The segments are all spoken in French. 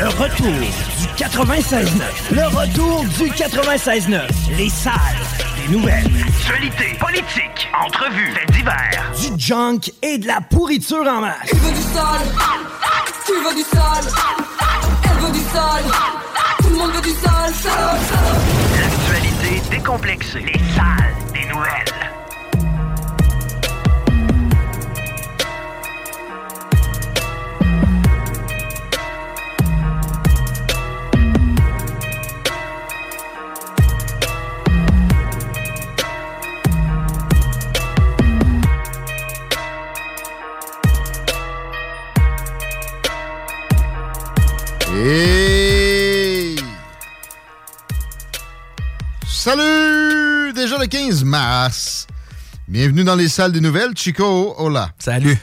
le retour du 96.9. Le retour du 96.9. Les salles des nouvelles. Actualité, politique, entrevues, faits divers. Du junk et de la pourriture en masse. Tu veux du sale Tu veux du sale Elle veut du sale Tout le monde veut du sale. L'actualité décomplexée. Les salles des nouvelles. Salut! Déjà le 15 mars. Bienvenue dans les salles des nouvelles. Chico, hola. Salut.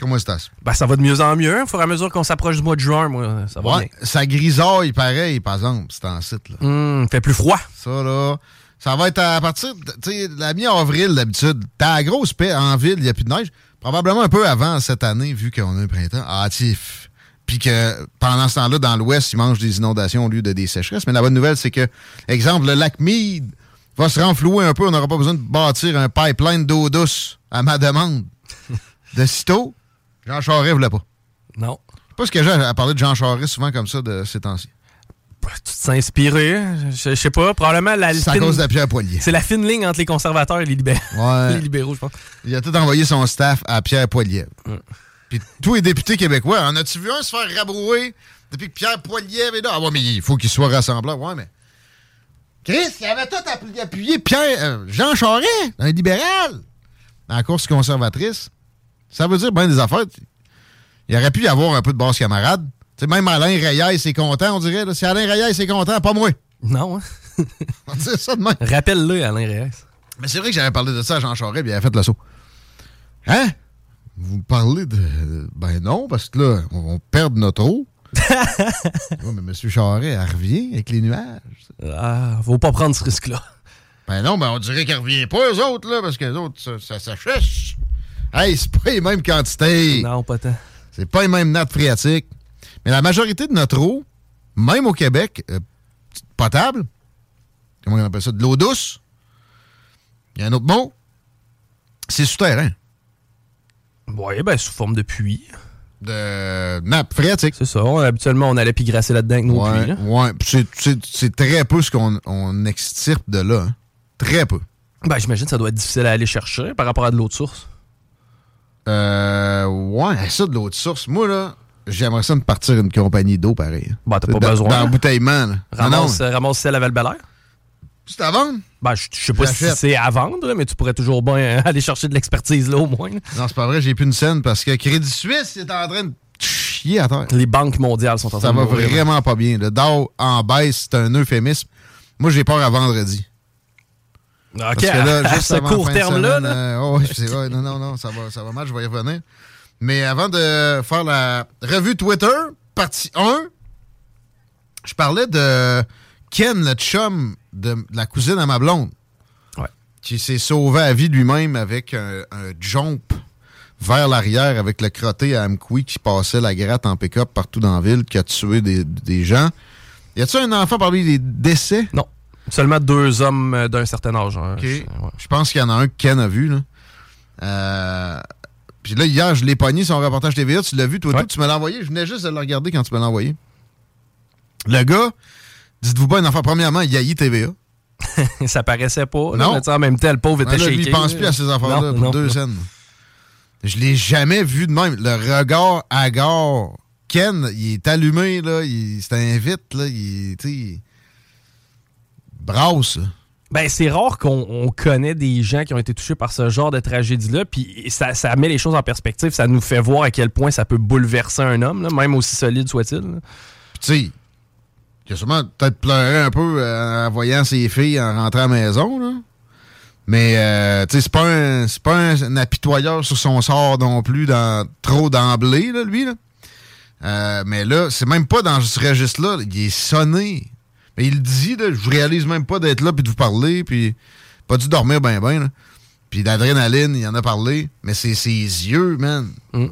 Comment estás? Ben, ça va de mieux en mieux. Au fur et à mesure qu'on s'approche du mois de juin, moi, ça va Ouais, ça grisaille pareil, par exemple, c'est en site. Là. bien. Hum, fait plus froid. Ça, là, ça va être à partir de la mi-avril, d'habitude. T'as la grosse paix en ville, il n'y a plus de neige. Probablement un peu avant cette année, vu qu'on a un printemps hâtif. Puis que pendant ce temps-là, dans l'Ouest, ils mangent des inondations au lieu de des sécheresses. Mais la bonne nouvelle, c'est que, exemple, le lac Mead va se renflouer un peu. On n'aura pas besoin de bâtir un pipeline d'eau douce à ma demande. De sitôt, Jean Charest voulait pas. Non. Je sais pas ce que j'ai à parler de Jean Charest souvent comme ça de ces temps-ci. Tu s'inspirer, je je sais pas, probablement la C'est à cause de pierre Poilier. C'est la fine ligne entre les conservateurs et les, libé- Ouais. les libéraux, je pense. Il a tout envoyé son staff à Pierre Poilievre. Puis tous les députés québécois, en as-tu vu un se faire rabrouer depuis que Pierre Poilievre est là? Ah ouais, mais il faut qu'il soit rassembleur. Ouais, mais... Chris, il avait tout appuyé, Pierre... euh, Jean Charest, un libéral, dans la course conservatrice. Ça veut dire bien des affaires. Il aurait pu y avoir un peu de basse camarade. Sais, même Alain Reyes est content, on dirait. là. Si Alain Reyes est content, pas moi. Non, hein? On ça de même. Rappelle-le, Alain Reyes. Mais c'est vrai que j'avais parlé de ça à Jean Charest, puis il avait fait le saut. Hein? Vous parlez de. Ben non, parce que là, on, on perd notre eau. oui, mais M. Charest, elle revient avec les nuages. Ah, faut pas prendre ce risque-là. Ben non, ben on dirait qu'elle revient pas, eux autres, là, parce que les autres, ça, ça s'achèche. Hey, c'est pas les mêmes quantités. Non, pas tant. C'est pas les mêmes nappes phréatiques. Mais la majorité de notre eau, même au Québec, euh, potable, comment on appelle ça, de l'eau douce, il y a un autre mot, c'est souterrain. Oui, ben, sous forme de puits. De nappe phréatique. C'est ça. On- habituellement, on allait pigrasser là-dedans avec nos Ouais, puits. là. ouais. C'est, très peu ce qu'on on extirpe de là. hein. Très peu. Ben, j'imagine que ça doit être difficile à aller chercher par rapport à de l'eau de source. Euh, ouais, ça de l'eau de source. Moi, là, j'aimerais ça me partir une compagnie d'eau pareil. Ben, t'as pas besoin. Dans l'embouteillement, là. Non, non, Ramasse, ramasse celle à Val-Belair. c'est à vendre? Ben, je je sais pas si c'est à vendre, là, mais tu pourrais toujours bien euh, aller chercher de l'expertise là, au moins. Non, c'est pas vrai, j'ai plus une scène parce que Crédit Suisse est en train de chier à terre. Les banques mondiales sont en train Ça de va mourir. vraiment pas bien. Le Dow en baisse, c'est un euphémisme. Moi, j'ai peur à vendredi. OK, Parce que là, à, à juste ce court terme-là, euh, oh, oui, c'est vrai. Non, non, non, ça va, ça va mal, je vais y revenir. Mais avant de faire la revue Twitter, partie 1, je parlais de Ken, le chum de, de la cousine à ma blonde. Ouais. Qui s'est sauvé à vie lui-même avec un, un jump vers l'arrière avec le crotté à Amqui qui passait la gratte en pick-up partout dans la ville, qui a tué des, des gens. Y a-tu un enfant parmi les décès? non. Seulement deux hommes euh, d'un certain âge. hein. Je- ouais. Je pense qu'il y en a un que Ken a vu. Là. Euh, Puis là, hier, je l'ai pogné son reportage TVA. Tu l'as vu, toi, Ouais. tout, tu me l'as envoyé. Je venais juste de le regarder quand tu me l'as envoyé. Le gars, dites-vous pas une affaire. Premièrement, il haït TVA. ça paraissait pas. là, Non. mais en même temps, le pauvre était shaké. il pense plus à ces affaires-là pour non, deux non. scènes. Je l'ai jamais vu de même. Le regard hagard. Ken, il est allumé, là. Il, c'est un vite, là. Il, est, tu sais, il brasse. Ben, c'est rare qu'on on connaît des gens qui ont été touchés par ce genre de tragédie-là, puis ça, ça met les choses en perspective, ça nous fait voir à quel point ça peut bouleverser un homme, là, même aussi solide soit-il. tu sais, il a sûrement peut-être pleuré un peu euh, en voyant ses filles en rentrant à la maison, là. Mais, euh, tu sais, c'est pas, un, pas un, un apitoyeur sur son sort non plus, dans, trop d'emblée, là, lui, là. Euh, mais là, c'est même pas dans ce registre-là. Il est sonné. Mais il dit, là, je réalise même pas d'être là puis de vous parler, puis pas dû dormir ben ben, là. Puis d'adrénaline, il en a parlé, mais c'est ses yeux, man. Mm.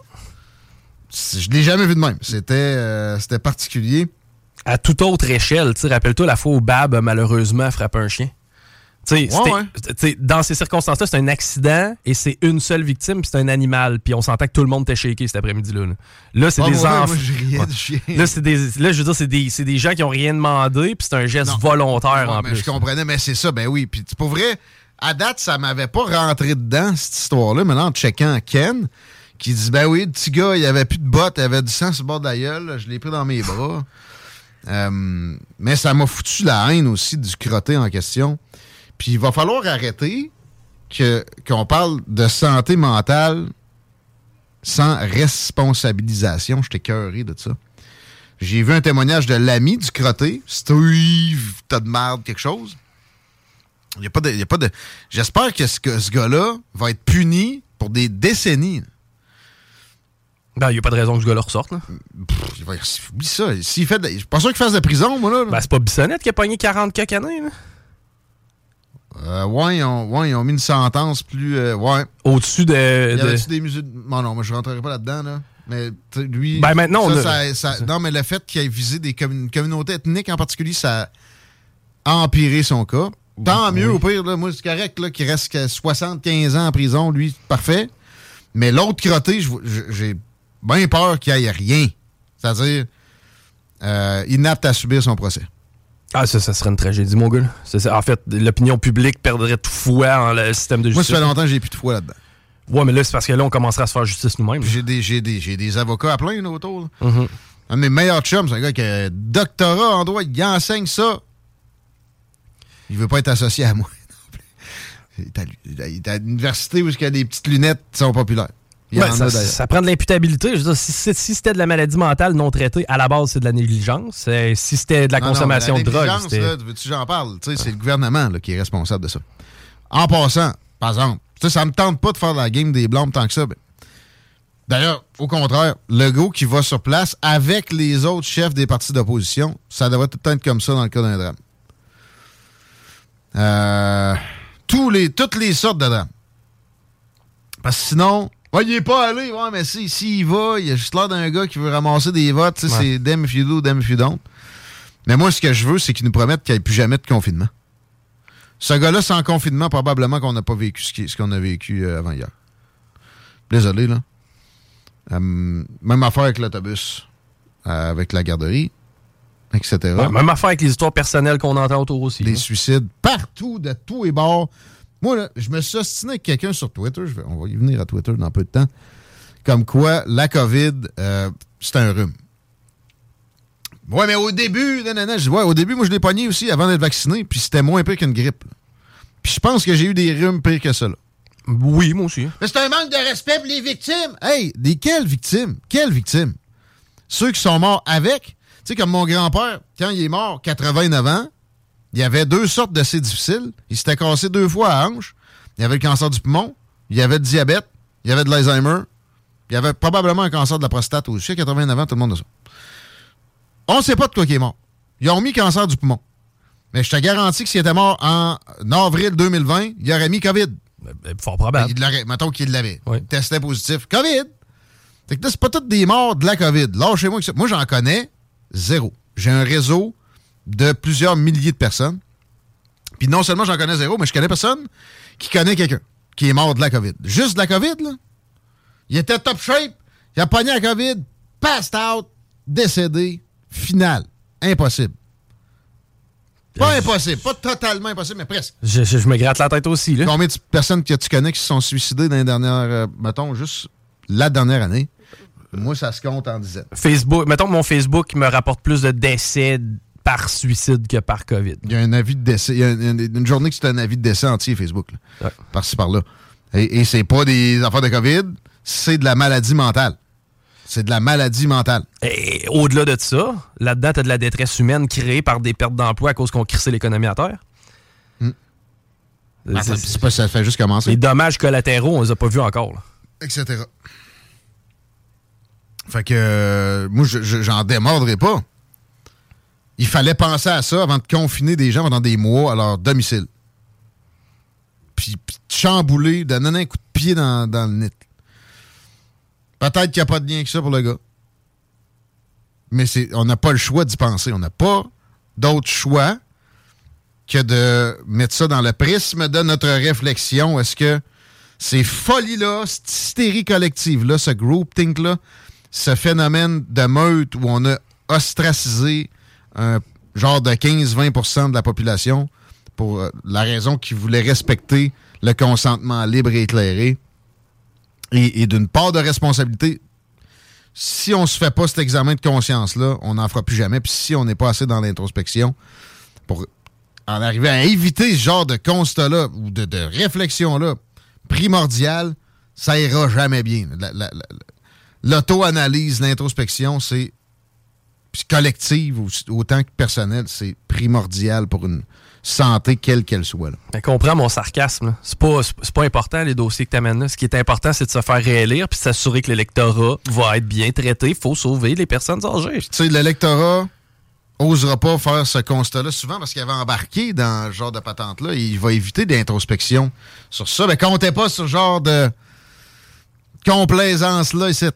Je l'ai jamais vu de même. C'était euh, c'était particulier. À toute autre échelle, rappelle-toi la fois où Bab a malheureusement frappé un chien. Tu sais, Ouais, c'était- ouais. tu sais, dans ces circonstances-là, c'est un accident et c'est une seule victime, puis c'est un animal. Puis on s'entend que tout le monde était shaké cet après-midi-là. Là, Là, c'est Ah, des enfants. Là, c'est des, là, je veux dire, c'est des, c'est des gens qui ont rien demandé, puis c'est un geste Non. volontaire en mais plus. Je comprenais, mais c'est ça, ben oui. Puis pour vrai, à date, ça m'avait pas rentré dedans, cette histoire-là. Maintenant, en checkant Ken, qui dit Ben oui, le petit gars, il avait plus de bottes, il avait du sang sur le bord de la gueule, je l'ai pris dans mes bras. Euh, mais ça m'a foutu la haine aussi du crotté en question. Puis il va falloir arrêter que qu'on parle de santé mentale sans responsabilisation. J'étais cœuré de ça. J'ai vu un témoignage de l'ami du crotté, Steve, t'as de merde, quelque chose. J'espère que ce gars-là va être puni pour des décennies. Ben, il n'y a pas de raison que ce gars-là ressorte. Là. Pff, oublie ça. S'il fait de- je suis pas sûr qu'il fasse de prison, moi, là. Ben, c'est pas Bissonnette qui a pogné 40 quelques années. Là. Euh, ouais, ils ont, ouais, ils ont mis une sentence plus. euh, ouais. Au-dessus de. Il y de- des musulmans? Non, non, moi, je rentrerai pas là-dedans, là. Mais lui. Ben, maintenant, on ça, a- ça- ça- Non, mais le fait qu'il ait visé des commun- une communauté ethnique en particulier, ça a empiré son cas. Tant mieux, au pire, là, moi, c'est correct là, qu'il reste que 75 ans en prison, lui, parfait. Mais l'autre crotté, j'ai bien peur qu'il n'y ait rien. C'est-à-dire, euh, inapte à subir son procès. Ah, ça, ça serait une tragédie, mon gars. ça. En fait, l'opinion publique perdrait tout foi en le système de Moi, justice. ça fait longtemps que j'ai plus de foi là-dedans. Ouais, mais là, c'est parce que là, on commencerait à se faire justice nous-mêmes. J'ai des, j'ai des, j'ai des avocats à plein là, autour. là. Mhm. Un de mes meilleurs chums, c'est un gars qui a un doctorat en droit, il enseigne ça. Il veut pas être associé à moi. non plus. Il est à l'université où il y a des petites lunettes qui sont populaires. Il y Ouais, en ça, prend de l'imputabilité. Si, si- si c'était de la maladie mentale non traitée, à la base, c'est de la négligence. Euh, si c'était de la Non, non, consommation mais la de drogue, là, tu j'en parle? C'est le gouvernement là, qui est responsable de ça. En passant, par exemple, ça me tente pas de faire la game des blancs tant que ça. ben. D'ailleurs, au contraire, le gars qui va sur place avec les autres chefs des partis d'opposition, ça devrait tout le temps être comme ça dans le cas d'un drame. Euh, tous les, toutes les sortes de drames. Parce que sinon, ouais, il est pas allé, ouais, mais si, s'il y va, il a juste l'air d'un gars qui veut ramasser des votes, Ouais. c'est damn if you do, damn if you don't. Mais moi, ce que je veux, c'est qu'il nous promettent qu'il n'y ait plus jamais de confinement. Ce gars-là, sans confinement, probablement qu'on n'a pas vécu ce qu'on a vécu euh, avant hier. Désolé, là. Euh, même affaire avec l'autobus, euh, avec la garderie, etc. Ouais, même affaire avec les histoires personnelles qu'on entend autour aussi. Des suicides partout, de tous les bords. Moi, là, je me suis ostiné avec quelqu'un sur Twitter. Je vais- on va y venir à Twitter dans peu de temps. Comme quoi, la COVID, euh, c'est un rhume. Ouais, mais au début, non, je dis, ouais, au début, moi, je l'ai pogné aussi avant d'être vacciné, puis c'était moins pire qu'une grippe. Puis je pense que j'ai eu des rhumes pires que ça. là. Oui, moi aussi. Mais c'est un manque de respect pour les victimes. Hey, des quelles victimes? Quelles victimes? Ceux qui sont morts avec? Tu sais, comme mon grand-père, quand il est mort, 89 ans, il y avait deux sortes de C difficiles. Il s'était cassé deux fois à hanche. Il y avait le cancer du poumon, il y avait le diabète, il y avait de l'Alzheimer, il y avait probablement un cancer de la prostate aussi. À 89 ans, tout le monde a ça. On ne sait pas de quoi il est mort. Ils ont mis cancer du poumon. Mais je te garantis que s'il était mort en avril 2020, il aurait mis COVID. Fort probable. Il l'aurait, mettons qu'il l'avait. Oui. Il testait positif. COVID. Fait que là, c'est pas toutes des morts de la COVID. Lâchez-moi que ça. Moi, j'en connais zéro. J'ai un réseau de plusieurs milliers de personnes. Puis non seulement j'en connais zéro, mais je connais personne qui connaît quelqu'un qui est mort de la COVID. Juste de la COVID, là. Il était top shape. Il a pogné la COVID. Passed out. Décédé. Final. Impossible. Pas impossible. Pas totalement impossible, mais presque. Je, je- je me gratte la tête aussi. Là. Combien de personnes que tu connais qui se sont suicidées dans les dernières, euh, mettons, juste la dernière année? Moi, ça se compte en dizaines. Facebook, mettons que mon Facebook me rapporte plus de décès par suicide que par COVID. Il y a un avis de décès. Il y a une, une journée que c'est un avis de décès entier, Facebook. Ouais. Par-ci, par-là. Et, et c'est pas des affaires de COVID, c'est de la maladie mentale. C'est de la maladie mentale. Et au-delà de ça, là-dedans, t'as de la détresse humaine créée par des pertes d'emploi à cause qu'on crissait l'économie à terre. Hmm. C'est- Attends, c'est- pas ça fait juste commencer. les dommages collatéraux, on les a pas vus encore. là. etc. Fait que euh, moi, je- je- j'en démordrai pas. Il fallait penser à ça avant de confiner des gens pendant des mois à leur domicile. Puis, puis chambouler, donner un coup de pied dans, dans le nez. Peut-être qu'il n'y a pas de lien que ça pour le gars. Mais on n'a pas le choix d'y penser. On n'a pas d'autre choix que de mettre ça dans le prisme de notre réflexion. Est-ce que ces folies-là, cette hystérie collective-là, ce groupthink-là, ce phénomène de meute où on a ostracisé un genre de 15-20% de la population pour euh, la raison qu'ils voulaient respecter le consentement libre et éclairé et, d'une part de responsabilité. Si on se fait pas cet examen de conscience-là, on n'en fera plus jamais. Puis si on n'est pas assez dans l'introspection pour en arriver à éviter ce genre de constat-là ou de, de réflexion-là primordiale, ça ira jamais bien. La- la- la- L'auto-analyse, l'introspection, c'est collective aussi- autant que personnelle, c'est primordial pour une santé quelle qu'elle soit. là. Mais comprends mon sarcasme. C'est pas, pas important les dossiers que tu amènes là. Ce qui est important, c'est de se faire réélire puis de s'assurer que l'électorat va être bien traité. Il faut sauver les personnes âgées. Tu sais, l'électorat osera pas faire ce constat-là souvent parce qu'il avait embarqué dans ce genre de patente-là et il va éviter d'introspection sur ça. Mais comptez pas sur ce genre de complaisance-là ici.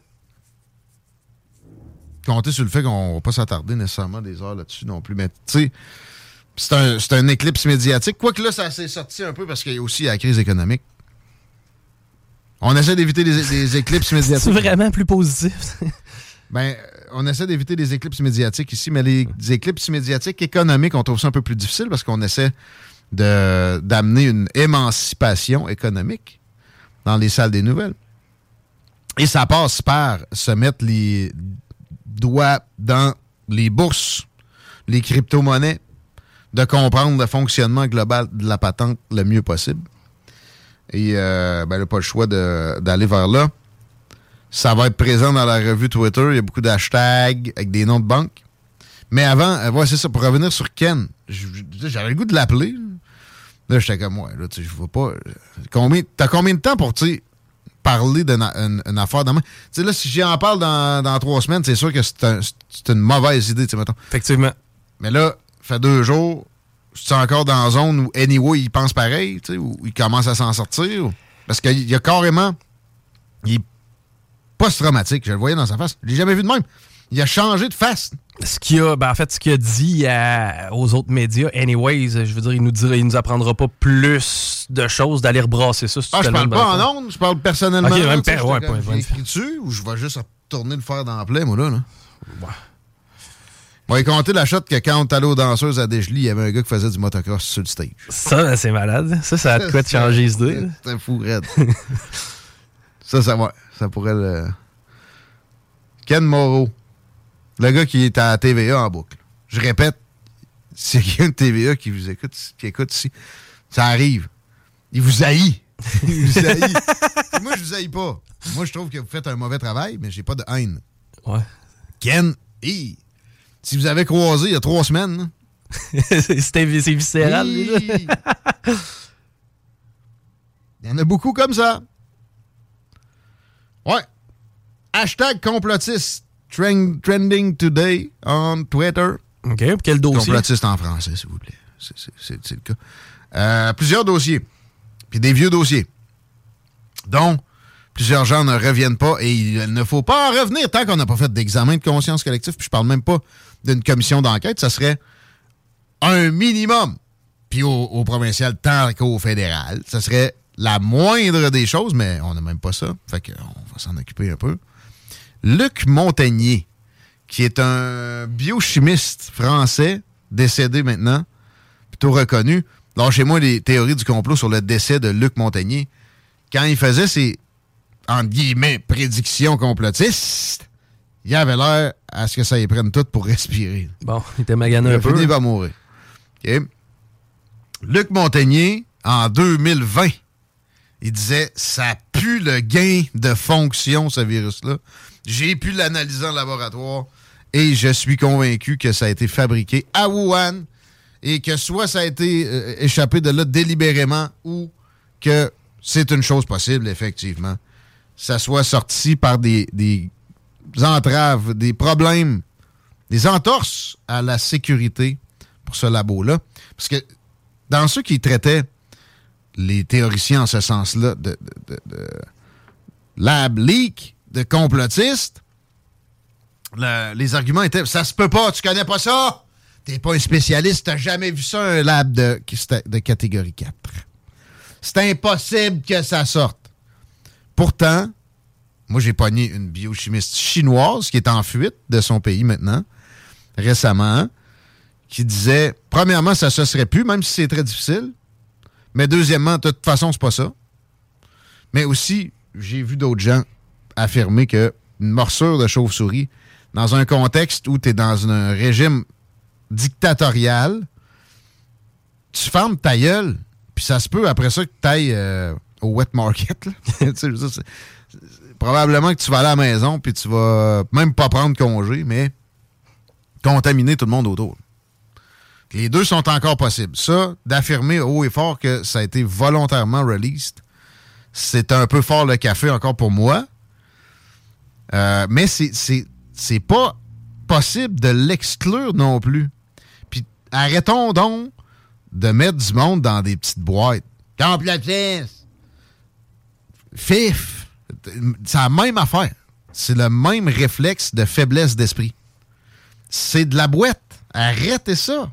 Comptez sur le fait qu'on va pas s'attarder nécessairement des heures là-dessus non plus. Mais tu sais, c'est un, c'est un éclipse médiatique. Quoique là, ça s'est sorti un peu parce qu'il y a aussi la crise économique. On essaie d'éviter les, les éclipses C'est médiatiques. vraiment plus positif. Ben, on essaie d'éviter des éclipses médiatiques ici, mais les éclipses médiatiques économiques, on trouve ça un peu plus difficile parce qu'on essaie de- d'amener une émancipation économique dans les salles des nouvelles. Et ça passe par se mettre les doigts dans les bourses, les crypto-monnaies, de comprendre le fonctionnement global de la patente le mieux possible. Et euh, ben, elle n'a pas le choix d'aller vers là. Ça va être présent dans la revue Twitter. Il y a beaucoup d'hashtags avec des noms de banques. Mais avant, euh, ouais, c'est ça, pour revenir sur Ken, j'avais le goût de l'appeler. là. J'étais comme, ouais, là, tu je vois pas. Combien, t'as combien de temps pour, tu parler d'une a- une, une affaire de main? Tu sais, là, si j'y en parle dans, dans trois semaines, c'est sûr que c'est un- c'est une mauvaise idée, tu sais, mettons. Effectivement. Mais là, fait deux jours, c'est encore dans la zone où anyway, il pense pareil, tu sais, où il commence à s'en sortir. ou- Parce qu'il y a carrément. Il est post-traumatique, je le voyais dans sa face. Je l'ai jamais vu de même. Il a changé de face. Ce qu'il a, ben, en fait, ce qu'il a dit à- aux autres médias, anyways, je veux dire, il nous dira, il nous apprendra pas plus de choses d'aller rebrasser ça. si Ah, je parle pas en ondes, je parle personnellement. Ok, même ouais, ou je vais juste retourner le faire dans la plaie, moi, là? là? On va y compter la shot que quand on est allé aux danseuses à Desjely, il y avait un gars qui faisait du motocross sur le stage. Ça, ben, c'est malade. Ça, ça a de quoi de changer là. C'était fou, raide. ça, ça, ouais, ça pourrait le... Ken Moreau, le gars qui est à TVA en boucle. Je répète, c'est quelqu'un de TVA qui vous écoute, qui écoute ici? Ça arrive. Il vous haït. Il vous haït. Moi, je vous haïs pas. Moi, je trouve que vous faites un mauvais travail, mais j'ai pas de haine. Ouais. Ken, hi, si vous avez croisé il y a trois semaines, C'était c'est viscéral. hi, il y en a beaucoup comme ça. Ouais. Hashtag complotiste. Trend- trending today on Twitter. OK, pour quel dossier? Complotiste en français, s'il vous plaît. C'est- le cas. Euh, plusieurs dossiers. Puis des vieux dossiers. dont plusieurs gens ne reviennent pas et il ne faut pas en revenir tant qu'on n'a pas fait d'examen de conscience collectif. Puis je parle même pas d'une commission d'enquête. Ça serait un minimum. Puis au, au provincial tant qu'au fédéral, ça serait la moindre des choses, mais on n'a même pas ça. Fait qu'on va s'en occuper un peu. Luc Montagnier, qui est un biochimiste français, décédé maintenant, plutôt reconnu. Lâchez-moi les théories du complot sur le décès de Luc Montagnier. Quand il faisait ses, entre guillemets, prédictions complotistes, il avait l'air à ce que ça y prenne tout pour respirer. Bon, il était magané Il un peu. fini par mourir. Luc Montagnier, en 2020, il disait ça pue le gain de fonction, ce virus-là. J'ai pu l'analyser en laboratoire et je suis convaincu que ça a été fabriqué à Wuhan et que soit ça a été euh, échappé de là délibérément ou que c'est une chose possible, effectivement. Ça soit sorti par des, des entraves, des problèmes, des entorses à la sécurité pour ce labo-là. Parce que dans ceux qui traitaient les théoriciens en ce sens-là de, de- lab leak, de complotistes, le- les arguments étaient ça se peut pas, tu connais pas ça, t'es pas un spécialiste, t'as jamais vu ça un lab de, de catégorie 4. C'est impossible que ça sorte. Pourtant, moi j'ai pogné une biochimiste chinoise qui est en fuite de son pays maintenant, récemment, qui disait premièrement, ça se serait plus, même si c'est très difficile. Mais deuxièmement, de toute façon, c'est pas ça. Mais aussi, j'ai vu d'autres gens affirmer que une morsure de chauve-souris, dans un contexte où tu es dans un régime dictatorial, tu fermes ta gueule, puis ça se peut après ça que tu ailles au wet market. probablement que tu vas à la maison, puis tu vas même pas prendre congé, mais contaminer tout le monde autour. Les deux sont encore possibles. Ça, d'affirmer haut et fort que ça a été volontairement released, c'est un peu fort le café encore pour moi. Euh, mais c'est- pas possible de l'exclure non plus. Puis arrêtons donc de mettre du monde dans des petites boîtes. Complotiste! Fif! C'est la même affaire. C'est le même réflexe de faiblesse d'esprit. C'est de la boîte. Arrêtez ça.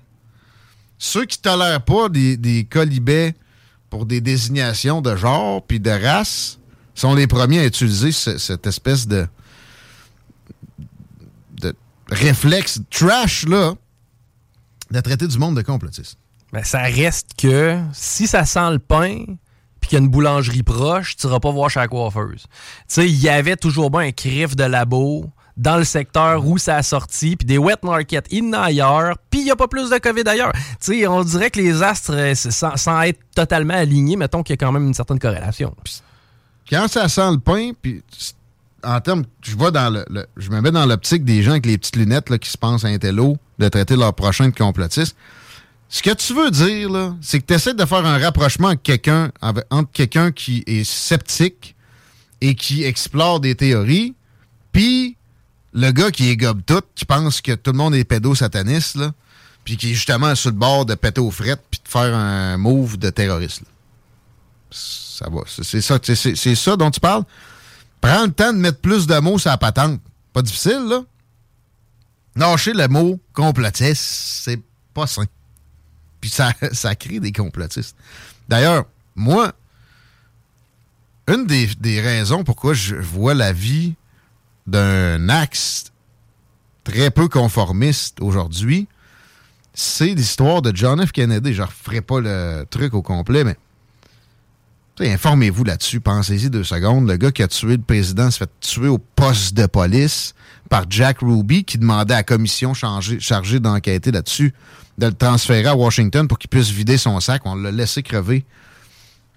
Ceux qui tolèrent pas des, des colibets pour des désignations de genre puis de race sont les premiers à utiliser ce- cette espèce de, réflexe trash-là de traiter du monde de complotiste. Ben, ça reste que si ça sent le pain puis qu'il y a une boulangerie proche, tu iras pas voir chez la coiffeuse. Tu sais, il y avait toujours bien un crif de labo dans le secteur où ça a sorti, puis des wet markets, a ailleurs, puis il n'y a pas plus de COVID ailleurs. Tu sais, on dirait que les astres, euh, sans, sans être totalement alignés, mettons qu'il y a quand même une certaine corrélation. Quand ça sent le pain, puis en termes, je vois dans le, je me mets dans l'optique des gens avec les petites lunettes qui se pensent à un télo de traiter leur prochain de complotiste. Ce que tu veux dire, là, c'est que tu essaies de faire un rapprochement avec quelqu'un, entre quelqu'un qui est sceptique et qui explore des théories, puis le gars qui est gobe tout, qui pense que tout le monde est pédosataniste, là, puis qui est justement sur le bord de péter aux frettes puis de faire un move de terroriste. Ça va. C'est ça, c'est ça dont tu parles? Prends le temps de mettre plus de mots sur la patente. Pas difficile, là. Lâcher le mot complotiste, c'est pas sain. Puis ça, crée des complotistes. D'ailleurs, moi, une des, des raisons pourquoi je vois la vie d'un axe très peu conformiste aujourd'hui, c'est l'histoire de John F. Kennedy. Je ne referai pas le truc au complet, mais informez-vous là-dessus. Pensez-y deux secondes. Le gars qui a tué le président s'est fait tuer au poste de police par Jack Ruby, qui demandait à la commission chargée, d'enquêter là-dessus de le transférer à Washington pour qu'il puisse vider son sac. On l'a laissé crever.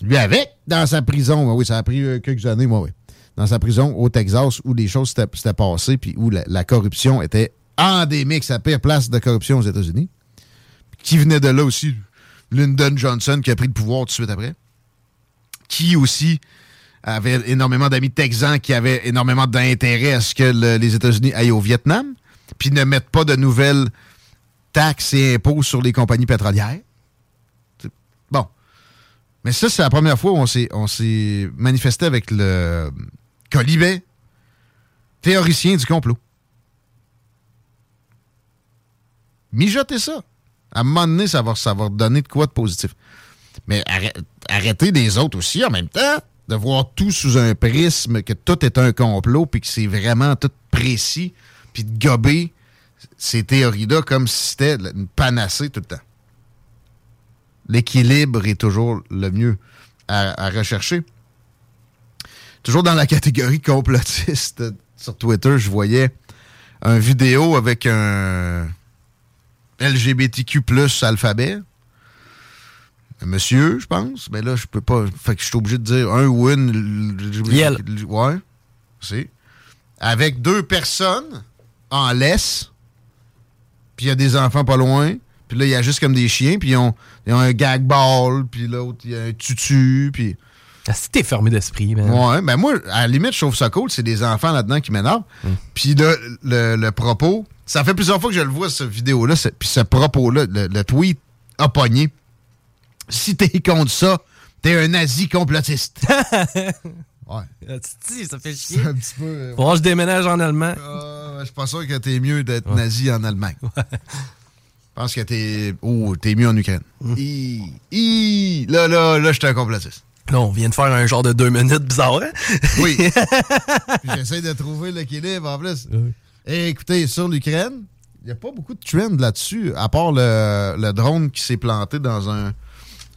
Lui avec, dans sa prison. Oui, ça a pris euh, quelques années, moi, oui. Dans sa prison au Texas, où des choses s'étaient passées, puis où la, la corruption était endémique. La pire place de corruption aux États-Unis. Qui venait de là aussi? Lyndon Johnson, qui a pris le pouvoir tout de suite après qui aussi avait énormément d'amis texans qui avaient énormément d'intérêt à ce que le- les États-Unis aillent au Vietnam, puis ne mettent pas de nouvelles taxes et impôts sur les compagnies pétrolières. Bon. Mais ça, c'est la première fois où on s'est, manifesté avec le Colibet, théoricien du complot. Mijotez ça. À un moment donné, ça va, ça donner de quoi de positif. Mais arrête- arrêter les autres aussi en même temps, de voir tout sous un prisme, que tout est un complot, puis que c'est vraiment tout précis, puis de gober ces théories-là comme si c'était une panacée tout le temps. L'équilibre est toujours le mieux à, à rechercher. Toujours dans la catégorie complotiste, sur Twitter, je voyais un vidéo avec un LGBTQ plus alphabet. Un monsieur, je pense. Mais là, je peux pas. Fait que je suis obligé de dire un ou une. Yel. Ouais. C'est. Avec deux personnes en laisse. Puis il y a des enfants pas loin. Puis là, il y a juste comme des chiens. Puis ils ont, ils ont un gag ball. Puis l'autre, il y a un tutu. Puis. Ah, si t'es fermé d'esprit, man. Ouais, ben moi, à la limite, je trouve ça cool. C'est des enfants là-dedans qui m'énervent. Puis le, le, le propos, ça fait plusieurs fois que je le vois, cette vidéo-là. Puis ce propos-là, le, le tweet a pogné. Si t'es contre ça, t'es un nazi complotiste. ouais. ça fait chier. Un petit peu. voir, je déménage en allemand. euh, je suis pas sûr que t'es mieux d'être nazi en Allemagne. Je pense que t'es. Oh, t'es mieux en Ukraine. Hi, là, là, là, je suis un complotiste. Là, on vient de faire un genre de deux minutes bizarre, hein? Oui. J'essaie de trouver l'équilibre en plus. Et écoutez, sur l'Ukraine, il n'y a pas beaucoup de trend là-dessus, à part le, le drone qui s'est planté dans un,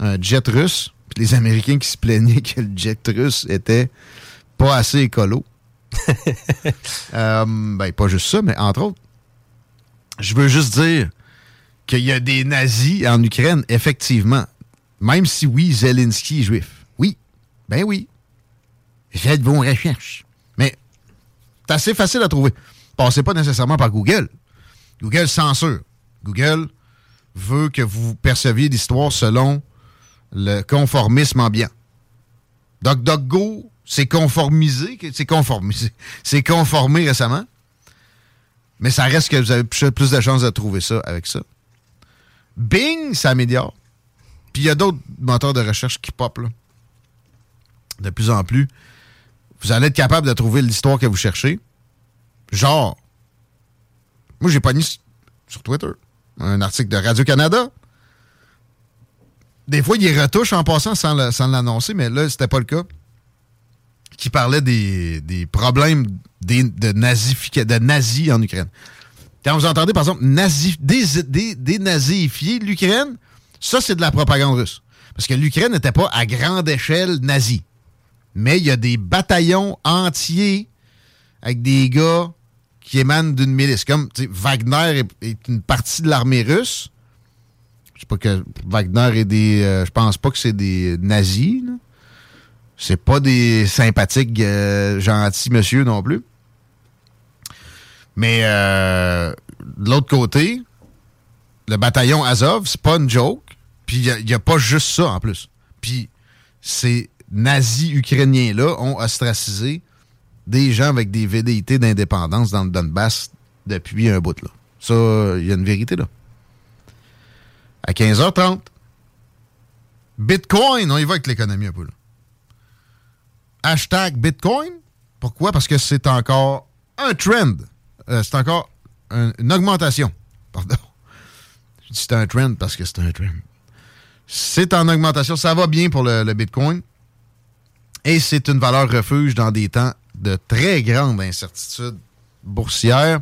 un jet russe. Puis les Américains qui se plaignaient que le jet russe était pas assez écolo. Euh, ben, pas juste ça, mais entre autres, je veux juste dire qu'il y a des nazis en Ukraine, effectivement. Même si, oui, Zelensky est juif. Oui. Ben oui. Faites vos recherches. Mais c'est assez facile à trouver. Passez pas nécessairement par Google. Google censure. Google veut que vous perceviez l'histoire selon le conformisme ambiant. DuckDuckGo s'est conformisé, c'est conformisé, c'est conformé récemment. Mais ça reste que vous avez plus de chances de trouver ça avec ça. Bing s'améliore. Puis il y a d'autres moteurs de recherche qui pop là. De plus en plus. Vous allez être capable de trouver l'histoire que vous cherchez. Genre, moi j'ai pogné s- sur Twitter un article de Radio-Canada. Des fois, il y retouche en passant sans l'annoncer, mais là, c'était pas le cas. Qui parlait des, des problèmes des- de, de nazis en Ukraine. Quand vous entendez, par exemple, nazi, dénazifier l'Ukraine, ça, c'est de la propagande russe. Parce que l'Ukraine n'était pas à grande échelle nazie. Mais il y a des bataillons entiers avec des gars qui émanent d'une milice. Comme Wagner est une partie de l'armée russe. Sais pas que Wagner est des. euh, je pense pas que c'est des nazis. C'est pas des sympathiques euh, gentils monsieur non plus. Mais euh, de l'autre côté, le bataillon Azov, c'est pas une joke. Puis il n'y a, pas juste ça en plus. Puis ces nazis ukrainiens-là ont ostracisé des gens avec des velléités d'indépendance dans le Donbass depuis un bout. Là. Ça, il y a une vérité là. À 15h30, Bitcoin, on y va avec l'économie un peu. Hashtag Bitcoin. Pourquoi? Parce que c'est encore un trend. Euh, c'est encore un- une augmentation. Pardon. Je dis c'est un trend parce que c'est un trend. C'est en augmentation. Ça va bien pour le Bitcoin. Et c'est une valeur refuge dans des temps de très grande incertitude boursière.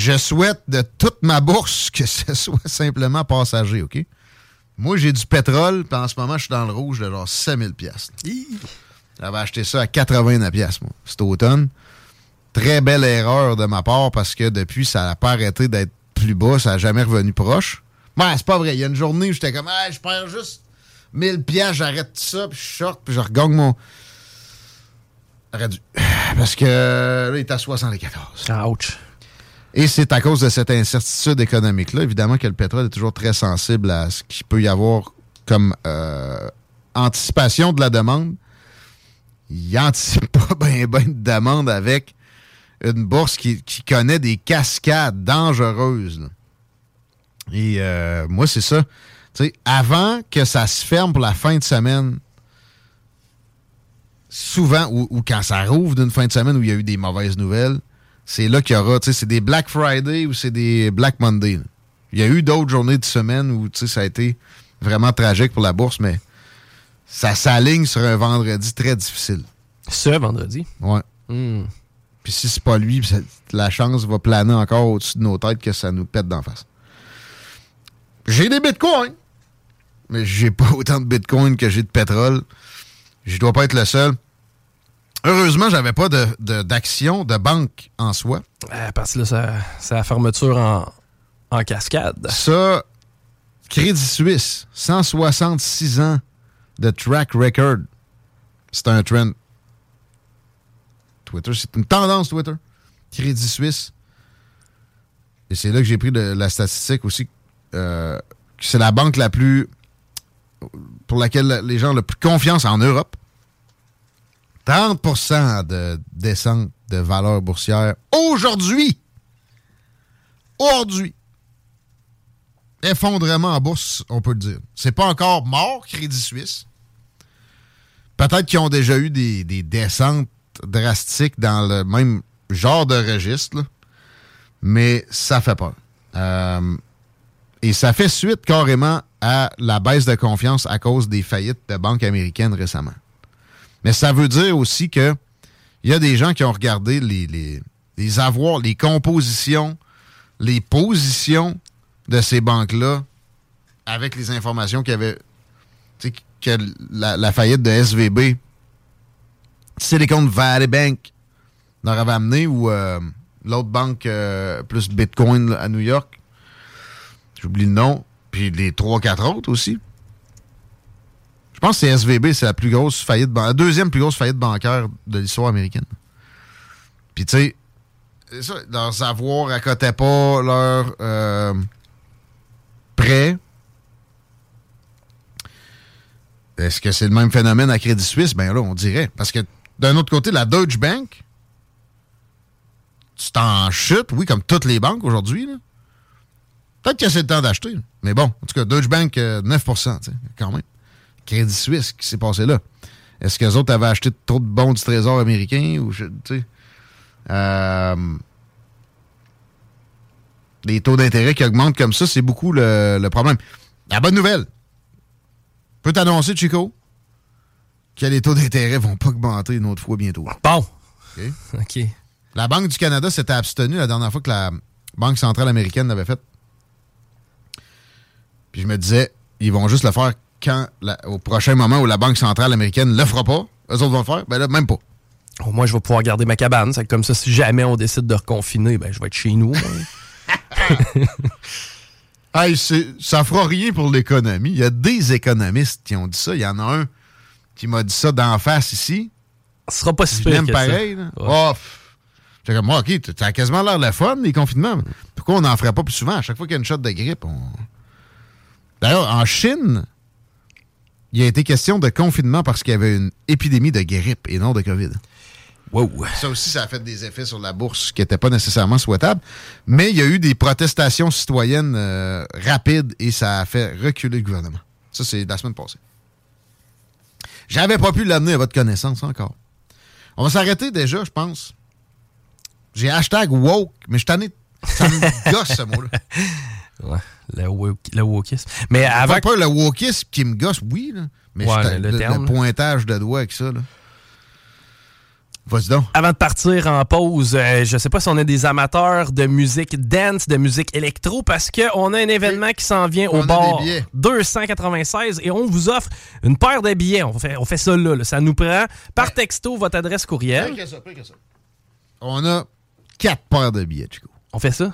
Je souhaite de toute ma bourse que ce soit simplement passager, OK? Moi, j'ai du pétrole, puis en ce moment, je suis dans le rouge de genre 5000 pièces. J'avais acheté ça à 89 pièces, moi, cet automne. Très belle erreur de ma part parce que depuis, ça n'a pas arrêté d'être plus bas, ça n'a jamais revenu proche. Ouais, c'est pas vrai. Il y a une journée où j'étais comme, ah, je perds juste 1000 pièces, j'arrête ça, puis je short, puis je regagne mon. Dû. Parce que là, il est à 74. Ouch. Et c'est à cause de cette incertitude économique-là, évidemment, que le pétrole est toujours très sensible à ce qu'il peut y avoir comme euh, anticipation de la demande. Il anticipe pas bien ben de demande avec une bourse qui, connaît des cascades dangereuses. Et euh, moi, c'est ça. Tu sais, avant que ça se ferme pour la fin de semaine, souvent, ou, ou quand ça rouvre d'une fin de semaine où il y a eu des mauvaises nouvelles, c'est là qu'il y aura, tu sais, c'est des Black Friday ou c'est des Black Monday. là. Il y a eu d'autres journées de semaine où, tu sais, ça a été vraiment tragique pour la bourse, mais ça s'aligne sur un vendredi très difficile. Ce vendredi? Ouais. Hmm. Puis si c'est pas lui, la chance va planer encore au-dessus de nos têtes que ça nous pète d'en face. J'ai des bitcoins, mais j'ai pas autant de bitcoins que j'ai de pétrole. Je dois pas être le seul. Heureusement, j'avais pas de- de- d'action de, banque en soi. Euh, parce que là, ça- c'est la fermeture en, en cascade. Ça, Crédit Suisse, 166 ans de track record. C'est un trend. Twitter, c'est une tendance Twitter. Crédit Suisse. Et c'est là que j'ai pris de la statistique aussi. euh, que c'est la banque la plus. pour laquelle les gens ont le plus confiance en Europe. 30% de descente de valeur boursière aujourd'hui. Aujourd'hui effondrement en bourse, on peut le dire. C'est pas encore mort, Crédit Suisse. Peut-être qu'ils ont déjà eu des, des descentes drastiques dans le même genre de registre, mais ça fait peur. Euh, et ça fait suite carrément à la baisse de confiance à cause des faillites de banques américaines récemment. Mais ça veut dire aussi que il y a des gens qui ont regardé les, avoirs, les compositions, les positions de ces banques-là avec les informations qu'il y avait. Que la, faillite de SVB, Silicon Valley Bank leur avait amené ou euh, l'autre banque euh, plus Bitcoin à New York. J'oublie le nom. Puis les 3-4 autres aussi. Je pense que c'est SVB, c'est la plus grosse faillite, la deuxième plus grosse faillite bancaire de l'histoire américaine. Puis tu sais, c'est ça, leurs avoirs accotaient pas leurs euh, prêts. Est-ce que c'est le même phénomène à Crédit Suisse? Ben là, on dirait. Parce que d'un autre côté, la Deutsche Bank, c'est en chute, oui, comme toutes les banques aujourd'hui. Peut-être que c'est le temps d'acheter. Mais bon, en tout cas, Deutsche Bank, euh, 9 tu sais, quand même. Crédit Suisse, qui s'est passé là? Est-ce que les autres avaient acheté trop de bons du Trésor américain? Ou je, tu sais, euh, les taux d'intérêt qui augmentent comme ça, c'est beaucoup le, le problème. La bonne nouvelle, peut t'annoncer, Chico, que les taux d'intérêt vont pas augmenter une autre fois bientôt. Bon. OK. La Banque du Canada s'était abstenue la dernière fois que la Banque centrale américaine l'avait fait. Puis je me disais, ils vont juste le faire quand, la- au prochain moment où la Banque centrale américaine le fera pas. Eux autres vont le faire? Ben là, même pas. Au moins, je vais pouvoir garder ma cabane. C'est comme ça, si jamais on décide de reconfiner, ben, je vais être chez nous. Hey, ça fera rien pour l'économie. Il y a des économistes qui ont dit ça. Il y en a un qui m'a dit ça d'en face ici. Ce sera pas si pire que ça. pareil. Ouais. Oh, comme, moi, OK, t'as t'as quasiment l'air de la fun, les confinements. Pourquoi on n'en ferait pas plus souvent? À chaque fois qu'il y a une shot de grippe, on... D'ailleurs, en Chine, il a été question de confinement parce qu'il y avait une épidémie de grippe et non de COVID. Wow. Ça aussi, ça a fait des effets sur la bourse qui n'étaient pas nécessairement souhaitables. Mais il y a eu des protestations citoyennes euh, rapides et ça a fait reculer le gouvernement. Ça, c'est la semaine passée. J'avais pas pu l'amener à votre connaissance encore. On va s'arrêter déjà, je pense. J'ai hashtag woke, mais je t'en ai. Ça me gosse, ce mot-là. Ouais, le, woke, le wokisme. Mais avant. Pas, pas le wokisme qui me gosse, oui, là, mais Ouais, le le, terme, le là. pointage de doigt avec ça. Là. Vas-y donc. Avant de partir en pause, euh, je sais pas si on est des amateurs de musique dance, de musique électro, parce qu'on a un événement qui s'en vient On au billets. 296 et on vous offre une paire de billets. On fait, on fait ça là, là. Ça nous prend par texto votre adresse courriel. Que que ça. On a quatre paires de billets, Chico. On fait ça?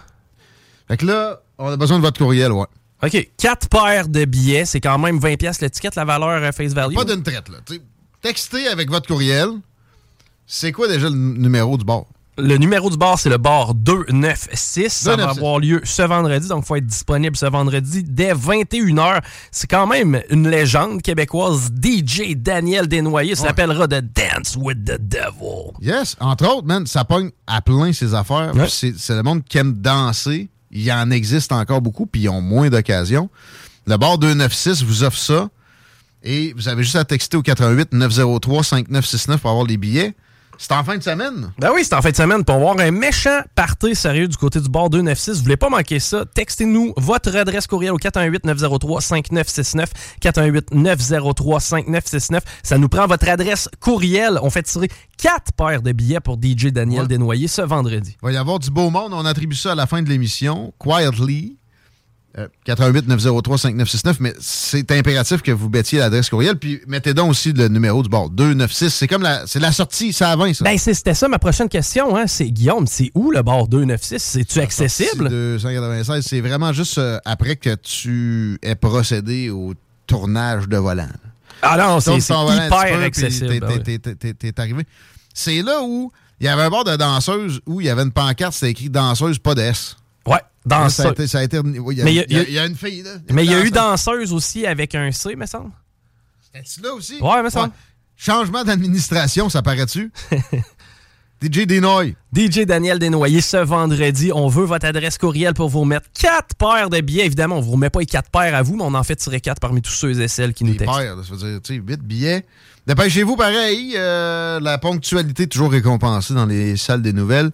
Fait que là, on a besoin de votre courriel, ouais. OK. Quatre paires de billets, c'est quand même 20$ piastres l'étiquette, la valeur euh, face value. Pas d'une traite, là. T'sais, textez avec votre courriel. C'est quoi déjà le numéro du bar? Le numéro du bar, c'est le bar 296. Ça va 296. avoir lieu ce vendredi, donc il faut être disponible ce vendredi dès 21h. C'est quand même une légende québécoise, DJ Daniel Desnoyers, Ouais. s'appellera The Dance with the Devil. Yes, entre autres, man, ça pogne à plein ces affaires. Ouais. C'est le monde qui aime danser. Il y en existe encore beaucoup, puis ils ont moins d'occasions. Le bar 296 vous offre ça. Et vous avez juste à texter au 88 903 5969 pour avoir les billets. C'est en fin de semaine? Ben oui, c'est en fin de semaine pour voir un méchant party sérieux du côté du bord 296. Vous voulez pas manquer ça? Textez-nous votre adresse courriel au 418-903-5969. 418-903-5969. Ça nous prend votre adresse courriel. On fait tirer quatre paires de billets pour DJ Daniel Ouais. Desnoyers ce vendredi. Il va y avoir du beau monde. On attribue ça à la fin de l'émission. Quietly. Euh, 88 903 5969, mais c'est impératif que vous mettiez l'adresse courriel, puis mettez donc aussi le numéro du bord 296. C'est comme la, c'est la sortie, ça 20, ça. Ben, c'était ça ma prochaine question. Hein? C'est Guillaume, c'est où le bord 296? C'est-tu accessible? 296, c'est vraiment juste euh, après que tu aies procédé au tournage de volant. Ah non, c'est hyper accessible. t'es- ben t'es- arrivé. C'est là où il y avait un bord de danseuse où il y avait une pancarte, c'était écrit danseuse, pas de S. Ouais, Là, dans ça, a été, oui, il y a- y y y une fille, là. Mais il y a eu dans danseuse aussi avec un C, me semble. C'était là aussi? Ouais, me semble. Changement d'administration, ça paraît-tu? DJ Denoy. DJ Daniel Desnoyers, ce vendredi, on veut votre adresse courriel pour vous remettre quatre paires de billets. Évidemment, on vous remet pas les quatre paires à vous, mais on en fait tirer quatre parmi tous ceux et celles qui nous textent. paires, ça veut dire, tu sais, 8 billets. Dépêchez-vous, pareil. euh, la ponctualité toujours récompensée dans les salles des nouvelles.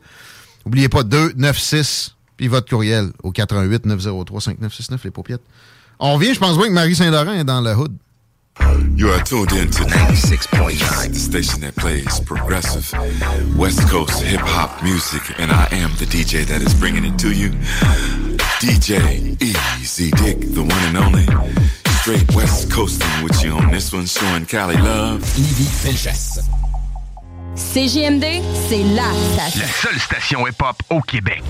N'oubliez pas 2, 9, 6, puis votre courriel au 88 903 5969, les paupiettes. On revient, je pense bien que Marie Saint-Laurent est dans le hood. You are tuned in to 96.9, the station that plays progressive West Coast hip hop music, and I am the DJ that is bringing it to you. DJ Easy Dick, the one and only. Straight West Coasting with you on this one, showing Cali love. CJMD, c'est la station. La seule station hip-hop au Québec.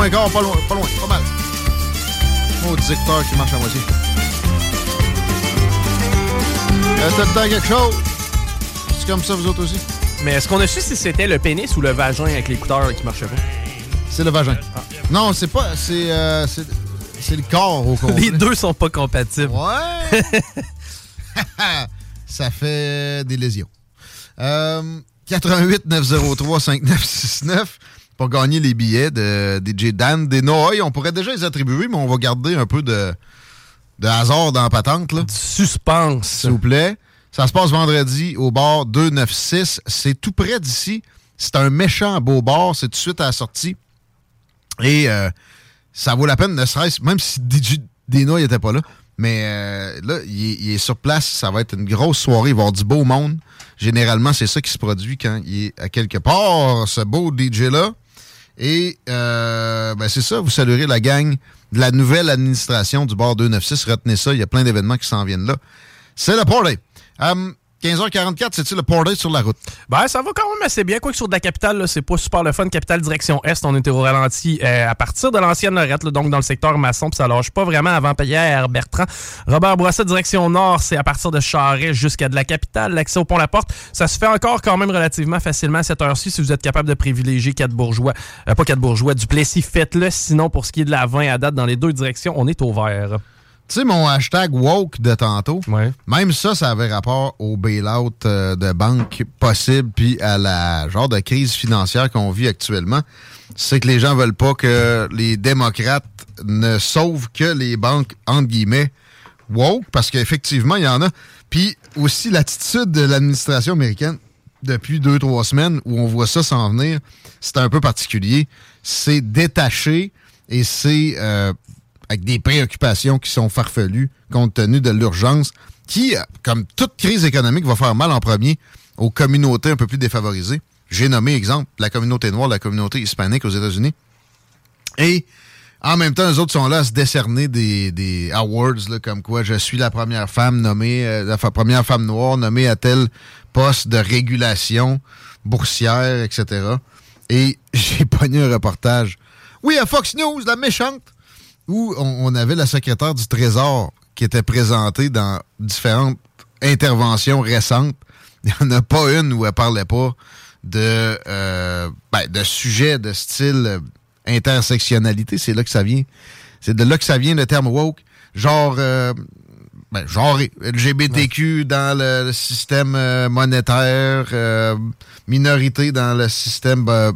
Moins quart, pas loin, pas loin, pas mal. Oh, dicteur qui marche à moitié. Le temps quelque chose? C'est comme ça, vous autres aussi? Mais est-ce qu'on a su si c'était le pénis ou le vagin avec l'écouteur qui marchait pas? C'est le vagin. Non, c'est pas. C'est euh, c'est c'est le corps au complet. Les deux sont pas compatibles. Ouais. Ça fait des lésions. Euh, 88 903 5969 pour gagner les billets de DJ Dan des Noailles. On pourrait déjà les attribuer, mais on va garder un peu de, de hasard dans la patente. Là. Suspense. S'il vous plaît. Ça se passe vendredi au bar 296. C'est tout près d'ici. C'est un méchant beau bar. C'est tout de suite à la sortie. Et euh, ça vaut la peine, ne serait-ce, même si DJ Dino n'était pas là. Mais euh, là, il est, il est sur place. Ça va être une grosse soirée. Il va y avoir du beau monde. Généralement, c'est ça qui se produit quand il est à quelque part, ce beau DJ-là. Et euh, ben c'est ça, vous saluerez la gang de la nouvelle administration du bar 296. Retenez ça, il y a plein d'événements qui s'en viennent là. C'est le party. Hum, 15h44, c'est-tu le party sur la route? Ben, ça va quand même assez bien. Quoique sur de la capitale, c'est pas super le fun. Capitale direction Est, on était au ralenti euh, à partir de l'ancienne Lorette, donc dans le secteur maçon, puis ça lâche pas vraiment avant Pierre Bertrand. Robert Bourassa, direction Nord, c'est à partir de Charest jusqu'à de la capitale. L'accès au pont La Porte, ça se fait encore quand même relativement facilement à cette heure-ci si vous êtes capable de privilégier quatre bourgeois. Euh, pas quatre bourgeois, du Plessis, faites-le. Sinon, pour ce qui est de la 20 à date dans les deux directions, on est au vert. Tu sais, mon hashtag woke de tantôt, Ouais. même ça, ça avait rapport au bail-out euh, de banque possible, puis à la genre de crise financière qu'on vit actuellement. C'est que les gens veulent pas que les démocrates ne sauvent que les banques, entre guillemets, woke, parce qu'effectivement, il y en a. Puis aussi l'attitude de l'administration américaine depuis deux, trois semaines où on voit ça s'en venir, c'est un peu particulier. C'est détaché et c'est euh, avec des préoccupations qui sont farfelues compte tenu de l'urgence qui, euh, comme toute crise économique, va faire mal en premier aux communautés un peu plus défavorisées. J'ai nommé, exemple, la communauté noire, la communauté hispanique aux États-Unis. Et en même temps, eux autres sont là à se décerner des, awards, comme quoi je suis la première femme nommée, euh, la première femme noire nommée à tel poste de régulation boursière, etc. Et j'ai pogné un reportage. Oui, à Fox News, la méchante, où on, avait la secrétaire du Trésor qui était présentée dans différentes interventions récentes. Il n'y en a pas une où elle parlait pas de, euh, ben, de sujets de style intersectionnalité, c'est là que ça vient. C'est de là que ça vient le terme woke. Genre, euh, ben, genre LGBTQ dans le, le système euh, monétaire, euh, minorité dans le système euh,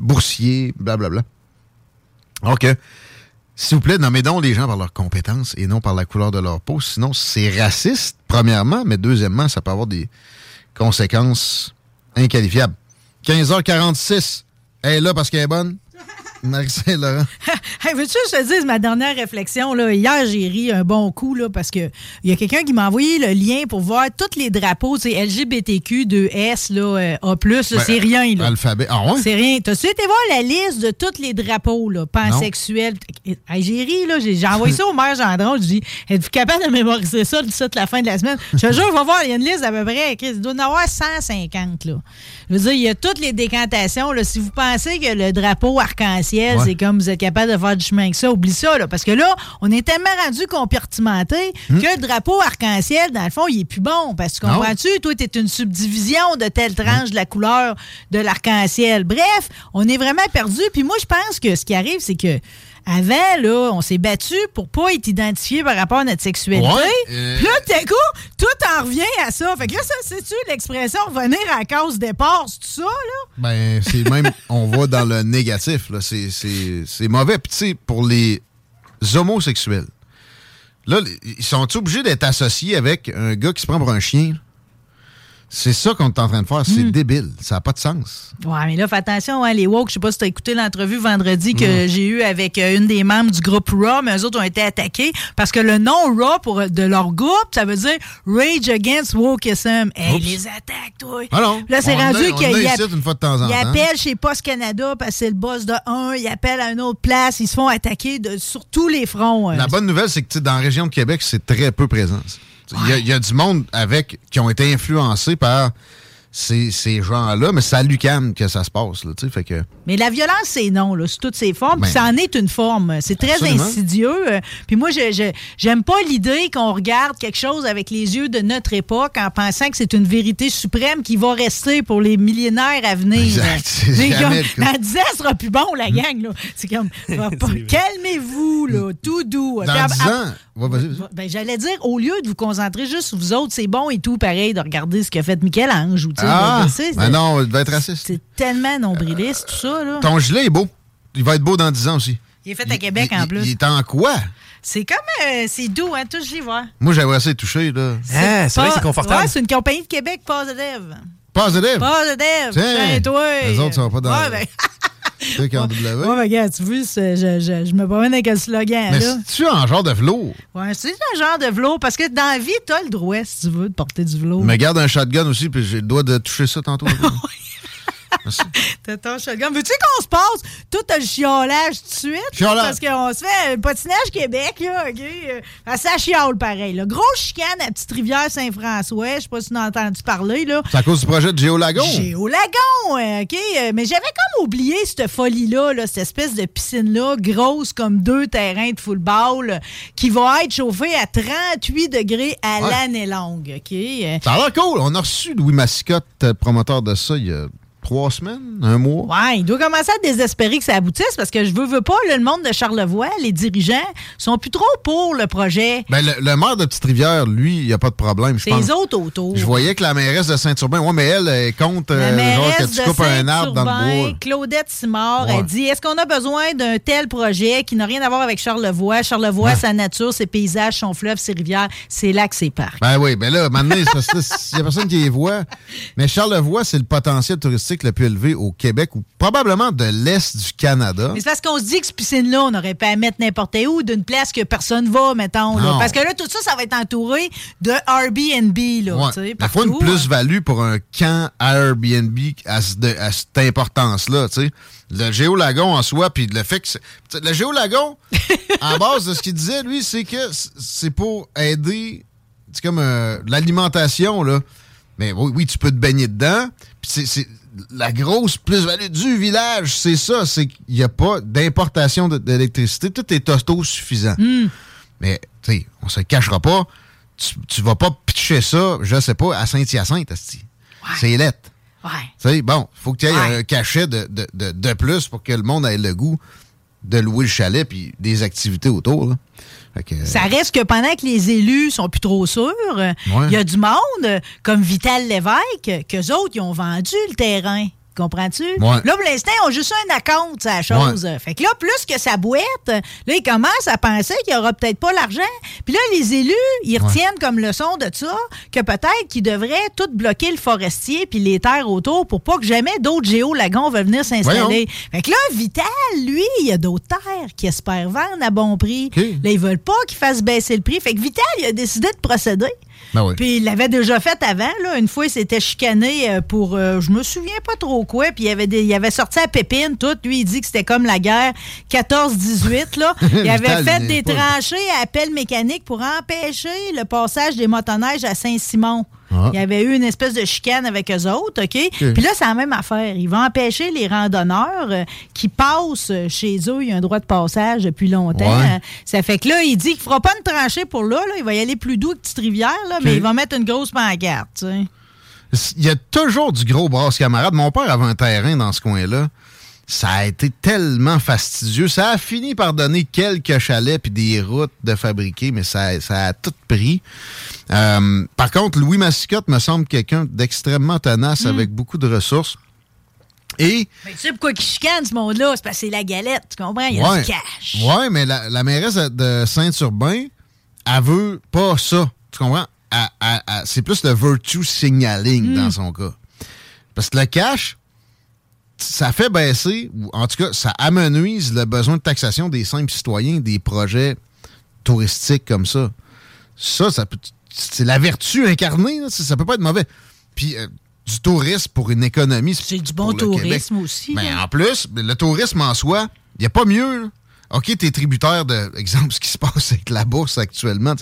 boursier, blablabla. OK. S'il vous plaît, nommez donc les gens par leurs compétences et non par la couleur de leur peau. Sinon, c'est raciste, premièrement, mais deuxièmement, ça peut avoir des conséquences inqualifiables. 15h46. Elle est là parce qu'elle est bonne? Marie-Saint-Laurent. Hey, veux-tu que je te dise ma dernière réflexion? Là? Hier, j'ai ri un bon coup là, parce que il y a quelqu'un qui m'a envoyé le lien pour voir tous les drapeaux, c'est LGBTQ 2S, là, euh, A, là, Ben, c'est rien. Là. Alphabet. Ah ouais? C'est rien. T'as-tu été voir la liste de tous les drapeaux, là, pansexuels? Hey, j'ai ri, là. J'ai envoyé ça au maire Gendron. Je dis, êtes-vous capable de mémoriser ça d'ici la fin de la semaine? Je te jure, on va voir, il y a une liste à peu près. Il doit y en avoir 150, là. Je veux dire, il y a toutes les décantations, là. Si vous pensez que le drapeau arc-en-ciel, Ouais. c'est comme vous êtes capable de faire du chemin que ça, oublie ça, là. Parce que là, on est tellement rendu compartimenté que le drapeau arc-en-ciel, dans le fond, il est plus bon. Parce que comprends-tu? Toi, t'es une subdivision de telle tranche de la couleur de l'arc-en-ciel. Bref, on est vraiment perdu. Puis moi, je pense que ce qui arrive, c'est que avant, là, on s'est battu pour pas être identifié par rapport à notre sexualité. Ouais, euh, Puis là, d'un coup, tout en revient à ça. Fait que là, ça, c'est-tu l'expression revenir à la cause départ, c'est tout ça, là? Ben, c'est même, on va dans le négatif. là. C'est- C'est c'est mauvais. Puis, tu sais, pour les homosexuels, là, ils sont obligés d'être associés avec un gars qui se prend pour un chien? C'est ça qu'on est en train de faire. C'est débile. Ça n'a pas de sens. Ouais, mais là, fais attention, hein, les woke, je sais pas si t'as écouté l'entrevue vendredi que j'ai eue avec euh, une des membres du groupe Raw, mais eux autres ont été attaqués parce que le nom Raw pour, de leur groupe, ça veut dire Rage Against Wokeism. Hey, les attaques, toi. Ah non. Là, c'est rendu qu'il a y une fois de temps en temps. appelle chez Post Canada parce que c'est le boss de un, il appelle à une autre place, ils se font attaquer de, sur tous les fronts. euh. La bonne nouvelle, c'est que tu dans la région de Québec, c'est très peu présent. ça. Il y, y a du monde avec qui ont été influencés par ces, ces gens-là, mais c'est à l'UQAM que ça se passe. Là, fait que, Mais la violence, c'est non, là, sous toutes ses formes. Puis Ben, ça en est une forme. C'est très absolument. insidieux. Euh, Puis moi, je, j'aime pas l'idée qu'on regarde quelque chose avec les yeux de notre époque en pensant que c'est une vérité suprême qui va rester pour les millénaires à venir. Exact. Comme, dans 10 ans, ça sera plus bon, la gang. Là. C'est comme, calmez-vous, là, tout doux. Puis dans à- 10 à- ans, ouais, vas-y, vas-y. ben, j'allais dire, au lieu de vous concentrer juste sur vous autres, c'est bon et tout, pareil, de regarder ce qu'a fait Michel-Ange. Ou, Ah, de- sais, ben c'est- non, il va être raciste. C'est tellement nombriliste, tout ça. Là. Ton gilet est beau. Il va être beau dans 10 ans aussi. Il est fait à Québec Il- en plus. Il est en quoi? C'est comme. euh, c'est doux, hein, touche j'y vois. Moi, j'aimerais y toucher, là. Ah, c'est vrai que c'est confortable. Ouais, c'est une compagnie de Québec, Positive. Positive. Positive. Tiens, toi. les autres sont pas dans Ouais, le- ben, W. ouais, ben, regarde, tu vois, je, je, je me promène avec un slogan, Mais c'est-tu en genre de velours? Ouais, c'est un genre de velours, parce que dans la vie, t'as le droit, si tu veux, de porter du velours. Me garde un shotgun aussi, puis j'ai le droit de toucher ça tantôt. T'as ton shotgun. Veux-tu qu'on se passe tout le chiolage tout de suite? Chiolage. Parce qu'on se fait un patinage Québec, là, OK? Ah, ça chiole pareil. Là. Gros chicane à Petite Rivière Saint-François. Je sais pas si tu en as entendu parler, là. C'est à cause du projet de Géolagon. Géolagon, euh, OK? Euh, Mais j'avais comme oublié cette folie-là, là, cette espèce de piscine-là, grosse comme deux terrains de football, qui va être chauffée à 38 degrés à Ouais. l'année longue, OK? Ça a l'air cool. On a reçu Louis Mascotte, promoteur de ça, il y a trois semaines, un mois. Ouais, il doit commencer à désespérer que ça aboutisse parce que je veux, veux pas, là, le monde de Charlevoix, les dirigeants, sont plus trop pour le projet. Ben, le, le maire de Petite-Rivière, lui, il n'y a pas de problème. C'est les autres autour. Je voyais que la mairesse de Saint-Urbain, ouais, mais elle, elle compte La euh, genre que tu de coupes un arbre dans le bois. Claudette Simard, Ouais. elle dit est-ce qu'on a besoin d'un tel projet qui n'a rien à voir avec Charlevoix? Charlevoix, sa nature, ses paysages, son fleuve, ses rivières, c'est là que c'est parc. Ben oui, ben là, maintenant, il n'y a personne qui les voit. Mais Charlevoix, c'est le potentiel touristique le plus élevé au Québec ou probablement de l'Est du Canada. Mais c'est parce qu'on se dit que cette piscine-là, on aurait pu la mettre n'importe où, d'une place que personne va, mettons. là. Parce que là, tout ça, ça va être entouré de Airbnb, là. Ouais. Il faut une hein. plus-value pour un camp Airbnb à, ce- de- à cette importance-là. tu sais. Le géolagon en soi, puis le fait que. Le géolagon, à base de ce qu'il disait, lui, c'est que c'est pour aider. C'est comme euh, l'alimentation, là. Mais oui, oui, tu peux te baigner dedans. Puis c'est la grosse plus-value du village, c'est ça. C'est qu'il n'y a pas d'importation d'électricité. Tout est autosuffisant. Mais, tu sais, on se le cachera pas. Tu, tu vas pas pitcher ça, je sais pas, à Saint-Hyacinthe, asti. C'est lettre. Ouais. Tu sais, bon, faut que tu aies Ouais. un cachet de, de, de, de plus pour que le monde ait le goût de louer le chalet puis des activités autour. là. Fait que, Ça reste que pendant que les élus sont plus trop sûrs, il y a du monde, comme Vital Lévesque, qu'eux autres, ils ont vendu le terrain. Comprends-tu? Ouais. Là, pour l'instant, ils ont juste un account, c'est la chose. Fait que là, plus que sa boîte, là, ils commencent à penser qu'il n'y aura peut-être pas l'argent. Puis là, les élus, ils retiennent comme leçon de ça que peut-être qu'ils devraient tout bloquer le forestier puis les terres autour pour pas que jamais d'autres géolagons veulent venir s'installer. Fait que là, Vital, lui, il y a d'autres terres qui espèrent vendre à bon prix. Là, ils veulent pas qu'il fasse baisser le prix. Fait que Vital, il a décidé de procéder. Ben oui. Puis il l'avait déjà fait avant. Là. Une fois, il s'était chicané euh, pour, euh, je me souviens pas trop quoi. Puis il avait, des- il avait sorti à Pépine, tout. Lui, il dit que c'était comme la guerre 14-18. là. Il avait fait des tranchées à appel mécanique pour empêcher le passage des motoneiges à Saint-Simon. Ah. Il y avait eu une espèce de chicane avec eux autres, OK? Puis là, c'est la même affaire. Ils vont empêcher les randonneurs euh, qui passent chez eux. Il y a un droit de passage depuis longtemps. Ouais. Ça fait que là, il dit qu'il fera pas une tranchée pour là. là. Il va y aller plus doux que Petite Rivière, là, mais il va mettre une grosse pancarte. tu sais. Il y a toujours du gros brasse camarade. Mon père avait un terrain dans ce coin-là. Ça a été tellement fastidieux. Ça a fini par donner quelques chalets puis des routes de fabriquer, mais ça, ça a tout pris. Euh, par contre, Louis Massicotte me semble quelqu'un d'extrêmement tenace Hmm. avec beaucoup de ressources. Et Mais tu sais pourquoi ils chicanent, ce monde-là? C'est parce que c'est la galette, tu comprends? Il y a ouais, du cash. ouais, mais la, la mairesse de Saint-Urbain, elle veut pas ça. Tu comprends? C'est plus le virtue signaling dans son cas. Parce que le cash, ça fait baisser, ou en tout cas, ça amenuise le besoin de taxation des simples citoyens des projets touristiques comme ça. Ça, ça c'est la vertu incarnée, là, ça, ça peut pas être mauvais. Puis euh, du tourisme pour une économie. C'est du bon Québec. tourisme aussi. Mais là. en plus, le tourisme en soi, il n'y a pas mieux. là. OK, t'es tributaire de, exemple, ce qui se passe avec la bourse actuellement.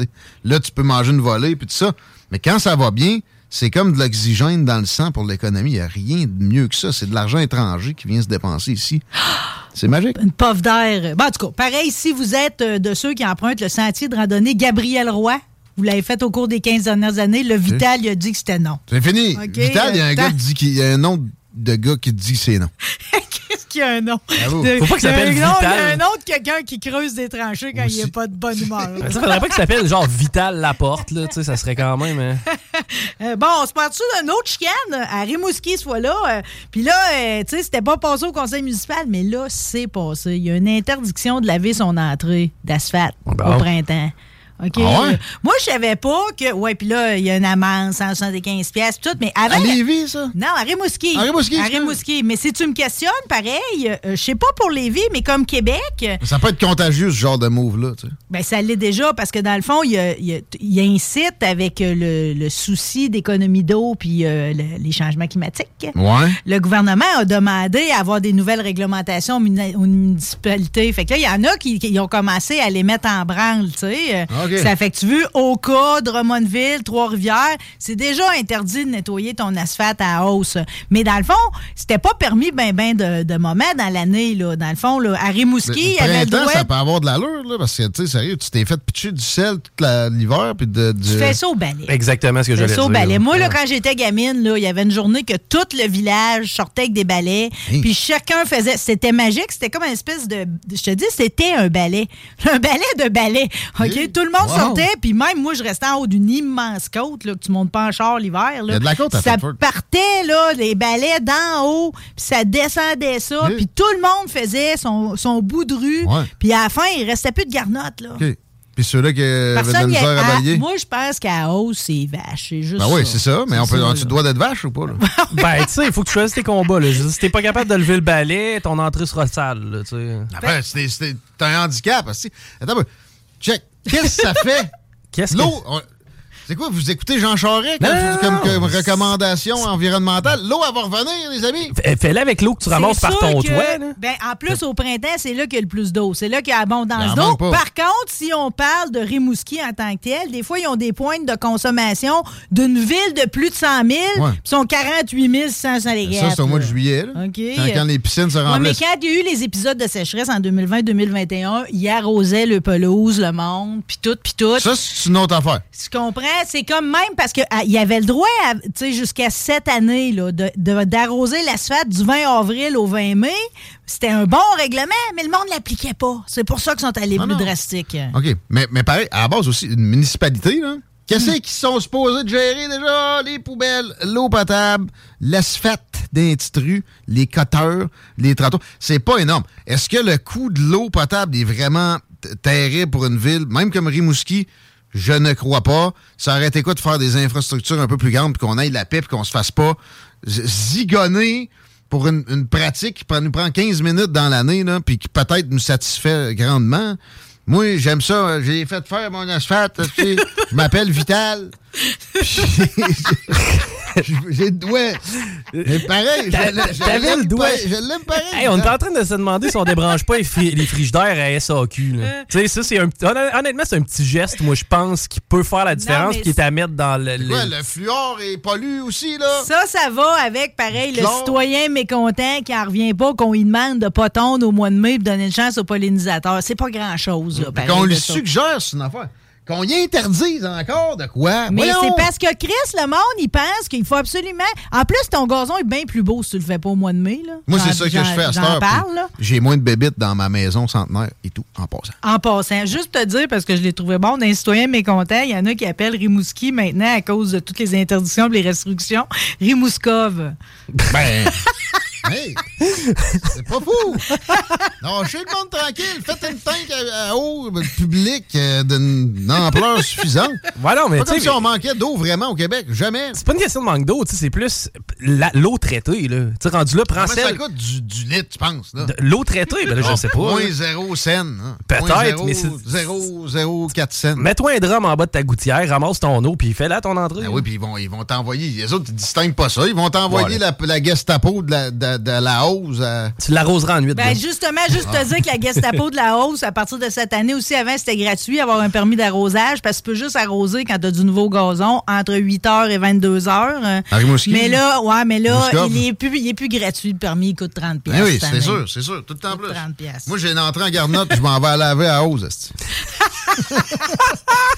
Là, tu peux manger une volée puis tout ça. Mais quand ça va bien, c'est comme de l'oxygène dans le sang pour l'économie. Il n'y a rien de mieux que ça. C'est de l'argent étranger qui vient se dépenser ici. C'est magique. Une puff d'air. Bon, en tout cas, pareil, si vous êtes euh, de ceux qui empruntent le sentier de randonnée Gabriel Roy, vous l'avez fait au cours des 15 dernières années, le Vital, il a dit que c'était non. C'est fini. Vital, il y a un gars qui dit qu'il il y a un nom de gars qui dit c'est non. Qu'est-ce qu'il y a un nom? De- Faut pas qu'il il y a s'appelle un nom- Il y a Vital. un nom de quelqu'un qui creuse des tranchées quand il n'est pas de bonne humeur. Ça faudrait pas qu'il s'appelle genre Vital Laporte, là, tu sais, ça serait quand même. euh, Euh, bon, on se parle-tu d'une autre chicane? À Rimouski ce fois-là? euh, Puis là, euh, tu sais, c'était pas passé au conseil municipal, mais là, c'est passé. Il y a une interdiction de laver son entrée d'asphalte Bon. au printemps. OK? Ah ouais? Euh, moi, je savais pas que. Ouais, puis là, il y a une amende, 175 pièces, tout, mais avant. À Lévis, ça? Non, à Rimouski. À Rimouski, À Rimouski. Mais si tu me questionnes, pareil, euh, je sais pas pour Lévis, mais comme Québec, Ça peut être contagieux, ce genre de move-là. tu sais. ben, ça l'est déjà parce que dans le fond, il, y a- il incite avec euh, le, le souci d'économie d'eau puis euh, le- les changements climatiques. Ouais. Le gouvernement a demandé à avoir des nouvelles réglementations aux muni- aux municipalités. Fait que là, il y en a qui, qui ont commencé à les mettre en branle, tu sais. Ça fait que tu veux, Oka, Drummondville, Trois-Rivières, c'est déjà interdit de nettoyer ton asphalte à hausse. Mais dans le fond, c'était pas permis ben ben de, de moments dans l'année, là. Dans le fond, là, à Rimouski, il y avait le droit... ça peut avoir de l'allure, là, parce que, tu sais, sérieux, tu t'es fait pitcher du sel tout l'hiver, puis de, du- Tu fais ça au balai. Exactement ce que j'allais ça au dire. balai. Moi, là, Ouais. quand j'étais gamine, là, il y avait une journée que tout le village sortait avec des balais. Hey. Puis chacun faisait. C'était magique. C'était comme une espèce de. Je te dis, c'était un balai. Un balai de balai. OK? Hey. Tout le monde Wow. sortait. Puis même moi, je restais en haut d'une immense côte, là, que tu montes pas en char l'hiver. là. Il y a de la côte à Ça partait, là, les balais d'en haut. Puis ça descendait ça. Puis tout le monde faisait son, son bout de rue. Puis à la fin, il restait plus de garnotte, là. OK. Puis ceux-là qui avaient de la misère à à- balayer. Moi, je pense qu'à hausse, c'est vache. C'est juste Ben oui, c'est ça, mais on peut, ça, tu dois d'être vache ou pas? Là? Ben, tu sais, il faut que tu choisisses tes combats. Là. Je veux dire, Si t'es pas capable de lever le balai, ton entrée sera sale. Là. Après, c'est c'est- t'as un handicap. aussi. Attends, un peu. check. Qu'est-ce que ça fait? Qu'est-ce que. L'eau. on- C'est quoi, vous écoutez Jean Charest comme, Non, comme- comme recommandation environnementale? L'eau, elle va revenir, les amis? Fais- Fais-le avec l'eau que tu ramasses par ton que- toit. Là. Ben, en plus, au printemps, c'est là qu'il y a le plus d'eau. C'est là qu'il y a abondance d'eau. Par contre, si on parle de Rimouski en tant que tel, des fois, ils ont des pointes de consommation d'une ville de plus de 100 000, Ouais. puis sont 48 600 les Ça, c'est au mois de juillet. là. OK. Quand, quand les piscines se Ouais, mais remplissent. quand il y a eu les épisodes de sécheresse en 2020-2021, ils arrosaient le pelouse, le monde, puis tout, puis tout. Ça, c'est une autre affaire. Tu comprends? C'est comme même parce qu'il y avait le droit, à, tu sais, jusqu'à cette année, là, de- de- d'arroser l'asphalte du 20 avril au 20 mai. C'était un bon règlement, mais le monde ne l'appliquait pas. C'est pour ça qu'ils sont allés Ah plus non. drastiques. OK. Mais, mais pareil, à la base aussi, une municipalité, là. Qu'est-ce qu'ils sont supposés de gérer déjà? Les poubelles, l'eau potable, l'asphalte des petites rues, les coteurs, les trottoirs. C'est pas énorme. Est-ce que le coût de l'eau potable est vraiment terrible pour une ville, même comme Rimouski? Je ne crois pas. Ça aurait été quoi de faire des infrastructures un peu plus grandes, puis qu'on aille la puis qu'on se fasse pas zigonner pour une, une pratique qui nous prend 15 minutes dans l'année, là, puis qui peut-être nous satisfait grandement? Moi, j'aime ça. J'ai fait faire mon asphalte. tu sais. Je m'appelle Vital. J'ai- le doigt. Mais pareil, l'aime le doigt. pareil, Je l'aime pareil. Hey, on est en train de se demander si on débranche pas les, fri- les frigidaires à SAQ. là. Tu sais, ça, c'est un. honn- Honnêtement, c'est un petit geste, moi, je pense, qui peut faire la différence, qui est à mettre dans le. le- Ouais, le fluor est pollu aussi, là. Ça, ça va avec, pareil, le citoyen mécontent qui en revient pas, qu'on lui demande de pas tondre au mois de mai pour donner une chance aux pollinisateurs. C'est pas grand-chose, là, pareil, Qu'on lui suggère, c'est une affaire. Qu'on y interdise encore de quoi? Mais c'est parce que Chris, le monde, il pense qu'il faut absolument. En plus, ton gazon est bien plus beau si tu le fais pas au mois de mai. Là. Moi, c'est ça que je fais à cette heure. J'ai moins de bébites dans ma maison centenaire et tout, en passant. En passant, juste te dire, parce que je l'ai trouvé bon, d'un citoyen mécontent, il y en a qui appellent Rimouski maintenant à cause de toutes les interdictions et les restrictions. Rimouskov. Ben. hey! C'est pas fou! Non, chez le monde tranquille. Faites une tank à, à eau publique euh, d'une ampleur suffisante. Non, mais Pas tu comme sais, si on manquait d'eau vraiment au Québec. Jamais. c'est pas une question de manque d'eau, tu sais, c'est plus la- l'eau traitée, là. Tu sais, rendu là, prends Comment ça celle. coûte du, du litre, tu penses? là? de- L'eau traitée, ben là, je sais pas. Moins zéro hein. Peut-être, Moins zéro- mais c'est- zéro, zéro, quatre cents. Mets-toi un drum en bas de ta gouttière, ramasse ton eau, puis fais là ton entrée. Ben oui, puis ils vont ils vont t'envoyer. Les autres, ils distinguent pas ça. Ils vont t'envoyer Voilà. la, la Gestapo de la, de, de la hausse. à- Tu l'arroseras en nuit. Ben, justement, juste te dire que la Gestapo de la hausse, à partir de cette année aussi, avant, c'était gratuit, avoir un permis d'arrosage, parce que tu peux juste arroser quand tu as du nouveau gazon entre 8h et 22h. À Rimouski? Mais là, ouais, mais là, il est, plus, il est plus gratuit. Le permis, il coûte 30 Ben oui, c'est sûr, c'est sûr. Tout le temps plus. 30 piastres. Moi, j'ai une entrée en garnotte, je m'en vais à laver à hausse.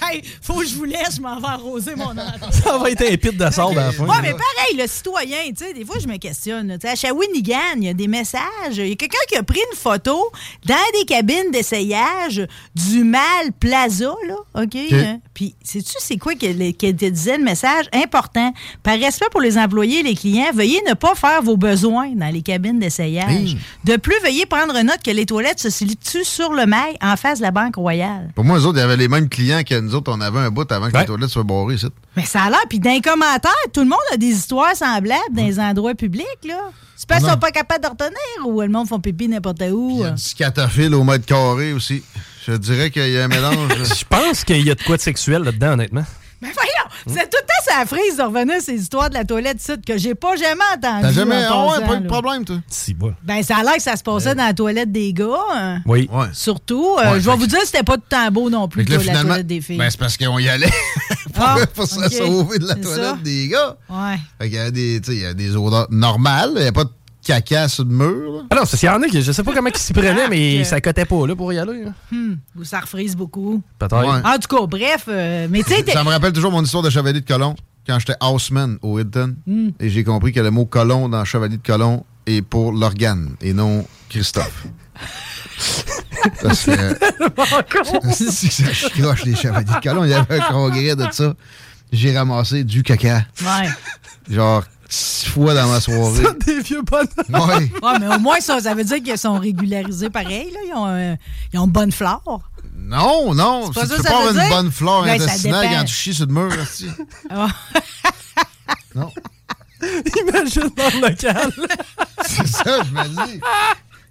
Hey, faut que je vous laisse, je m'en vais arroser mon entrée. Ça va être un pit de sable à la fin. Ouais, mais pareil, le citoyen, tu sais, des fois, je me questionne. là. Tu sais, à Shawinigan, il y a des messages. Il y a quelqu'un qui a pris une photo dans des cabines d'essayage du Mal Plaza, là, OK? hein? Puis, sais-tu, c'est quoi que, le- que te disait le message? Important. Par respect pour les employés et les clients, veuillez ne pas faire vos besoins dans les cabines d'essayage. De plus, veuillez prendre note que les toilettes se situent sur le mail en face de la Banque Royale. Pour moi, eux autres, il y avait les mêmes clients que nous autres. On avait un bout avant que Ouais. les toilettes soient barrées. ici. Mais ça a l'air, puis dans les commentaires, tout le monde a des histoires semblables dans les endroits publics, là. C'est parce qu'ils Non. sont pas capables de retenir ou le monde font pipi n'importe où. Il y a euh. du scatophile au mètre carré aussi. Je dirais qu'il y a un mélange. Je pense qu'il y a de quoi de sexuel là-dedans, honnêtement. Mais voyons, c'est tout le temps sa frise de revenir ces histoires de la toilette site que j'ai pas jamais entendu. T'as jamais. en Ah ouais, pas de là. problème, toi. Si, bon. Ben, ça a l'air que ça se passait dans la toilette des gars. hein. Oui. Ouais. Surtout. Euh, Ouais, je vais vous que- dire, c'était pas de temps beau non plus, que là, toi, la finalement, toilette des filles. ben, c'est parce qu'on y allait Ah, pour se sauver de la C'est toilette ça. des gars. ouais. Fait qu'il y a des, tu sais, il y a des odeurs normales. Il n'y a pas de caca sur le mur. là. Ah non, qu'il y en a qui, je sais pas comment ils s'y prenaient, mais ça cotait pas là pour y aller. là. Hmm, ou ça refrise beaucoup. Peut-être. Ouais. En tout cas, bref, euh, mais tu sais, t'es- Ça me rappelle toujours mon histoire de chevalier de colon quand j'étais houseman au Hilton. Hmm. Et j'ai compris que le mot colon dans chevalier de colon est pour l'organe et non Christophe. Parce que si ça chicoche les chevaliers de colon, il y avait un congrès de ça. J'ai ramassé du caca. ouais. Genre six fois dans ma soirée. Des vieux bonhommes. Ouais. Ouais, mais au moins, ça, ça veut dire qu'ils sont régularisés pareil. Là. Ils, ont, euh, ils ont une bonne flore. Non, non. pas Tu ça peux ça pas une dire? bonne flore Ben, ça intestinale dépend. quand tu chies sur le mur. esti. Ah. Non. Imagine dans le local. C'est ça, je me dis.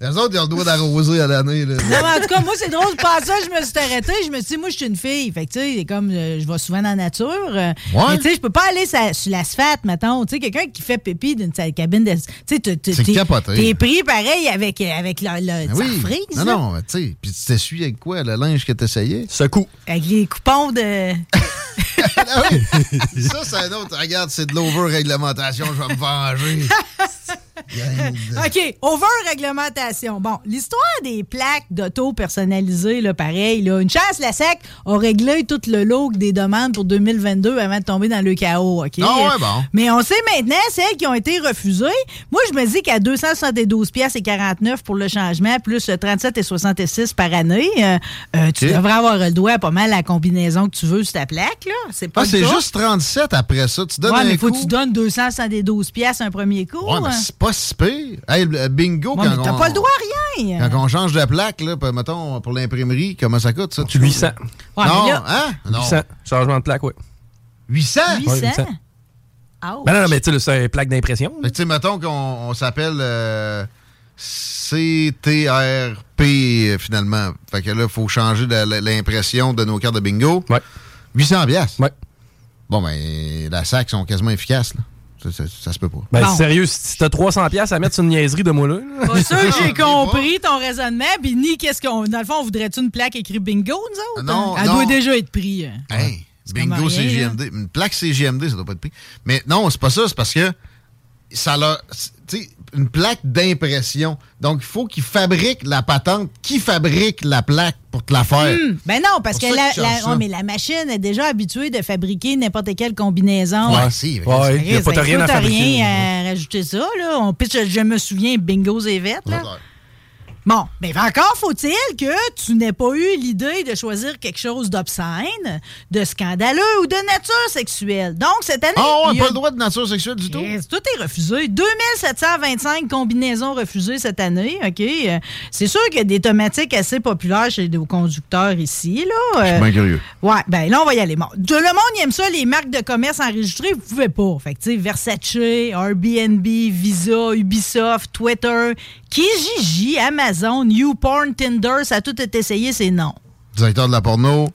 Les autres, ils ont le droit d'arroser à l'année. Non, mais en tout cas, moi, c'est drôle de penser, je me suis arrêtée. Je me suis dit, moi, je suis une fille. Fait que, tu sais, comme, euh, je vais souvent dans la nature. euh, Ouais. Mais, tu sais, je peux pas aller sa- sur l'asphalte, mettons. Tu sais, quelqu'un qui fait pipi d'une sa cabine de. Tu sais, tu- tu- C'est t'es- capoté. T'es pris pareil avec, avec le, le Ben ça oui. frise, non, là. non, mais tu sais. Puis tu t'essuies avec quoi? Le linge que t'essayais? Secoue. Avec les coupons de. ah oui! ça, c'est un autre. Regarde, c'est de l'over-réglementation. Je vais me venger. OK, over-réglementation. Bon, l'histoire des plaques d'auto personnalisées, là, pareil, là, une chance, la SEC a réglé tout le lot des demandes pour 2022 avant de tomber dans le chaos, OK? Ah ouais, bon. Mais on sait maintenant, celles qui ont été refusées, moi, je me dis qu'à 272 pièces et 49 pour le changement, plus 37 et 66 par année, euh, euh, tu devrais avoir le droit à pas mal la combinaison que tu veux sur ta plaque, là. C'est pas Ah, c'est juste 37 après ça. Tu donnes Ouais, un mais faut coup. que tu donnes 272 pièces un premier coup. Ouais, hein. Pas si pire. Hey, le bingo, Ouais, mais quand t'as pas le droit à rien. Quand on change de plaque, là, mettons, pour l'imprimerie, comment ça coûte, ça? Tu 800. Ouais, non, mais là- hein? Non. 800. Changement de plaque, oui. 800? 800? Ouais, 800. Ouch. Ben non, non, mais tu sais, c'est une plaque d'impression. Que, tu sais, mettons qu'on on s'appelle euh, CTRP, euh, finalement. Fait que là, il faut changer l'impression de nos cartes de bingo. Ouais. 800 piastres? Ouais. Bon, ben, la SAC sont quasiment efficaces, là. Ça, ça- ça se peut pas. Ben, sérieux, si t'as 300$ piastres à mettre sur une niaiserie de moi là. Pas sûr que j'ai compris ton raisonnement, puis ni qu'est-ce qu'on. Dans le fond, on voudrait-tu une plaque écrite bingo, nous autres? Non, hein? Elle non. doit déjà être prise. Hey, comme bingo CGMD. Une plaque CGMD, ça doit pas être pris. Mais non, c'est pas ça, c'est parce que ça l'a. Tu sais, une plaque d'impression. Donc, il faut qu'ils fabriquent la patente. Qui fabrique la plaque pour te la faire? Hmm, Ben non, parce que la, la- mais la machine est déjà habituée de fabriquer n'importe quelle combinaison. Ouais, si. Ouais, il n'y a pas rien à fabriquer. rien à rajouter ça, là. On pitch, je me souviens, bingo et là. Bon, mais encore faut-il que tu n'aies pas eu l'idée de choisir quelque chose d'obscène, de scandaleux ou de nature sexuelle. Donc, cette année. Ah, ouais, il y a- pas le droit de nature sexuelle du tout? Yes, tout est refusé. 2725 combinaisons refusées cette année, OK? Euh, C'est sûr qu'il y a des thématiques assez populaires chez nos conducteurs ici, là. Je suis Euh, bien curieux. Ouais, ben là, on va y aller. Bon, le monde aime ça, les marques de commerce enregistrées, vous pouvez pas. Fait que, tu sais, Versace, Airbnb, Visa, Ubisoft, Twitter, Kijiji, Amazon, YouPorn, Tinder, ça a tout été essayé, c'est non. Directeur de la porno.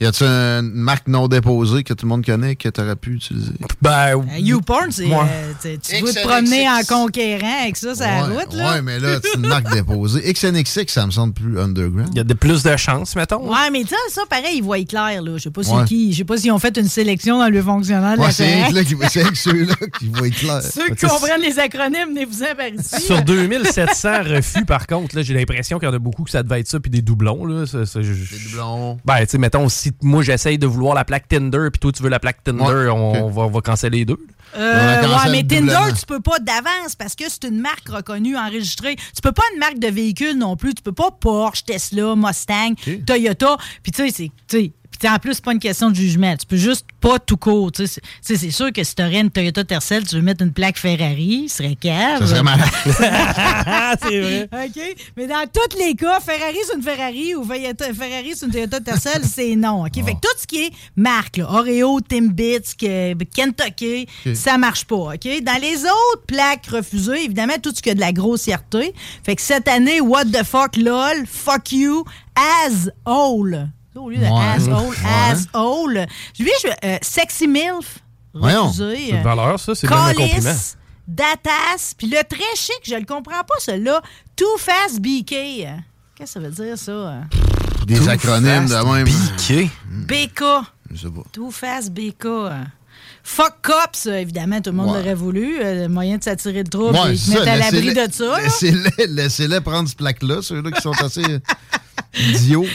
Y a-tu une marque non déposée que tout le monde connaît que tu aurais pu utiliser? Ben, Euh, YouPorn, c'est. Ouais. euh, tu- tu veux te promener en conquérant avec ça, la ouais, route, là? ouais, mais là, c'est une marque déposée. XNXX, ça me semble plus underground. il y a de plus de chances, mettons. Ouais, mais ça, ça, pareil, ils voient clair, là. Je sais pas c'est Ouais. qui. Je sais pas s'ils ont fait une sélection dans le fonctionnaire de la c'est avec ceux-là qui voient clair. Ceux qui comprennent les acronymes, venez-vous-en par ici. Sur 2700 refus, par contre, là, j'ai l'impression qu'il y en a beaucoup que ça devait être ça, puis des doublons. Là, ça, ça, je- Des doublons. Ben, tu sais, mettons, si moi j'essaye de vouloir la plaque Tinder, puis toi tu veux la plaque Tinder, Ouais, on, va, on va canceller les deux. Euh, ouais, mais. Tinder, tu peux pas d'avance parce que c'est une marque reconnue, enregistrée. Tu peux pas une marque de véhicule non plus. Tu peux pas Porsche, Tesla, Mustang, Toyota. Puis tu sais, c'est. Puis en plus, c'est pas une question de jugement. Tu peux juste pas tout court. C'est- sûr que si tu aurais une Toyota Tercel, tu veux mettre une plaque Ferrari, ce serait cave. Ça serait malade. c'est vrai. OK? Mais dans tous les cas, Ferrari, c'est une Ferrari ou Ferrari, c'est une Toyota Tercel, c'est non. OK? Fait que tout ce qui est marque, là, Oreo, Timbits, Kentucky, ça marche pas. OK? Dans les autres plaques refusées, évidemment, tout ce qui a de la grossièreté. Fait que cette année, what the fuck, lol, fuck you, asshole. Au lieu de Ouais. asshole, Ouais. asshole. Lui, je, euh, sexy MILF, Voyons. C'est de valeur, ça, c'est bien un compliment. Callis, Datas, puis le très chic, je le comprends pas, celui-là, Too Fast BK. Qu'est-ce que ça veut dire, ça? Des acronymes de même. Piqué. BK. Je sais pas. Too Fast BK. Fuck Cops, évidemment, tout le monde Ouais. l'aurait voulu. euh, le moyen de s'attirer le trouble Ouais, et de c'est mettre ça, à l'abri de ça. Laissez-les laissez-les prendre ce plaque-là, ceux-là qui sont assez idiots.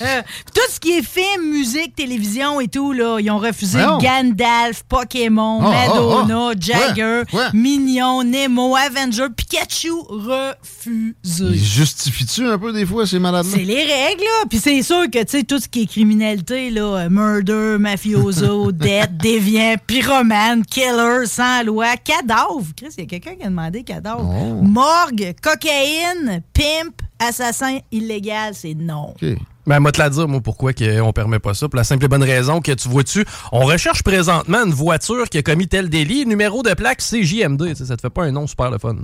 Euh, tout ce qui est film, musique, télévision et tout, là, ils ont refusé. Gandalf, Pokémon, Oh, Madonna, oh, oh. Jagger? Minion, Nemo, Avenger, Pikachu, refusé. Ils justifient-tu un peu des fois ces malades-là? C'est les règles, là. Puis c'est sûr que, tu sais, tout ce qui est criminalité, là, murder, mafioso, dette, déviant, pyromane, killer, sans loi, cadavre. Chris, il y a quelqu'un qui a demandé cadavre. Oh. Morgue, cocaïne, pimp, assassin illégal, c'est non. OK. Ben, moi, te la dire, moi, pourquoi on permet pas ça. Pour la simple et bonne raison que tu vois-tu, on recherche présentement une voiture qui a commis tel délit, numéro de plaque CJMD. Ça te fait pas un nom super le fun.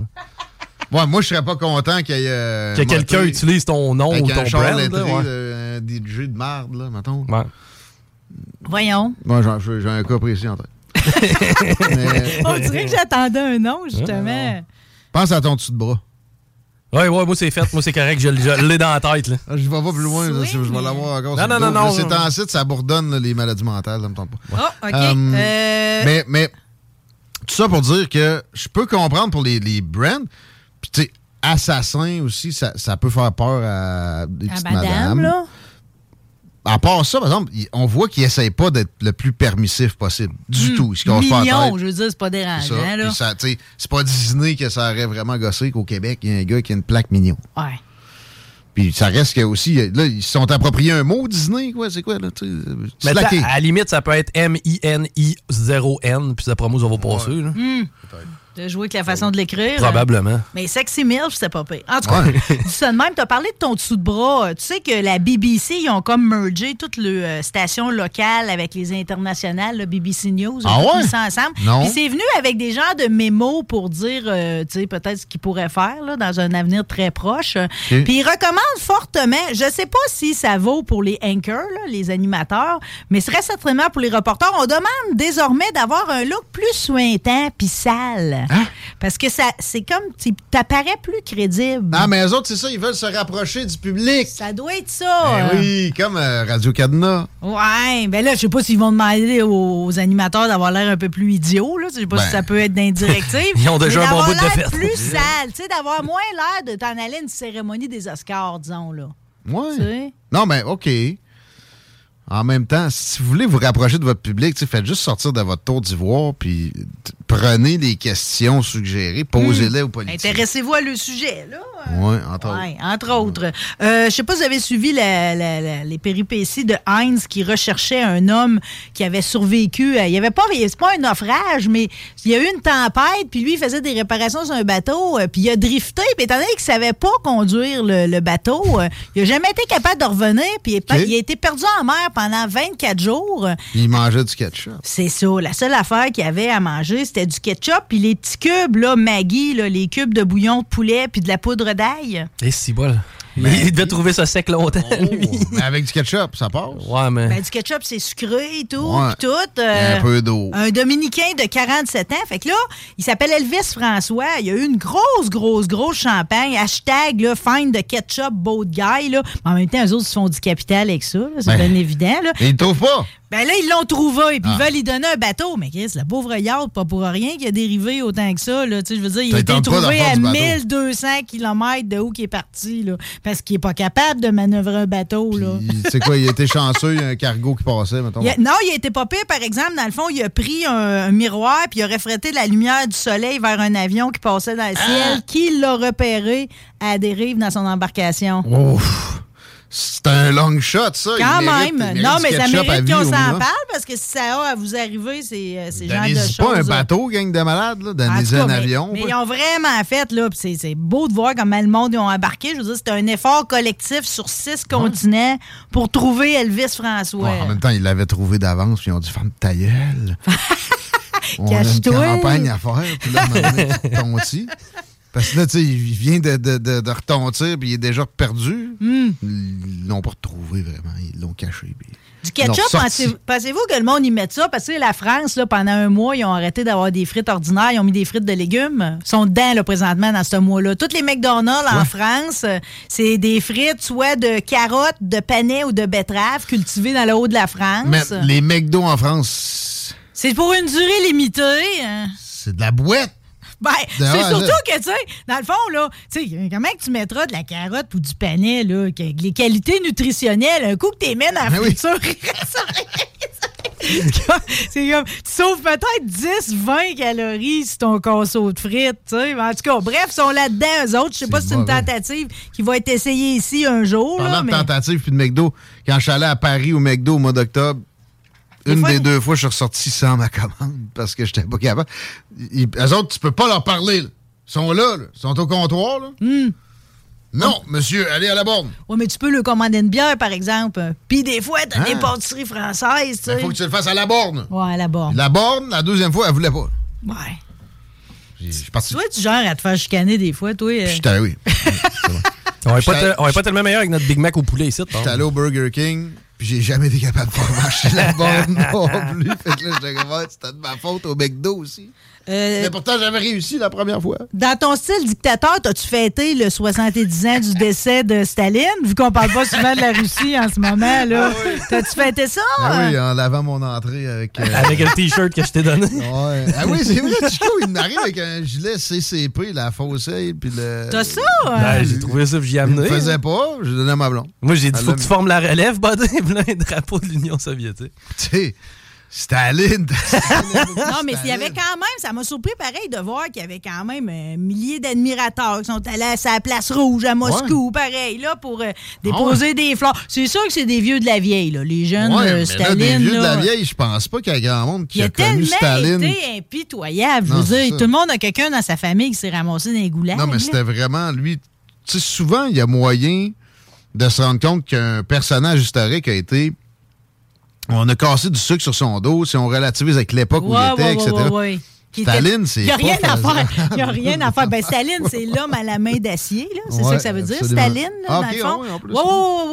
Ouais, moi, je serais pas content qu'il y ait. euh, que quelqu'un utilise ton nom ou un ton brand. là, ouais. euh, un DJ de marde, là, mettons. Ouais. Voyons. Moi, j'ai un cas précis en tête. Mais, On dirait que j'attendais un nom, justement. pense à ton dessus de bras. Ouais, ouais, moi, c'est fait. Moi, c'est correct. Je, je l'ai dans la tête. Là. Ah, Je vais pas plus loin, là, si je vais l'avoir encore. Non, sur non, non, non. C'est en site, ça bourdonne là, les maladies mentales, ça me tente pas. Oh, OK. Euh, Euh, Mais, mais Tout ça pour dire que je peux comprendre pour les, les brands. Puis, tu sais, assassin aussi, ça, ça peut faire peur à des À petites madame, madames. là. À part ça, par exemple, on voit qu'ils n'essayent pas d'être le plus permissif possible. Du Hmm. tout. Millions, tête. je veux dire, c'est pas dérangeant, ça. ça, c'est pas Disney que ça aurait vraiment gossé qu'au Québec, il y a un gars qui a une plaque mignon. Ouais. Puis ça reste que aussi, là, ils se sont appropriés un mot Disney, quoi. C'est quoi, là? tu Mais à la limite, ça peut être M-I-N-I-0-N, puis d'après moi, ça va passer. là. Hmm. De jouer avec la façon de l'écrire. Probablement. Mais Sexy Milf, c'est pas pire. En tout cas, Ouais. dis ça de même, t'as parlé de ton dessous de bras. Tu sais que la BBC, ils ont comme mergé toutes les euh, stations locales avec les internationales, le BBC News. Ah ouais? mis ça ensemble. Non. Puis c'est venu avec des genres de mémos pour dire, euh, tu sais, peut-être ce qu'ils pourraient faire là, dans un avenir très proche. Puis ils recommandent fortement, je sais pas si ça vaut pour les anchors, là, les animateurs, mais ce serait certainement pour les reporters. On demande désormais d'avoir un look plus suintant puis sale. Parce que ça, c'est comme, tu t'apparais plus crédible. Ah, mais eux autres, c'est ça, ils veulent se rapprocher du public. Ça doit être ça. Ben oui, comme euh, Radio Cadena. Ouais, ben là, je sais pas s'ils vont demander aux, aux animateurs d'avoir l'air un peu plus idiots, là. Je sais pas Ben. si ça peut être d'indirective. Ils ont déjà mais un bon bout de fête. plus sale, tu sais, d'avoir moins l'air de t'en aller à une cérémonie des Oscars, disons, là. Ouais. Non, mais OK. En même temps, si vous voulez vous rapprocher de votre public, faites juste sortir de votre tour d'ivoire, puis prenez les questions suggérées, posez-les aux politiciens. Intéressez-vous à le sujet, là. Oui, entre autres. Ouais, entre autres. Euh, je sais pas si vous avez suivi la- la- la- les péripéties de Heinz qui recherchait un homme qui avait survécu. à- Il y avait pas, c'est pas un naufrage, mais il y a eu une tempête, puis lui, il faisait des réparations sur un bateau, euh, puis il a drifté, puis étant donné qu'il savait pas conduire le, le bateau, euh, il a jamais été capable de revenir, puis il a été perdu en mer pendant 24 jours. Il mangeait du ketchup. C'est ça. La seule affaire qu'il avait à manger, c'était du ketchup, puis les petits cubes, là, Maggie, là, les cubes de bouillon de poulet, puis de la poudre d'ail. Et si bol. Il devait trouver ça sec longtemps, lui. Mais avec du ketchup, ça passe. Ouais, mais. Ben, du ketchup, c'est sucré et tout, Ouais. puis tout. euh, Un peu d'eau. Un Dominicain de 47 ans. Fait que là, il s'appelle Elvis François. Il a eu une grosse, grosse, grosse champagne. Hashtag, là, find the ketchup boat guy, là. Mais en même temps, eux autres, ils se font du capital avec ça. C'est Ben. bien évident, là. Et il trouve pas. Ben là, ils l'ont trouvé, puis ils Ah. veulent lui donner un bateau. Mais Chris, la pauvre yacht, pas pour rien qu'il a dérivé autant que ça. Là. Tu sais, Je veux dire, il a été trouvé à du bateau. 1200 km de où qu'il est parti, là, parce qu'il est pas capable de manœuvrer un bateau. Sais quoi, il était chanceux, il y a un cargo qui passait, mettons. Il a- non, il a été pas pire, par exemple. Dans le fond, il a pris un, un miroir puis il a reflété la lumière du soleil vers un avion qui passait dans le Ah! ciel, qui l'a repéré à la dérive dans son embarcation. Ouf. C'est un long shot, ça. Il Quand mérite- même. Non, mais ça mérite qu'on s'en parle parce que si ça a à vous arriver, c'est euh, ces genres de choses. pas un bateau, gang de malades, là. Donnez-y un mais- avion. Mais quoi. ils ont vraiment fait, là. C'est, beau de voir comment le monde ils ont embarqué. Je veux dire, c'était un effort collectif sur six continents pour trouver Elvis François. Ouais, en même temps, ils l'avaient trouvé d'avance, puis ils ont dit Ferme ta gueule. On a une campagne à faire, puis là, te tontis. Parce que là, tu sais, il vient de, de, de, de retontir, puis il est déjà perdu. Hmm. Ils l'ont pas retrouvé vraiment. Ils l'ont caché. puis Du ketchup, pensez- pensez-vous que le monde y mette ça? Parce que la France, là, pendant un mois, ils ont arrêté d'avoir des frites ordinaires. Ils ont mis des frites de légumes. Ils sont dedans, là, présentement, dans ce mois-là. Toutes les McDonald's en. France, euh, c'est des frites soit de carottes, de panais ou de betteraves cultivées dans le haut de la France. Mais les McDo en France, C'est pour une durée limitée. hein. c'est de la boîte. Ben, c'est D'ailleurs, surtout là- que, tu sais, dans le fond, là, tu sais, comment que tu mettras de la carotte ou du panais, là, que les qualités nutritionnelles, un coup que tu dans la Ben oui. friture, c'est comme, tu sauves peut-être 10, 20 calories sur ton conso de frites, tu sais. En tout cas, bref, ils sont là-dedans, eux autres. Je sais pas si c'est une tentative qui va être essayée ici un jour, là, de mais... tentative puis de McDo, quand je suis allé à Paris au McDo au mois d'octobre, une fois, des deux fois, je suis ressorti sans ma commande parce que j'étais pas capable. Ils, eux autres, tu peux pas leur parler. là. Ils sont là, là. Ils sont au comptoir. Là. Hmm. Non, monsieur, allez à la borne. Ouais, mais tu peux le commander une bière, par exemple. Puis des fois, t'as des pâtisseries françaises, Il faut que tu le fasses à la borne. Ouais, là-bas. La borne, la deuxième fois, elle voulait pas. Ouais. Je suis parti. Toi, tu genre à te faire chicaner des fois, toi. euh. Allé, oui. On est pas, on tellement meilleur avec notre Big Mac au poulet ici. J'étais allé au Burger King, puis j'ai jamais été capable de faire marcher la borne non plus. Fait que là, j'étais comme, Ouais, c'était de ma faute au McDo aussi. Euh, Mais pourtant, j'avais réussi la première fois. Dans ton style dictateur, as-tu fêté le 70 ans du décès de Staline, vu qu'on parle pas souvent de la Russie en ce moment, là? T'as-tu fêté ça? Ah oui, en lavant mon entrée avec. euh, Avec le t-shirt que je t'ai donné. Ouais. Ah oui, c'est vrai, Chico, il m'arrive avec un gilet CCP, la fausse puis le. T'as ça? Ben, j'ai trouvé ça, puis j'y ai amené. le faisait pas, je donné à ma blonde. Moi, j'ai dit, Elle faut que tu formes la relève, buddy, plein de drapeaux de l'Union soviétique. Tu sais, Staline. Non, mais il y avait quand même, ça m'a surpris pareil de voir qu'il y avait quand même un millier d'admirateurs qui sont allés à sa place rouge à Moscou, pareil, là, pour euh, déposer des fleurs. C'est sûr que c'est des vieux de la vieille, là, les jeunes Ouais, euh, mais là, Staline. des vieux de la vieille, je pense pas qu'il y a grand monde qui Il a a connu Staline. été impitoyable. Je Non, veux dire, ça. tout le monde a quelqu'un dans sa famille qui s'est ramassé dans les goulags. Non, mais c'était vraiment lui. Tu sais, souvent, il y a moyen de se rendre compte qu'un personnage historique a été. On a cassé du sucre sur son dos, si on relativise avec l'époque où il était, ouais, etc. ouais, Staline, c'est Il n'y a rien à faire. Il n'y a rien à faire. Ben, Staline, c'est l'homme à la main d'acier, là. C'est ça que ça veut dire, absolument. Staline, là, Ah, dans le fond. plus, Oui,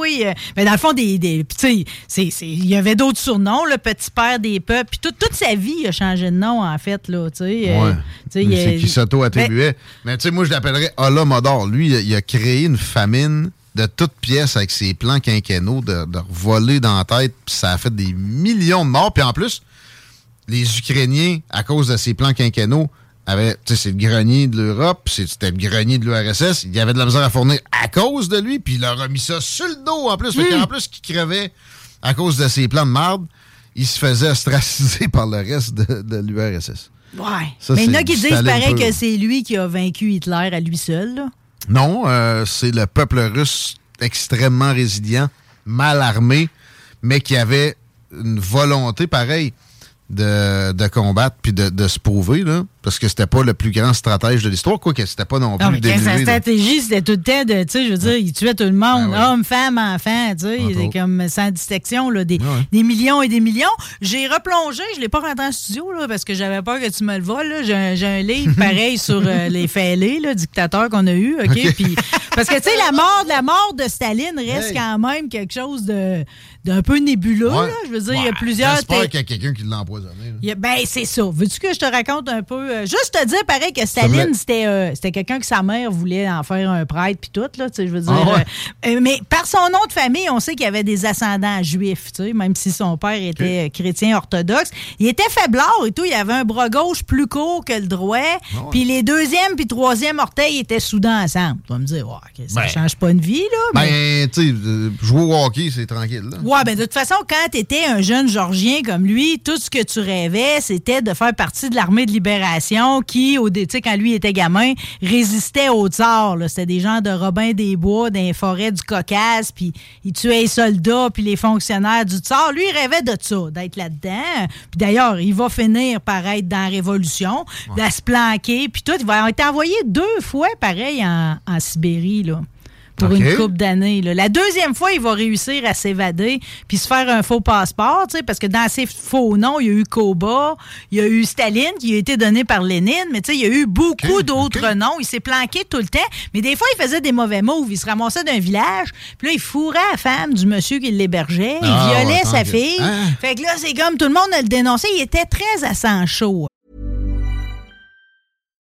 oui, oui. Mais dans le fond, des. des tu sais, il y avait d'autres surnoms, le petit père des peuples. Puis tout- toute sa vie, il a changé de nom, en fait, là. Tu sais. euh, Ouais. C'est qui Ben s'auto-attribuait. Mais tu sais, moi, je l'appellerais Holodomor. Lui, il a, il a créé une famine de toutes pièces avec ses plans quinquennaux de, de voler dans la tête. Puis ça a fait des millions de morts. Puis en plus, les Ukrainiens, à cause de ces plans quinquennaux, avaient, tu sais, c'est le grenier de l'Europe, c'est- c'était le grenier de l'URSS. Il y avait de la misère à fournir à cause de lui, puis il leur a mis ça sur le dos en plus. Fait Hmm. qu'en plus, qu'il crevait à cause de ses plans de marde, il se faisait ostraciser par le reste de, de l'URSS. Ouais. Ça, mais il y en a qui disent pareil que c'est lui qui a vaincu Hitler à lui seul, là. Non, euh, c'est le peuple russe extrêmement résilient, mal armé, mais qui avait une volonté pareille de, de combattre puis de, de se prouver, là, parce que c'était pas le plus grand stratège de l'histoire, quoique c'était pas non plus Non, mais quand sa stratégie, c'était tout le temps de, tu sais, je veux dire, il tuait tout le monde, Ben ouais. hommes, femmes, enfants, tu sais, il comme sans distinction, là, des, des millions et des millions. J'ai replongé, je l'ai pas rentré en studio, là, parce que j'avais peur que tu me le voles, là. J'ai un, livre pareil sur euh, les fêlés, là, dictateurs qu'on a eu, OK? Puis, parce que, tu sais, la mort, la mort de Staline reste Hey. quand même quelque chose de, d'un peu nébuleux, là. Je veux dire, il y a plusieurs... J'espère qu'il y a quelqu'un qui l'a empoisonné. ben, c'est ça. Veux-tu que je te raconte un peu? Euh, juste te dire, pareil, que Staline, c'était euh, c'était quelqu'un que sa mère voulait en faire un prêtre, puis tout, là, tu sais, je veux dire. Ah ouais? euh, mais par son nom de famille, on sait qu'il avait des ascendants juifs, tu sais, même si son père était chrétien orthodoxe. Il était faiblard et tout. Il avait un bras gauche plus court que le droit. Ah Puis les deuxième puis troisième orteils étaient soudants ensemble. Tu vas me dire, ouais, ça Ben. change pas une vie, là. mais- Ben, tu sais, jouer au hockey, c'est tranquille. Là. Ouais, ben de toute façon, quand tu étais un jeune Georgien comme lui, tout ce que tu rêvais, c'était de faire partie de l'armée de libération qui, au quand lui était gamin, résistait au tsar. C'était des gens de Robin des Bois, les forêts du Caucase, puis ils tuaient les soldats, puis les fonctionnaires du tsar. Lui, il rêvait de ça, d'être là-dedans. Puis d'ailleurs, il va finir par être dans la Révolution, de se planquer, puis tout. Il va être envoyé deux fois, pareil, en, en Sibérie, là pour une couple d'années. La deuxième fois, il va réussir à s'évader puis se faire un faux passeport, tu sais, parce que dans ses faux noms, il y a eu Koba, il y a eu Staline qui a été donné par Lénine, mais tu sais, il y a eu beaucoup d'autres noms. Il s'est planqué tout le temps, mais des fois, il faisait des mauvais moves. Il se ramassait d'un village, puis là, il fourrait la femme du monsieur qui l'hébergeait, il Ah, violait ouais, sa fille. Hein? Fait que là, c'est comme tout le monde le dénonçait. Il était très à sang chaud.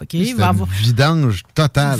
OK? Il va avoir- vidange totale.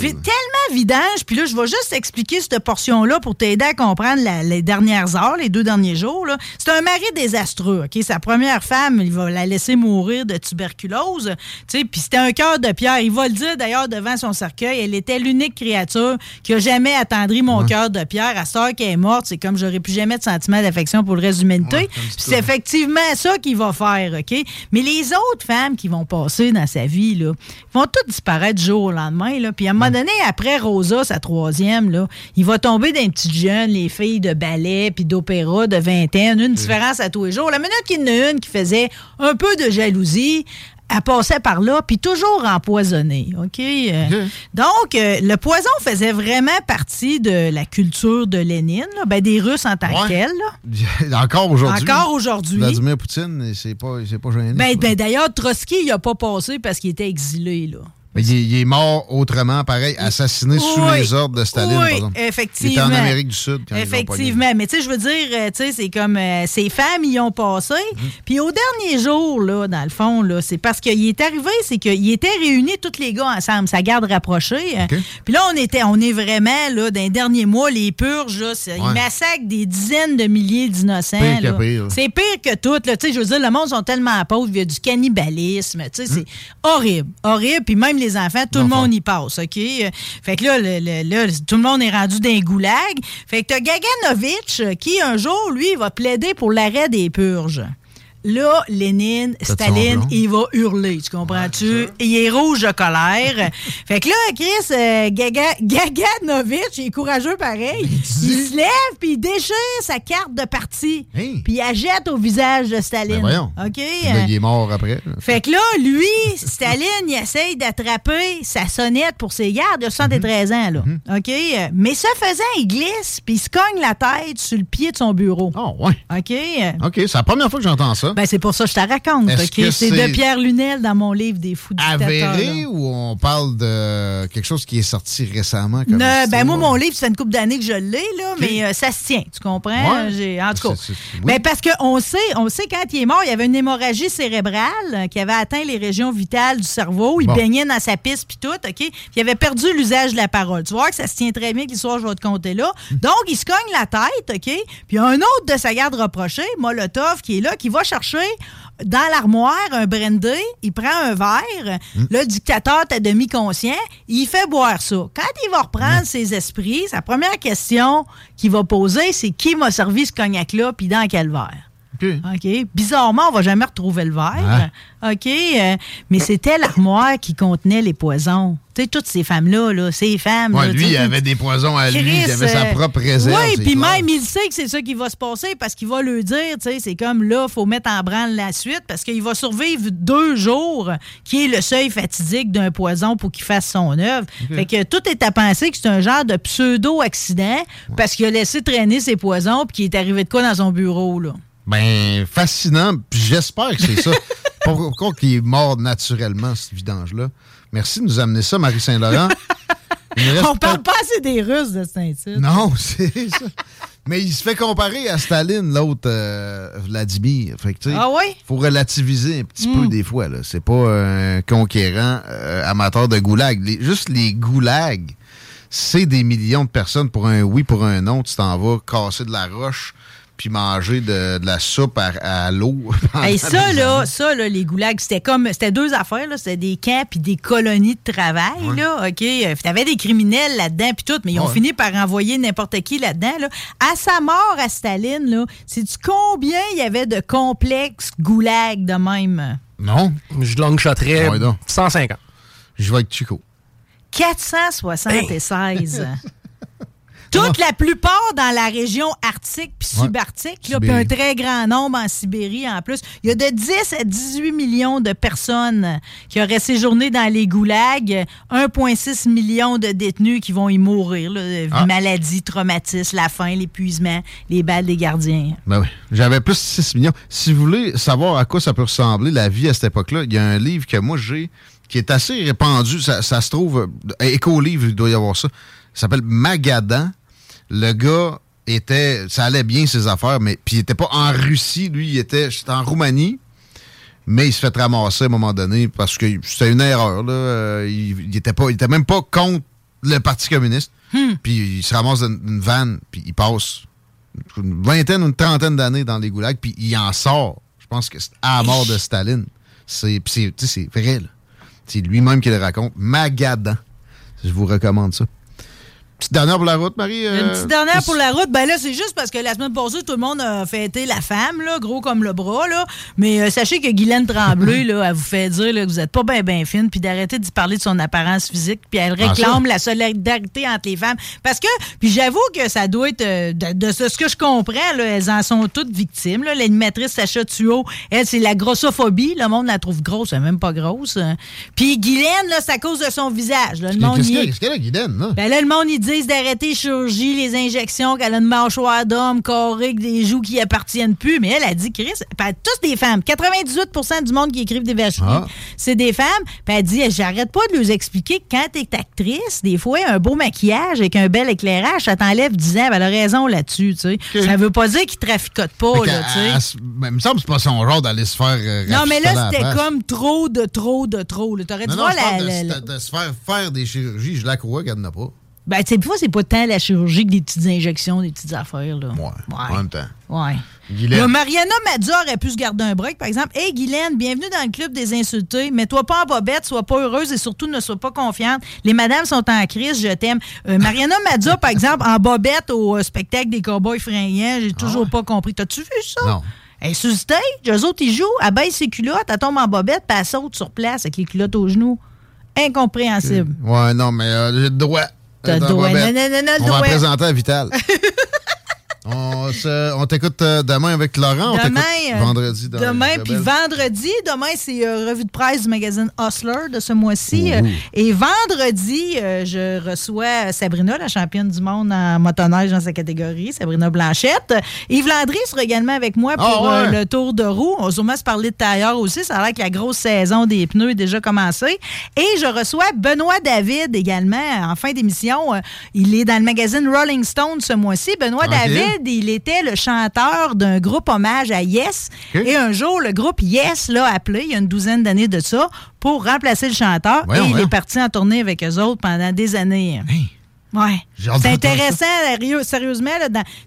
Vidange, puis là, je vais juste expliquer cette portion-là pour t'aider à comprendre la- les dernières heures, les deux derniers jours. C'est un mari désastreux, OK? Sa première femme, il va la laisser mourir de tuberculose, tu sais, puis c'était un cœur de pierre. Il va le dire, d'ailleurs, devant son cercueil. Elle était l'unique créature qui a jamais attendri mon cœur de pierre. À sœur qui est morte, c'est comme j'aurais plus jamais de sentiment d'affection pour le reste de l'humanité. Puis c'est effectivement ça qu'il va faire, OK? Mais les autres femmes qui vont passer dans sa vie, là, vont toutes disparaître du jour au lendemain, là. Puis à un moment donné, après Rosa, sa troisième, là, il va tomber dans les petites jeunes, les filles de ballet puis d'opéra de vingtaine, une différence à tous les jours. La minute qu'il y en a une qui faisait un peu de jalousie, elle passait par là, puis toujours empoisonnée, OK? Euh, Donc, euh, le poison faisait vraiment partie de la culture de Lénine, là, ben, des Russes en tant que Ouais. tels. là. Encore aujourd'hui. Encore aujourd'hui. Vladimir Poutine, c'est pas, pas gêné. Ben, ben, D'ailleurs, Trotsky, il n'a pas passé parce qu'il était exilé. Là. Mais il, est- il est mort autrement, pareil, assassiné sous les ordres de Staline, Oui, par exemple. effectivement. Il était en Amérique du Sud quand ils. Effectivement. Mais tu sais, je veux dire, euh, tu sais, c'est comme euh, ces femmes y ont passé. Mhm. Puis au dernier jour, là, dans le fond, là, c'est parce qu'il est arrivé, c'est qu'il était réunis tous les gars ensemble, sa garde rapprochée. euh. Puis là, on était, on est vraiment, là, dans les derniers mois, les purges, là, ils massacrent des dizaines de milliers d'innocents. C'est pire que tout. Là. Tu sais, Je veux dire, le monde sont tellement pauvres, il y a du cannibalisme. tu sais, C'est horrible. Horrible. Puis même les enfants, tout le monde y passe. OK? Fait que là, le- le- là, tout le monde est rendu d'un goulag. Fait que t'as Gaganovitch euh, qui, un jour, lui, va plaider pour l'arrêt des purges. Là, Lénine, Staline, il va hurler, tu comprends-tu? il est rouge de colère. fait que là, Chris euh, Gaga, il est courageux pareil. Il se lève puis il déchire sa carte de parti. Puis il la jette au visage de Staline. Ben voyons. OK? Puis là, il est mort après. Fait que là, lui, Staline, il essaye d'attraper sa sonnette pour ses gardes. Il a 73 ans, là. OK? Euh, Mais ce faisant, il glisse, puis il se cogne la tête sur le pied de son bureau. Oh, ouais. OK? Euh, OK, c'est la première fois que j'entends ça. Ben, c'est pour ça que je te raconte. C'est de Pierre Lunel dans mon livre des fous dictateurs. Avéré là. ou on parle de quelque chose qui est sorti récemment? Comme Ne- ben moi, mon livre, ça fait une couple d'années que je l'ai, là, mais euh, ça se tient, tu comprends? Ouais. En tout cas. Oui. Ben, parce qu'on sait, on sait quand il est mort, il y avait une hémorragie cérébrale euh, qui avait atteint les régions vitales du cerveau. Il Bon. baignait dans sa piste puis tout, OK? Puis il avait perdu l'usage de la parole. Tu vois que ça se tient très bien que l'histoire, je vais te compter là. Donc, il se cogne la tête, OK? Puis il y a un autre de sa garde rapprochée, Molotov, qui est là, qui va chercher dans l'armoire un brandy, il prend un verre, le dictateur est à demi conscient, il fait boire ça. Quand il va reprendre ses esprits, sa première question qu'il va poser, c'est qui m'a servi ce cognac-là, puis dans quel verre? OK. Bizarrement, on va jamais retrouver le verre. OK. euh, mais c'était l'armoire qui contenait les poisons. Tu sais, toutes ces femmes-là, là, ces femmes. Ouais, là, lui, il avait des poisons à lui, il avait sa euh, propre réserve. Oui, puis même, il sait que c'est ça qui va se passer parce qu'il va le dire, tu sais, c'est comme là, il faut mettre en branle la suite parce qu'il va survivre deux jours, qui est le seuil fatidique d'un poison pour qu'il fasse son œuvre. Fait que tout est à penser que c'est un genre de pseudo-accident parce qu'il a laissé traîner ses poisons puis qu'il est arrivé de quoi dans son bureau, là? Ben, fascinant. Puis j'espère que c'est ça. Pourquoi qu'il est mort naturellement, ce vidange-là? Merci de nous amener ça, Marie Saint-Laurent. On parle pas assez des Russes de Saint-Tite. Non, c'est ça. Mais il se fait comparer à Staline, l'autre euh, Vladimir. Fait que, Ah ouais? faut relativiser un petit Mm. peu des fois. là. C'est pas un conquérant euh, amateur de goulag. Les- juste les goulags, c'est des millions de personnes pour un oui, pour un non. Tu t'en vas casser de la roche puis manger de, de la soupe à, à l'eau. Hey, ça, là, ça, là, les goulags, c'était comme. C'était deux affaires, là. C'était des camps puis des colonies de travail, là. OK? Euh, T'avais des criminels là-dedans puis tout, mais ils ont Ouais. fini par envoyer n'importe qui là-dedans, là. À sa mort, à Staline, là, sais-tu combien il y avait de complexes goulags de même? Non. Je long-shotterais Ouais, donc. 150. Je vais avec Chico. 476. Toute la plupart dans la région arctique puis subarctique, puis un très grand nombre en Sibérie en plus. Il y a de 10 à 18 millions de personnes qui auraient séjourné dans les goulags, 1,6 million de détenus qui vont y mourir. Là, Ah. Maladie, traumatisme, la faim, l'épuisement, les balles des gardiens. Ben oui. J'avais plus de 6 millions. Si vous voulez savoir à quoi ça peut ressembler, la vie à cette époque-là, il y a un livre que moi j'ai qui est assez répandu. Ça, ça se trouve. euh, Éco-livre, il doit y avoir ça. Ça s'appelle Magadan. Le gars était. Ça allait bien ses affaires, mais. Puis il était pas en Russie, lui, il était. En Roumanie. Mais il se fait ramasser à un moment donné parce que c'était une erreur. Là. Euh, Il, il était pas, il était même pas contre le Parti communiste. Puis il se ramasse dans une vanne, puis il passe une vingtaine ou une trentaine d'années dans les goulags, puis il en sort. Je pense que c'est à la mort de Staline. C'est c'est- tu sais, c'est vrai, là. C'est lui-même qui le raconte. Magadan. Je vous recommande ça. Petite dernière pour la route, Marie. Une euh, petite dernière pour la route. Ben là, c'est juste parce que la semaine passée, tout le monde a fêté la femme, là, gros comme le bras. Là. Mais euh, sachez que Guylaine Tremblay, là, elle vous fait dire là, que vous n'êtes pas bien ben fine, puis d'arrêter d'y parler de son apparence physique, puis elle réclame la solidarité entre les femmes. Parce que, puis j'avoue que ça doit être, euh, de, de ce que je comprends, là, elles en sont toutes victimes. L'animatrice Sacha Thuot, elle, c'est la grossophobie. Le monde la trouve grosse, elle est même pas grosse. hein. Puis Guylaine, là, c'est à cause de son visage. là. Le monde Qu'est-ce qu'elle a, Guylaine, là? ben là, le monde, ils disent d'arrêter les chirurgies, les injections, qu'elle a une mâchoire d'homme, carré, avec des joues qui appartiennent plus. Mais elle a dit, Chris, ben, tous des femmes. 98% du monde qui écrivent des vacheries, Ah. c'est des femmes. Puis elle dit, j'arrête pas de leur expliquer que quand t'es actrice, des fois, un beau maquillage avec un bel éclairage, ça t'enlève 10 ans. Ben, elle a raison là-dessus, tu sais. Ça veut pas dire qu'ils traficotent pas, Fait là, tu sais. ben, il me semble que c'est pas son genre d'aller se faire. euh, Non, mais là, c'était comme trop de trop de trop. T'aurais dû Non, voir la- de, la- la- de- de se faire faire des chirurgies. Je la crois qu'elle n'en a pas. Ben, tu sais, des fois, c'est pas tant la chirurgie que des petites injections, des petites affaires, là. Ouais. En même temps. Ouais. Là, Mariana Mazza aurait pu se garder un break, par exemple. Hey, Guylaine, bienvenue dans le club des insultés. Mets-toi pas en bobette, sois pas heureuse et surtout ne sois pas confiante. Les madames sont en crise, je t'aime. Euh, Mariana Mazza, par exemple, en bobette au euh, spectacle des cowboys fringants, j'ai toujours pas compris. T'as-tu vu ça? Non. Elle est sur stage, eux autres, ils jouent, elle baisse ses culottes, elle tombe en bobette, puis elle saute sur place avec les culottes aux genoux. Incompréhensible. Ouais, non, mais euh, j'ai le droit. T'as On va présenter à Vital. on on t'écoute euh, demain avec Laurent. Demain, euh, vendredi. Dans demain, puis vendredi, demain, c'est euh, revue de presse du magazine Hustler de ce mois-ci. Euh, Et vendredi, euh, je reçois Sabrina, la championne du monde en motoneige dans sa catégorie, Sabrina Blanchette. Yves Landry sera également avec moi pour Ah ouais. euh, le tour de roue. On va sûrement se parler de tailleur aussi. Ça a l'air que la grosse saison des pneus est déjà commencée. Et je reçois Benoît David également en fin d'émission. Il est dans le magazine Rolling Stone ce mois-ci. Benoît. David, il était le chanteur d'un groupe hommage à Yes. Et un jour, le groupe Yes l'a appelé, il y a une douzaine d'années de ça, pour remplacer le chanteur. Voyons, et il voyons. est parti en tournée avec eux autres pendant des années. Ouais. C'est intéressant, sérieusement.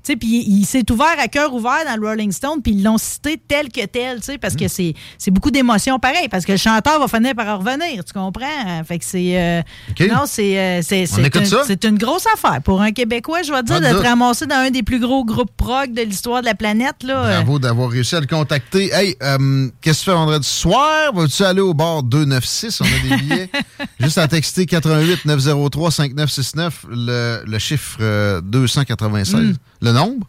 Puis il, il s'est ouvert à cœur ouvert dans le Rolling Stone, puis ils l'ont cité tel que tel, parce Hmm. que c'est c'est beaucoup d'émotions pareil, parce que le chanteur va finir par en revenir, tu comprends? Fait que c'est. euh, OK. Non, c'est euh, un- une grosse affaire. Pour un Québécois, je dois dire, doute. ramasser dans un des plus gros groupes prog de l'histoire de la planète. Là, euh, Bravo d'avoir réussi à le contacter. Hey, euh, qu'est-ce que tu fais vendredi soir? Vas-tu aller au bar 296? On a des billets. Juste à texter 88 903 5969, le, le chiffre euh, 296, Mm. le nombre.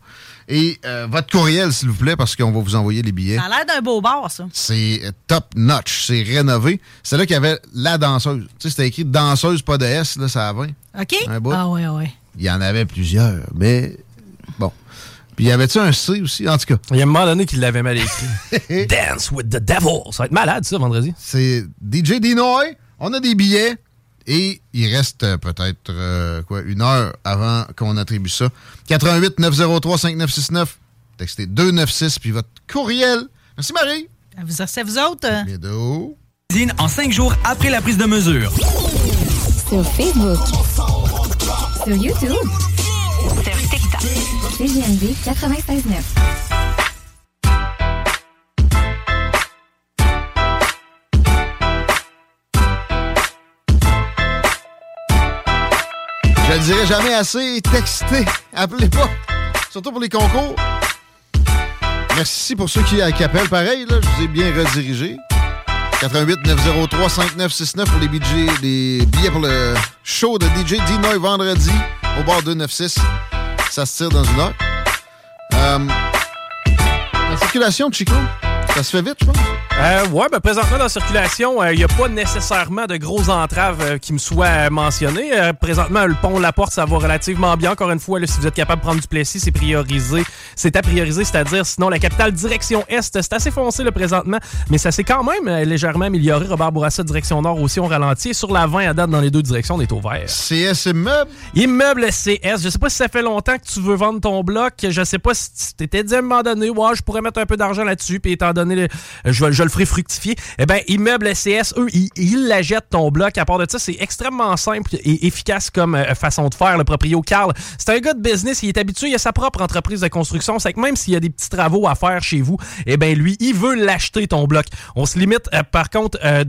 Et euh, votre courriel, s'il vous plaît, parce qu'on va vous envoyer les billets. Ça a l'air d'un beau bar, ça. C'est euh, top notch, c'est rénové. C'est là qu'il y avait la danseuse. Tu sais, c'était écrit danseuse, pas de S, là, ça a 20. OK? Un bout. Ah, ouais, ouais. Il y en avait plusieurs, mais bon. Puis y avait-tu un C aussi, en tout cas? Il y a un moment donné qu'il l'avait mal écrit. Dance with the devil. Ça va être malade, ça, vendredi. C'est DJ Dinoy. On a des billets. Et il reste euh, peut-être euh, quoi une heure avant qu'on attribue ça. 88 903 5969. Textez 296 puis votre courriel. Merci Marie. Vous, c'est vous autres? Bientôt. En cinq jours après la prise de mesure. Sur Facebook. Sur YouTube. Sur TikTok. CGMD 96.9. Je le dirai jamais assez. Textez. Appelez pas. Surtout pour les concours. Merci pour ceux qui, appellent. Pareil, là, je vous ai bien redirigé. 88 903 5969 pour les billets, pour le show de DJ Dinoy vendredi au bar 296. Ça se tire dans une heure. Euh, la circulation Chico, ça se fait vite, je pense. Euh, ouais, ben présentement dans la circulation, il n'y a pas nécessairement de grosses entraves euh, qui me soient euh, mentionnées. Euh, présentement, le pont La Porte, ça va relativement bien. Encore une fois, là, si vous êtes capable de prendre du Plessis, c'est priorisé. C'est à prioriser, c'est-à-dire sinon la capitale direction Est, c'est assez foncé là, présentement, mais ça s'est quand même euh, légèrement amélioré. Robert Bourassa, direction Nord aussi, on ralentit. Et sur la 20 à date, dans les deux directions, on est au vert. CS Immeuble? Immeuble CS. Je sais pas si ça fait longtemps que tu veux vendre ton bloc. Je sais pas si tu t'étais dit à un moment donné, ouais, je pourrais mettre un peu d'argent là-dessus. Puis étant donné je, le ferai fructifier. Eh ben, Immeuble SCS, eux, ils, ils la ton bloc. À part de ça, c'est extrêmement simple et efficace comme euh, façon de faire. Le proprio Carl, c'est un gars de business, il est habitué, il a sa propre entreprise de construction. C'est que même s'il y a des petits travaux à faire chez vous, eh ben, lui, il veut l'acheter ton bloc. On se limite, euh, par contre, euh,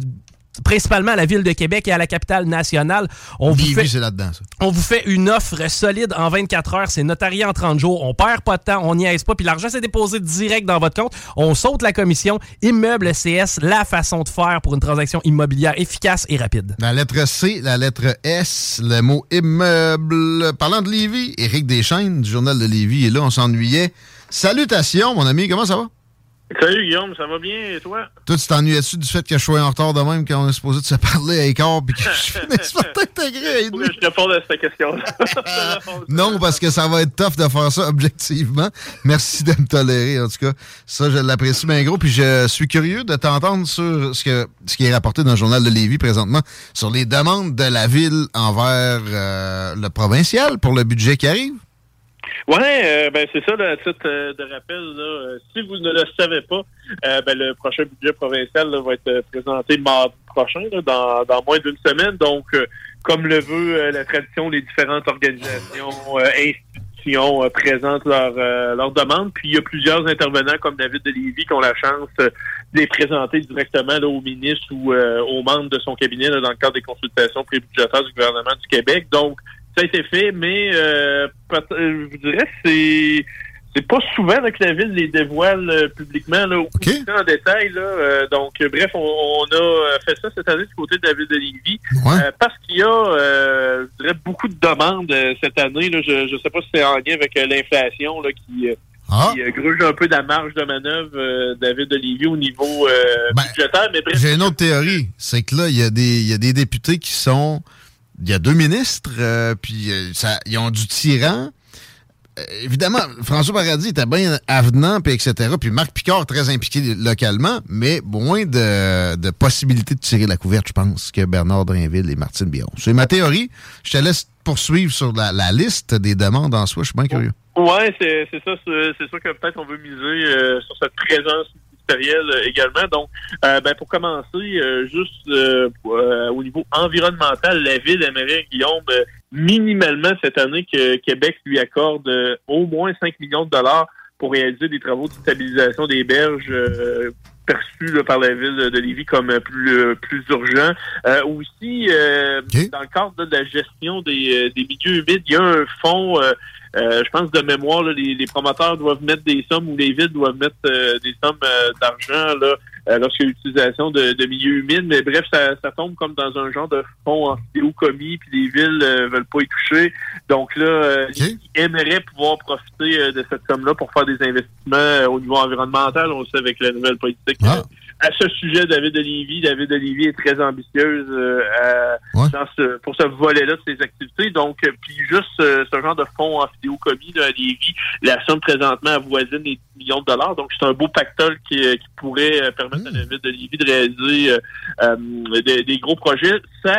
principalement à la ville de Québec et à la capitale nationale. On vous fait- c'est là-dedans, ça. on vous fait une offre solide en 24 heures. C'est notarié en 30 jours. On perd pas de temps, on n'y aise pas. Puis l'argent, c'est déposé direct dans votre compte. On saute la commission. Immeuble CS, la façon de faire pour une transaction immobilière efficace et rapide. La lettre C, la lettre S, le mot immeuble. Parlant de Lévis, Éric Deschaines du Journal de Lévis est là, on s'ennuyait. Salutations, mon ami, comment ça va? Salut Guillaume, ça va bien et toi? Toi, tu t'ennuyais-tu du fait que je sois en retard de même quand on est supposé de se parler à écart puis que je finisse par t'intégrer à que je réponde à cette question Non, parce que ça va être tough de faire ça objectivement. Merci de me tolérer, en tout cas. Ça, je l'apprécie bien gros. Puis je suis curieux de t'entendre sur ce, que, ce qui est rapporté dans le journal de Lévis présentement, sur les demandes de la ville envers euh, le provincial pour le budget qui arrive. Ouais, euh, ben c'est ça, là, à titre euh, de rappel, là, euh, si vous ne le savez pas, ben, le prochain budget provincial là, va être présenté mardi prochain, là, dans, dans moins d'une semaine. Donc, comme le veut la tradition, les différentes organisations, institutions présentent leurs leurs demandes. Puis il y a plusieurs intervenants comme David de qui ont la chance de les présenter directement là, au ministre ou aux membres de son cabinet dans le cadre des consultations prébudgétaires du gouvernement du Québec. Donc, ça a été fait, mais euh, euh, je vous dirais c'est c'est pas souvent là, que la ville les dévoile euh, publiquement là, au en détail. Là, Euh, donc, bref, on, on a fait ça cette année du côté de la ville de Lévis euh, parce qu'il y a, je dirais, beaucoup de demandes cette année. Là, je ne sais pas si c'est en lien avec l'inflation là, qui, qui euh, gruge un peu de la marge de manœuvre de la ville de Lévis au niveau euh, budgétaire. Mais bref, J'ai une autre théorie. C'est que là, il y, a des- il y a des députés qui sont. Il y a deux ministres, euh, puis euh, ça, ils ont du tyran. Euh, évidemment, François Paradis était bien avenant, puis etc. Puis Marc Picard, très impliqué localement, mais moins de, de possibilités de tirer la couverte, je pense, que Bernard Drinville et Martine Biron. C'est ma théorie. Je te laisse poursuivre sur la, liste des demandes en soi. Je suis bien curieux. Ouais, c'est ça. C'est sûr que peut-être on veut miser sur cette présence euh, également. Donc, euh, ben, pour commencer, euh, juste euh, euh, au niveau environnemental, la ville aimerait, Guillaume, euh, minimalement cette année que Québec lui accorde au moins 5 millions de dollars pour réaliser des travaux de stabilisation des berges euh, perçus là, par la ville de Lévis comme plus plus urgents. Euh, aussi, euh, dans le cadre de la gestion des, des milieux humides, il y a un fonds euh, je pense de mémoire, là, les, les promoteurs doivent mettre des sommes ou les villes doivent mettre euh, des sommes euh, d'argent là, euh, lorsqu'il y a l'utilisation de, de milieux humides. Mais bref, ça, ça tombe comme dans un genre de fonds en commis, puis les villes euh, veulent pas y toucher. Donc là, euh, ils aimeraient pouvoir profiter euh, de cette somme-là pour faire des investissements au niveau environnemental. On le sait avec la nouvelle politique. euh, à ce sujet, David Lévis, David Lévis est très ambitieuse euh, à- dans ce, pour ce volet-là de ses activités. Donc, euh, puis juste euh, ce genre de fonds en commis là, à Lévis, la somme présentement avoisine les 10 millions de dollars. Donc, c'est un beau pactole qui, euh, qui pourrait permettre à ville de Lévis de réaliser euh, des, des gros projets. Ça,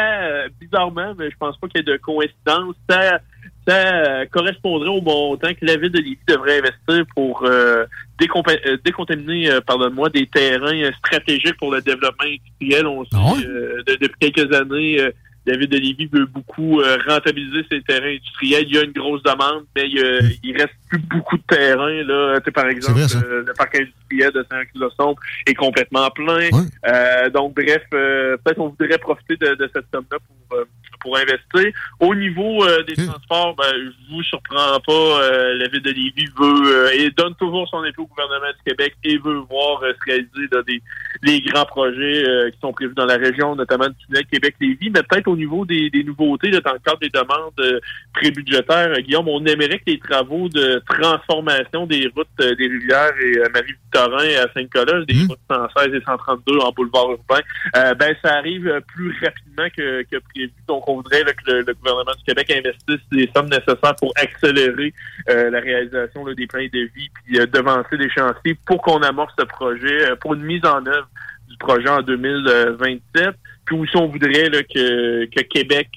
bizarrement, mais je pense pas qu'il y ait de coïncidence, ça ça euh, correspondrait au montant que la ville de Lévis devrait investir pour euh, euh, décontaminer, euh, pardonne-moi, des terrains euh, stratégiques pour le développement industriel. On sait euh, de- depuis quelques années, euh, la ville de Lévis veut beaucoup rentabiliser ses terrains industriels. Il y a une grosse demande, mais il, il reste plus beaucoup de terrains. Là. Par exemple, le parc industriel de Saint-Closon est complètement plein. Euh, donc, bref, euh, peut-être on voudrait profiter de, de cette somme-là pour, euh, pour investir. Au niveau euh, des transports, ben, je vous surprends pas. euh, la ville de Lévis veut euh, et donne toujours son épée au gouvernement du Québec et veut voir euh, se réaliser des les grands projets euh, qui sont prévus dans la région, notamment du tunnel Québec-Lévis, mais peut-être au niveau des, des nouveautés, là, dans le cadre des demandes euh, prébudgétaires, Guillaume, on aimerait que les travaux de transformation des routes des rivières et Marie-Victorin à Sainte-Colosse, des routes 116 et 132 en boulevard urbain, ben ça arrive plus rapidement que, que prévu. Donc, on voudrait là, que le, le gouvernement du Québec investisse les sommes nécessaires pour accélérer euh, la réalisation là, des plans de vie puis euh, devancer les chantiers pour qu'on amorce ce projet, euh, pour une mise en œuvre du projet en 2027. Puis aussi, on voudrait là, que, que Québec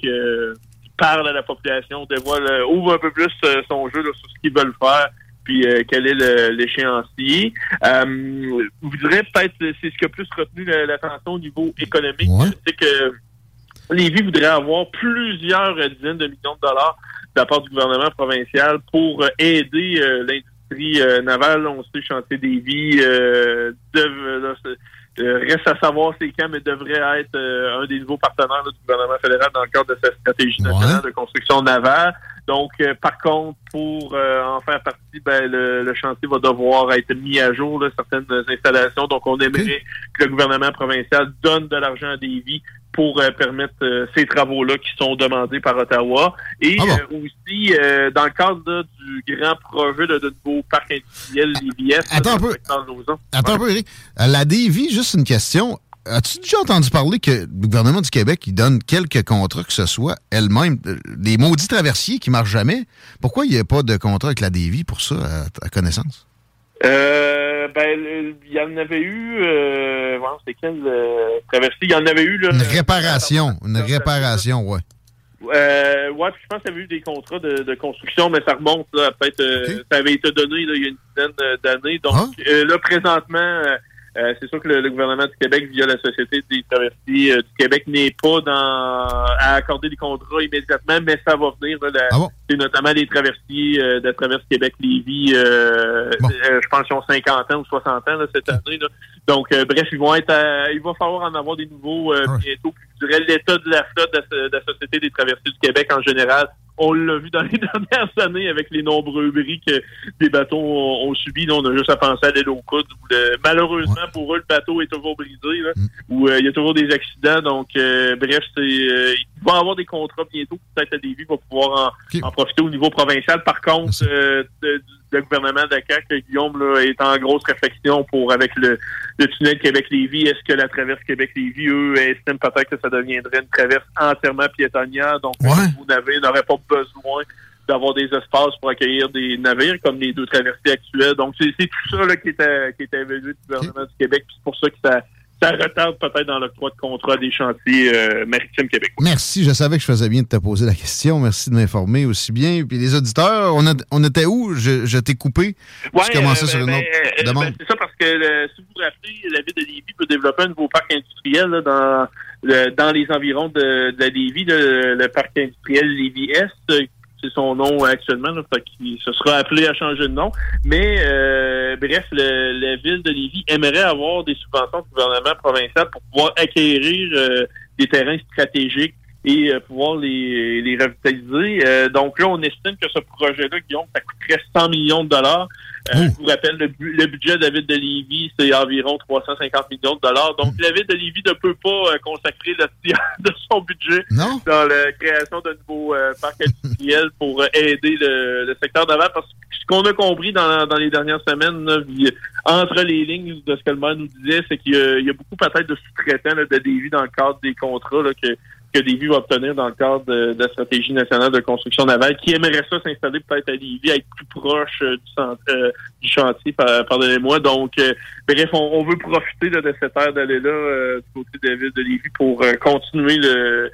parle à la population, dévoile, ouvre un peu plus son jeu sur ce qu'ils veulent faire, puis euh, quel est l'échéancier. Euh, vous direz peut-être c'est ce qui a plus retenu la- l'attention au niveau économique, c'est que Lévis voudrait avoir plusieurs dizaines de millions de dollars de la part du gouvernement provincial pour euh, aider euh, l'industrie euh, navale. On sait, chantier des vies euh, reste à savoir c'est quand, mais devrait être un des nouveaux partenaires là, du gouvernement fédéral dans le cadre de sa stratégie nationale de construction navale. Donc, par contre, pour en faire partie, ben, le, le chantier va devoir être mis à jour, là, certaines installations. Donc, on aimerait que le gouvernement provincial donne de l'argent à Davy pour euh, permettre euh, ces travaux-là qui sont demandés par Ottawa. Et euh, aussi, dans le cadre là, du grand projet de, de nouveau parc industriel l'IBS. Attends un peu. Attends un peu, Eric. La Davy, juste une question. As-tu déjà entendu parler que le gouvernement du Québec, il donne quelques contrats, que ce soit elle-même, des maudits traversiers qui marchent jamais? Pourquoi il n'y a pas de contrat avec la Davy pour ça, à, à connaissance? Euh, ben, le- il y en avait eu, euh, bon, c'est quel euh, traversée? Il y en avait eu, là. Une réparation. Une réparation, ouais. Euh, ouais, puis je pense qu'il y avait eu des contrats de, de construction, mais ça remonte, là, peut-être, euh, ça avait été donné, là, il y a une dizaine euh, d'années. Donc, euh, là, présentement, euh, c'est sûr que le, le gouvernement du Québec, via la Société des traversiers euh, du Québec, n'est pas dans à accorder des contrats immédiatement, mais ça va venir. Là, la- C'est notamment les traversiers euh, de Traverse Québec-Lévis, euh, euh, je pense qu'ils ont 50 ans ou 60 ans là, cette année. Là. Donc, euh, bref, ils vont être à- il va falloir en avoir des nouveaux euh, bientôt. Puis, je dirais l'état de la flotte de, la- de la Société des traversiers du Québec en général. On l'a vu dans les dernières années avec les nombreux bris que des bateaux ont, ont subis. Là, on a juste à penser à l'île aux coudes. où le- malheureusement, pour eux, le bateau est toujours brisé. Là, Où euh, il y a toujours des accidents. Donc, euh, bref, c'est euh, il va y avoir des contrats bientôt. Peut-être à Lévis va pouvoir en, en profiter au niveau provincial. Par contre, euh, de- du- le gouvernement de CAQ, Guillaume, là, est en grosse réflexion pour avec le, le tunnel Québec-Lévis. Est-ce que la traverse Québec-Lévis, eux, estiment peut-être que ça deviendrait une traverse entièrement piétonnière? Donc, le nouveau navire n'aurait pas besoin d'avoir des espaces pour accueillir des navires comme les deux traversées actuelles. Donc, c'est tout ça là, qui est à- qui est du gouvernement du Québec. Puis C'est pour ça que ça, ça retarde peut-être dans l'octroi de contrat des chantiers euh, maritimes québécois. Merci, je savais que je faisais bien de te poser la question. Merci de m'informer aussi bien. Puis les auditeurs, on, a- on était où? Je, je t'ai coupé. je commençais euh, sur une ben, autre euh, demande. ben, c'est ça parce que si vous vous rappelez, la ville de Lévis peut développer un nouveau parc industriel là, dans le- dans les environs de, de Lévis, le, le parc industriel Lévis-Est. C'est son nom actuellement, là, qu'il se sera appelé à changer de nom. Mais euh, bref, le- la ville de Lévis aimerait avoir des subventions du gouvernement provincial pour pouvoir acquérir euh, des terrains stratégiques et euh, pouvoir les, les revitaliser. Euh, donc là, on estime que ce projet-là, Guillaume, ça coûterait 100 millions de dollars. Euh, Je vous rappelle, le, le budget de la ville de Lévis, c'est environ 350 millions de dollars. Donc, la ville de Lévis ne peut pas euh, consacrer le tiers de son budget dans la création de nouveaux euh, parcs industriels pour euh, aider le, le secteur d'avant. Parce que ce qu'on a compris dans, dans les dernières semaines, là, entre les lignes de ce que le maire nous disait, c'est qu'il y, a- il y a beaucoup peut-être de sous-traitants de Lévis dans le cadre des contrats là, que que Lévis va obtenir dans le cadre de, la stratégie nationale de construction navale, qui aimerait ça s'installer peut-être à Lévis, être plus proche euh, du, centre, euh, du chantier, par- pardonnez-moi. Donc, euh, bref, on, veut profiter de cette aire d'aller-là euh, du côté de la ville de Lévis pour euh, continuer le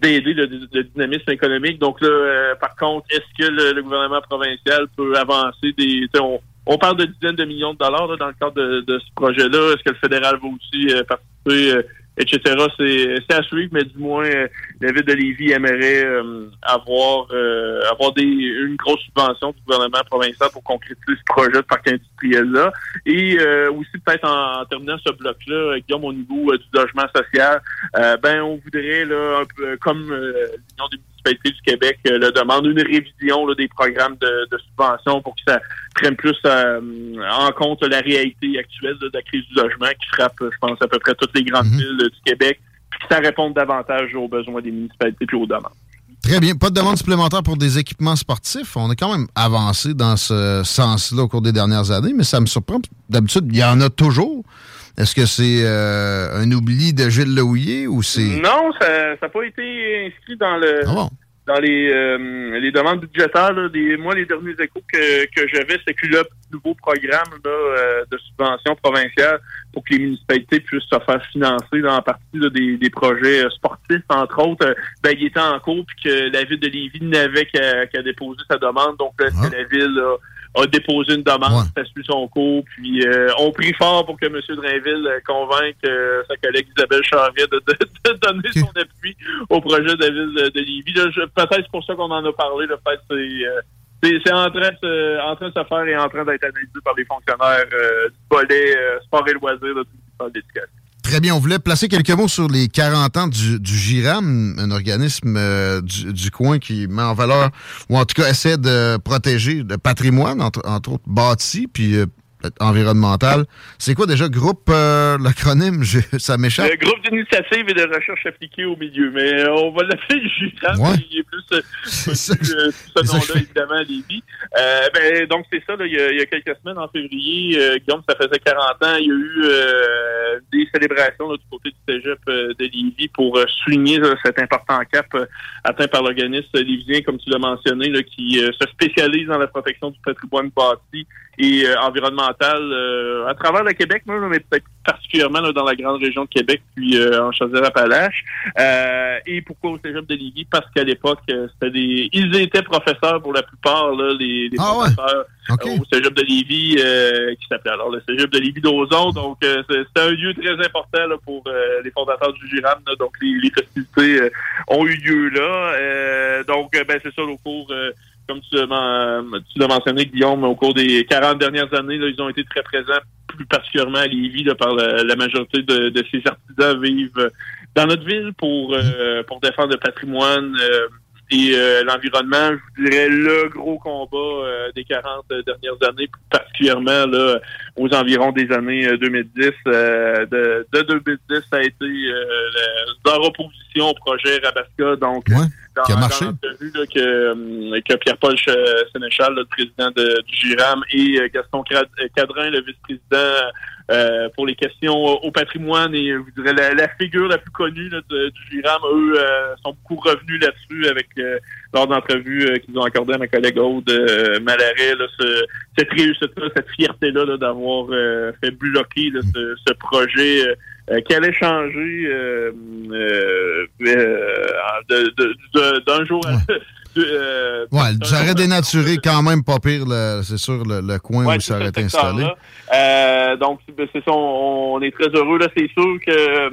d'aider le, dynamisme économique. Donc là, par contre, est-ce que le, gouvernement provincial peut avancer des... On, on parle de dizaines de millions de dollars là, dans le cadre de, de ce projet-là. Est-ce que le fédéral va aussi participer, etc. C'est à suivre, mais du moins, euh, la de Lévis aimerait euh, avoir euh, avoir des une grosse subvention du gouvernement provincial pour concrétiser ce projet de parc industriel-là. Et euh, aussi, peut-être en, en terminant ce bloc-là, Guillaume, au niveau euh, du logement social, euh, ben on voudrait, là, un peu, comme euh, l'Union des municipalités du Québec le demande, une révision là, des programmes de, de subvention pour que ça prenne plus en compte la réalité actuelle de la crise du logement qui frappe, je pense, à peu près toutes les grandes villes euh, du Québec, puis que ça réponde davantage aux besoins des municipalités puis aux demandes. Très bien. Pas de demande supplémentaire pour des équipements sportifs. On a quand même avancé dans ce sens-là au cours des dernières années, mais ça me surprend. D'habitude, il y en a toujours. Est-ce que c'est euh, un oubli de Gilles Lehouillier ou c'est. Non, ça n'a pas été inscrit dans le dans les, euh, les demandes budgétaires. Là, des, moi, les derniers échos que, que j'avais, c'est que le nouveau programme là, euh, de subvention provinciale pour que les municipalités puissent se faire financer dans en partie là, des, des projets euh, sportifs, entre autres, euh, ben, il était en cours puis que la ville de Lévis n'avait qu'à qu'à déposer sa demande. Donc là, est-ce que la ville là, a déposé une demande, ça suit son cours, puis euh, on prie fort pour que M. Drainville euh, convainque euh, sa collègue Isabelle Charret de, de- de donner son appui au projet de la ville de, de Lévis. Peut-être c'est pour ça qu'on en a parlé, le fait c'est euh, c'est en, train de se- en train de se faire et en train d'être analysé par les fonctionnaires du volet sport et loisirs de l'Éducation. Très bien. On voulait placer quelques mots sur les 40 ans du, du GIRAM, un organisme euh, du, du coin qui met en valeur, ou en tout cas essaie de protéger le patrimoine, entre, autres bâti, puis euh, peut-être environnemental. C'est quoi déjà groupe, euh, l'acronyme? Je- Ça m'échappe. Le groupe d'initiative et de recherche appliquée au milieu, mais euh, on va l'appeler le Ouais. il est plus euh, connu, euh, ce nom-là, évidemment, à Lévis. Euh, ben, donc, c'est ça, là, il, y a, il y a quelques semaines, en février, euh, Guillaume, ça faisait 40 ans, il y a eu euh, des célébrations là, du côté du cégep de Lévis pour souligner là, cet important cap atteint par l'organisme lévisien, comme tu l'as mentionné, là, qui euh, se spécialise dans la protection du patrimoine bâti et euh, environnemental euh, à travers le Québec, même, mais peut-être particulièrement là, dans la grande région de Québec, puis euh, en Chaudière-Appalaches. Euh, et pourquoi au Cégep de Lévis? Parce qu'à l'époque, euh, c'était des... Ils étaient professeurs pour la plupart, là, les, les Ah ouais? professeurs euh, au Cégep de Lévis, euh, qui s'appelait alors le Cégep de Lévis d'Ozon. Donc, euh, c'est- c'était un lieu très important là, pour euh, les fondateurs du GIRAM. donc, les, les festivités euh, ont eu lieu là. Euh, donc, ben, c'est ça, au cours... euh, comme tu l'as, men- tu l'as mentionné, Guillaume, au cours des 40 dernières années, là, ils ont été très présents, plus particulièrement à Lévis, là, par la, la majorité de, ces artisans vivent euh, dans notre ville pour, euh, pour défendre le patrimoine euh, et euh, l'environnement. Je vous dirais le gros combat euh, des 40 dernières années, plus particulièrement là, aux environs des années euh, 2010. euh, de, de 2010, ça a été euh, leur opposition au projet Rabasca. Donc, dans, qui a marché. dans là, que, euh, que Pierre-Paul Ch- Sénéchal, le président de- du GIRAM, et euh, Gaston euh, Cadrin, le vice-président euh, pour les questions au patrimoine et euh, je dirais la, la figure la plus connue là, de- du GIRAM, eux euh, sont beaucoup revenus là-dessus avec euh, lors d'entrevues euh, qu'ils ont accordées à ma collègue Aude euh, Malaret, là, ce- cette réussite-là, cette fierté-là là, d'avoir euh, fait bloquer là, ce, ce projet qui allait changer euh, euh, euh, de- de- de- d'un jour à de- euh, Ouais, aurait à dénaturé quand même pas pire, c'est sûr, le, le coin Ouais, où ça aurait été installé. Euh, donc, ben, c'est ça, on, on est très heureux. Là, c'est sûr que, euh,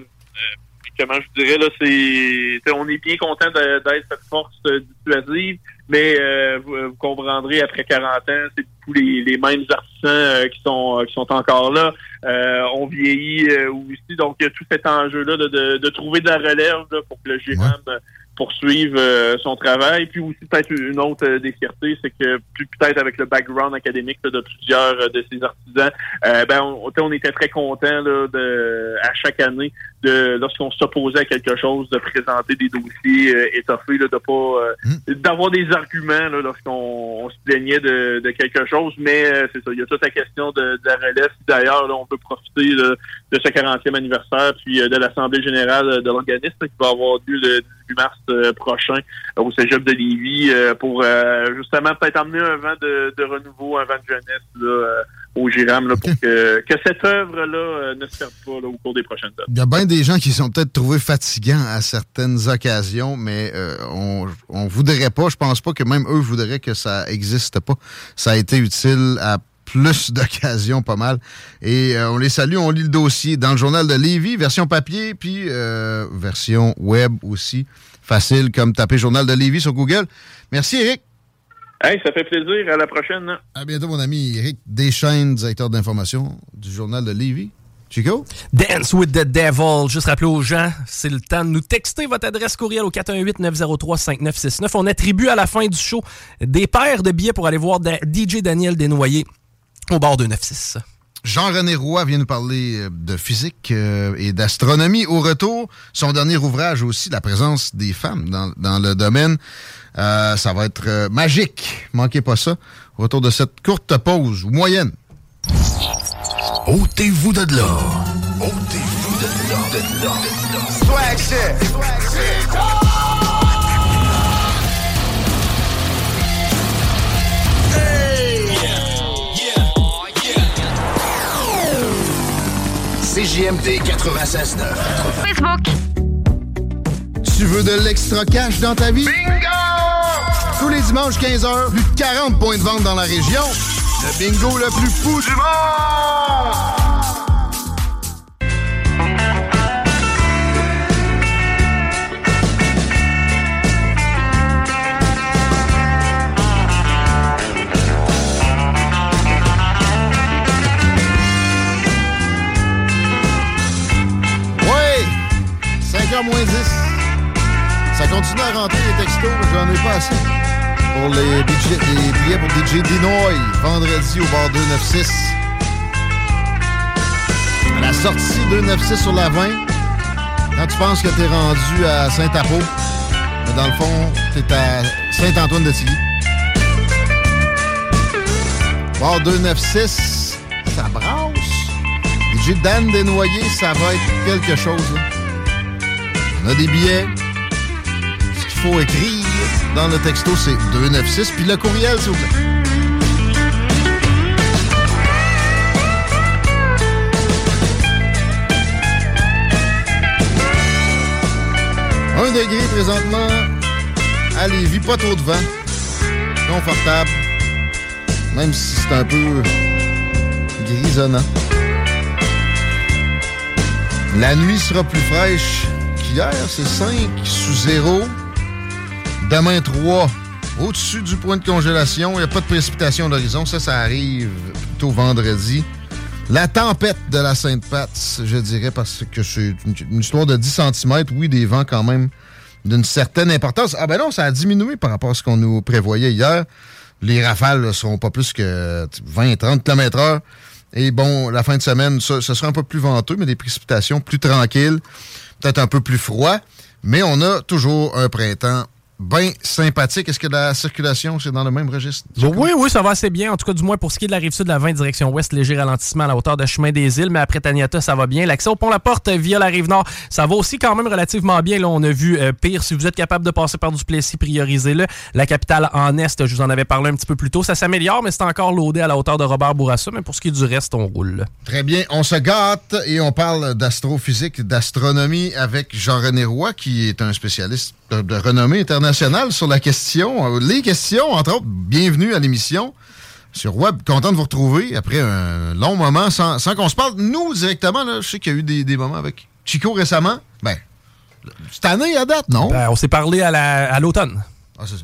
comment je dirais, là, c'est, on est bien content d'être cette force euh, dissuasive, mais euh, vous, vous comprendrez, après 40 ans, c'est beaucoup les, les mêmes artisans euh, qui sont qui sont encore là. Euh, on vieillit euh, aussi, donc il y a tout cet enjeu-là de, de, de trouver de la relève là, pour que le euh, poursuive euh, son travail. Puis aussi peut-être une autre euh, des fiertés, c'est que peut-être avec le background académique là, de plusieurs euh, de ces artisans, euh, ben on, on était très contents là, de à chaque année de lorsqu'on s'opposait à quelque chose de présenter des dossiers euh, étoffés, là, de pas euh, d'avoir des arguments lorsqu'on on se plaignait de, de quelque chose. Mais euh, c'est ça, il y a toute la question de, de la relève. D'ailleurs, là, on peut profiter là, de ce 40e anniversaire puis euh, de l'Assemblée générale de l'organisme qui va avoir lieu le 18 mars euh, prochain au Cégep de Lévis euh, pour euh, justement peut-être emmener un vent de, de renouveau, un vent de jeunesse là, au GIRAM là, pour que, que cette œuvre-là euh, ne se perde pas là, au cours des prochaines années. Il y a bien des gens qui sont peut-être trouvés fatigants à certaines occasions, mais euh, on, on voudrait pas, je pense pas que même eux voudraient que ça existe pas. Ça a été utile à plus d'occasions, pas mal. Et euh, on les salue, on lit le dossier dans le journal de Lévis, version papier, puis euh, version web aussi. Facile comme taper journal de Lévis sur Google. Merci Eric. Hey, ça fait plaisir. À la prochaine. À bientôt, mon ami Eric Deschaines, directeur d'information du journal de Lévis. Chico? Dance with the Devil. Juste rappeler aux gens, c'est le temps de nous texter votre adresse courriel au 418-903-5969. On attribue à la fin du show des paires de billets pour aller voir DJ Daniel Desnoyers au bord 296. Jean-René Roy vient nous parler euh, de physique euh, et d'astronomie. Au retour, son dernier ouvrage aussi, la présence des femmes dans, dans le domaine. Euh, ça va être euh, magique. Manquez pas ça. Au retour de cette courte pause, ou moyenne. Ôtez-vous de là. Ôtez-vous de là. De là. Swag shit. Swag shit. CJMD 96.9. Facebook. Tu veux de l'extra cash dans ta vie? Bingo! Tous les dimanches 15h, plus de 40 points de vente dans la région. Le bingo le plus fou du monde! 5h moins 10. Ça continue à rentrer les textos, mais j'en ai pas assez. Pour les, DJ les billets pour DJ Dinoy, vendredi au bar 296. À la sortie 296 sur la 20, quand tu penses que t'es rendu à Saint-Apo, mais dans le fond, t'es à Saint-Antoine-de-Tilly. Bar 296, ça brasse. DJ Dan Desnoyers, ça va être quelque chose. là. On a des billets. Ce qu'il faut écrire dans le texto, c'est 296. Puis le courriel, s'il vous plaît. Un degré présentement. À Lévis, pas trop de vent. Confortable. Même si c'est un peu grisonnant. La nuit sera plus fraîche qu'hier, c'est 5 sous 0. Demain 3, au-dessus du point de congélation. Il n'y a pas de précipitation d'horizon. Ça, ça arrive plutôt vendredi. La tempête de la Sainte-Pat, je dirais, parce que c'est une, histoire de 10 cm. Oui, des vents quand même d'une certaine importance. Ah ben non, ça a diminué par rapport à ce qu'on nous prévoyait hier. Les rafales ne seront pas plus que 20-30 km heure. Et bon, la fin de semaine, ce sera un peu plus venteux, mais des précipitations plus tranquilles, peut-être un peu plus froid. Mais on a toujours un printemps bien sympathique. Est-ce que la circulation, c'est dans le même registre? Oui, oui, ça va assez bien. En tout cas, du moins pour ce qui est de la rive sud de la 20 direction ouest, léger ralentissement à la hauteur de chemin des îles, mais après Taniata, ça va bien. L'accès au pont La Porte via la rive nord, ça va aussi quand même relativement bien. Là, on a vu euh, pire. Si vous êtes capable de passer par Duplessis, priorisez-le. La capitale en est, je vous en avais parlé un petit peu plus tôt, ça s'améliore, mais c'est encore loadé à la hauteur de Robert Bourassa. Mais pour ce qui est du reste, on roule. Très bien. On se gâte et on parle d'astrophysique, d'astronomie avec Jean-René Roy, qui est un spécialiste de, de renommée internationale sur la question, euh, les questions, entre autres. Bienvenue à l'émission. Sur Web, content de vous retrouver après un long moment sans, sans qu'on se parle. Nous, directement, là, je sais qu'il y a eu des, des moments avec Chico récemment. Ben, cette année à date, non? Ben, on s'est parlé à la- à l'automne. Ah, c'est ça.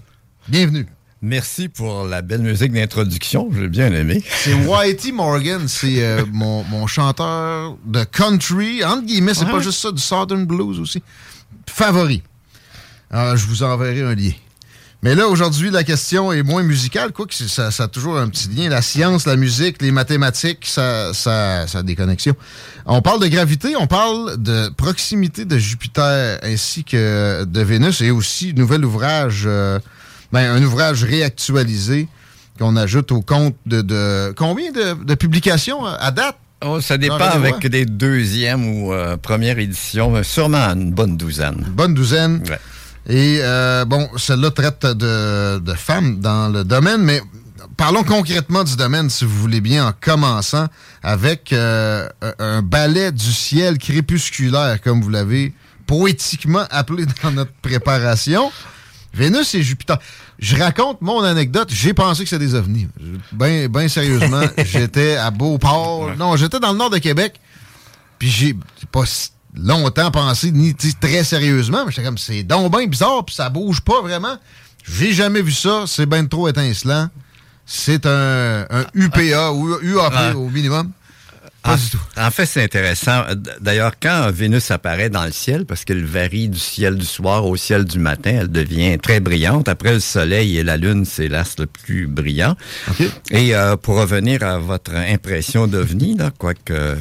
Bienvenue. Merci pour la belle musique d'introduction. J'ai bien aimé. C'est Whitey Morgan, c'est euh, mon, mon chanteur de country. Entre guillemets, c'est Ouais. pas juste ça, du Southern Blues aussi. Favori. Alors, je vous enverrai un lien. Mais là, aujourd'hui, la question est moins musicale, quoi que c'est- ça, ça a toujours un petit lien. La science, la musique, les mathématiques, ça, ça, ça a des connexions. On parle de gravité, on parle de proximité de Jupiter ainsi que de Vénus et aussi nouvel ouvrage, euh, ben, un ouvrage réactualisé qu'on ajoute au compte de, de- combien de, de publications euh, à date? Oh, ça dépend avec des deuxièmes ou euh, premières éditions, mais sûrement une bonne douzaine. Une bonne douzaine. Et euh, bon, celle-là traite de, de femmes dans le domaine, mais parlons concrètement du domaine, si vous voulez bien, en commençant avec euh, un- ballet du ciel crépusculaire, comme vous l'avez poétiquement appelé dans notre préparation. Vénus et Jupiter. Je raconte mon anecdote. J'ai pensé que c'était des ovnis. Ben, ben sérieusement, j'étais à Beauport. Non, j'étais dans le nord de Québec. Puis j'ai pas longtemps pensé, ni très sérieusement, mais j'étais comme, c'est donc bien bizarre, puis ça bouge pas vraiment. J'ai jamais vu ça, c'est ben trop étincelant. C'est un, un UPA ou UAP au minimum. Pas En, du tout. en fait, c'est intéressant. D'ailleurs, quand Vénus apparaît dans le ciel, parce qu'elle varie du ciel du soir au ciel du matin, elle devient très brillante. Après le Soleil et la Lune, c'est l'astre le plus brillant. Et euh, pour revenir à votre impression d'ovni, là, quoique euh,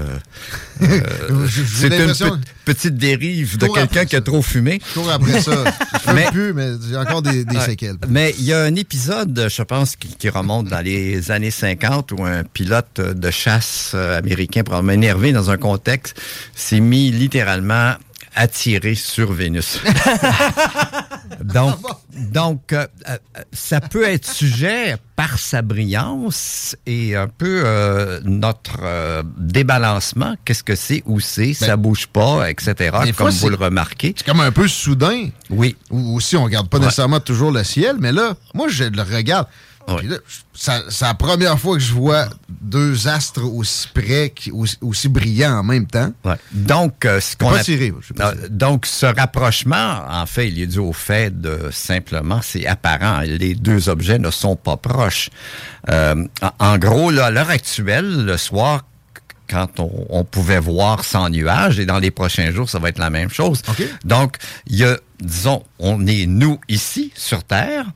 euh, c'est une pe- petite dérive de quelqu'un qui a trop fumé. Cours après ça. Je Mais- plus, mais j'ai encore des, séquelles. Mais il y a un épisode, je pense, qui, qui remonte dans les années 50 où un pilote de chasse euh, américain, probablement énervé dans un contexte, s'est mis littéralement à tirer sur Vénus. donc, donc euh, euh, ça peut être sujet par sa brillance et un peu euh, notre euh, débalancement. Qu'est-ce que c'est, où c'est, ça bouge pas, etc. Ben, Des comme fois, vous le remarquez. C'est comme un peu soudain. Oui. Ou aussi, on regarde pas Ouais. nécessairement toujours le ciel, mais là, moi, je le regarde. C'est la première fois que je vois deux astres aussi près, aussi, aussi brillants en même temps. Ouais. Donc, euh, ce qu'on pas a- tiré, pas donc, ce rapprochement, en fait, il est dû au fait de simplement, c'est apparent, les deux objets ne sont pas proches. Euh, en, gros, là, à l'heure actuelle, le soir, quand on, on pouvait voir sans nuages, et dans les prochains jours, ça va être la même chose. Donc, il y a, disons, on est nous ici, sur Terre,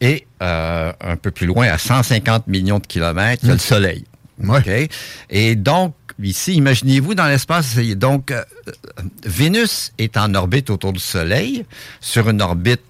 et euh, un peu plus loin, à 150 millions de kilomètres, il y a le Soleil. OK? Et donc, ici, imaginez-vous dans l'espace, donc, euh, Vénus est en orbite autour du Soleil, sur une orbite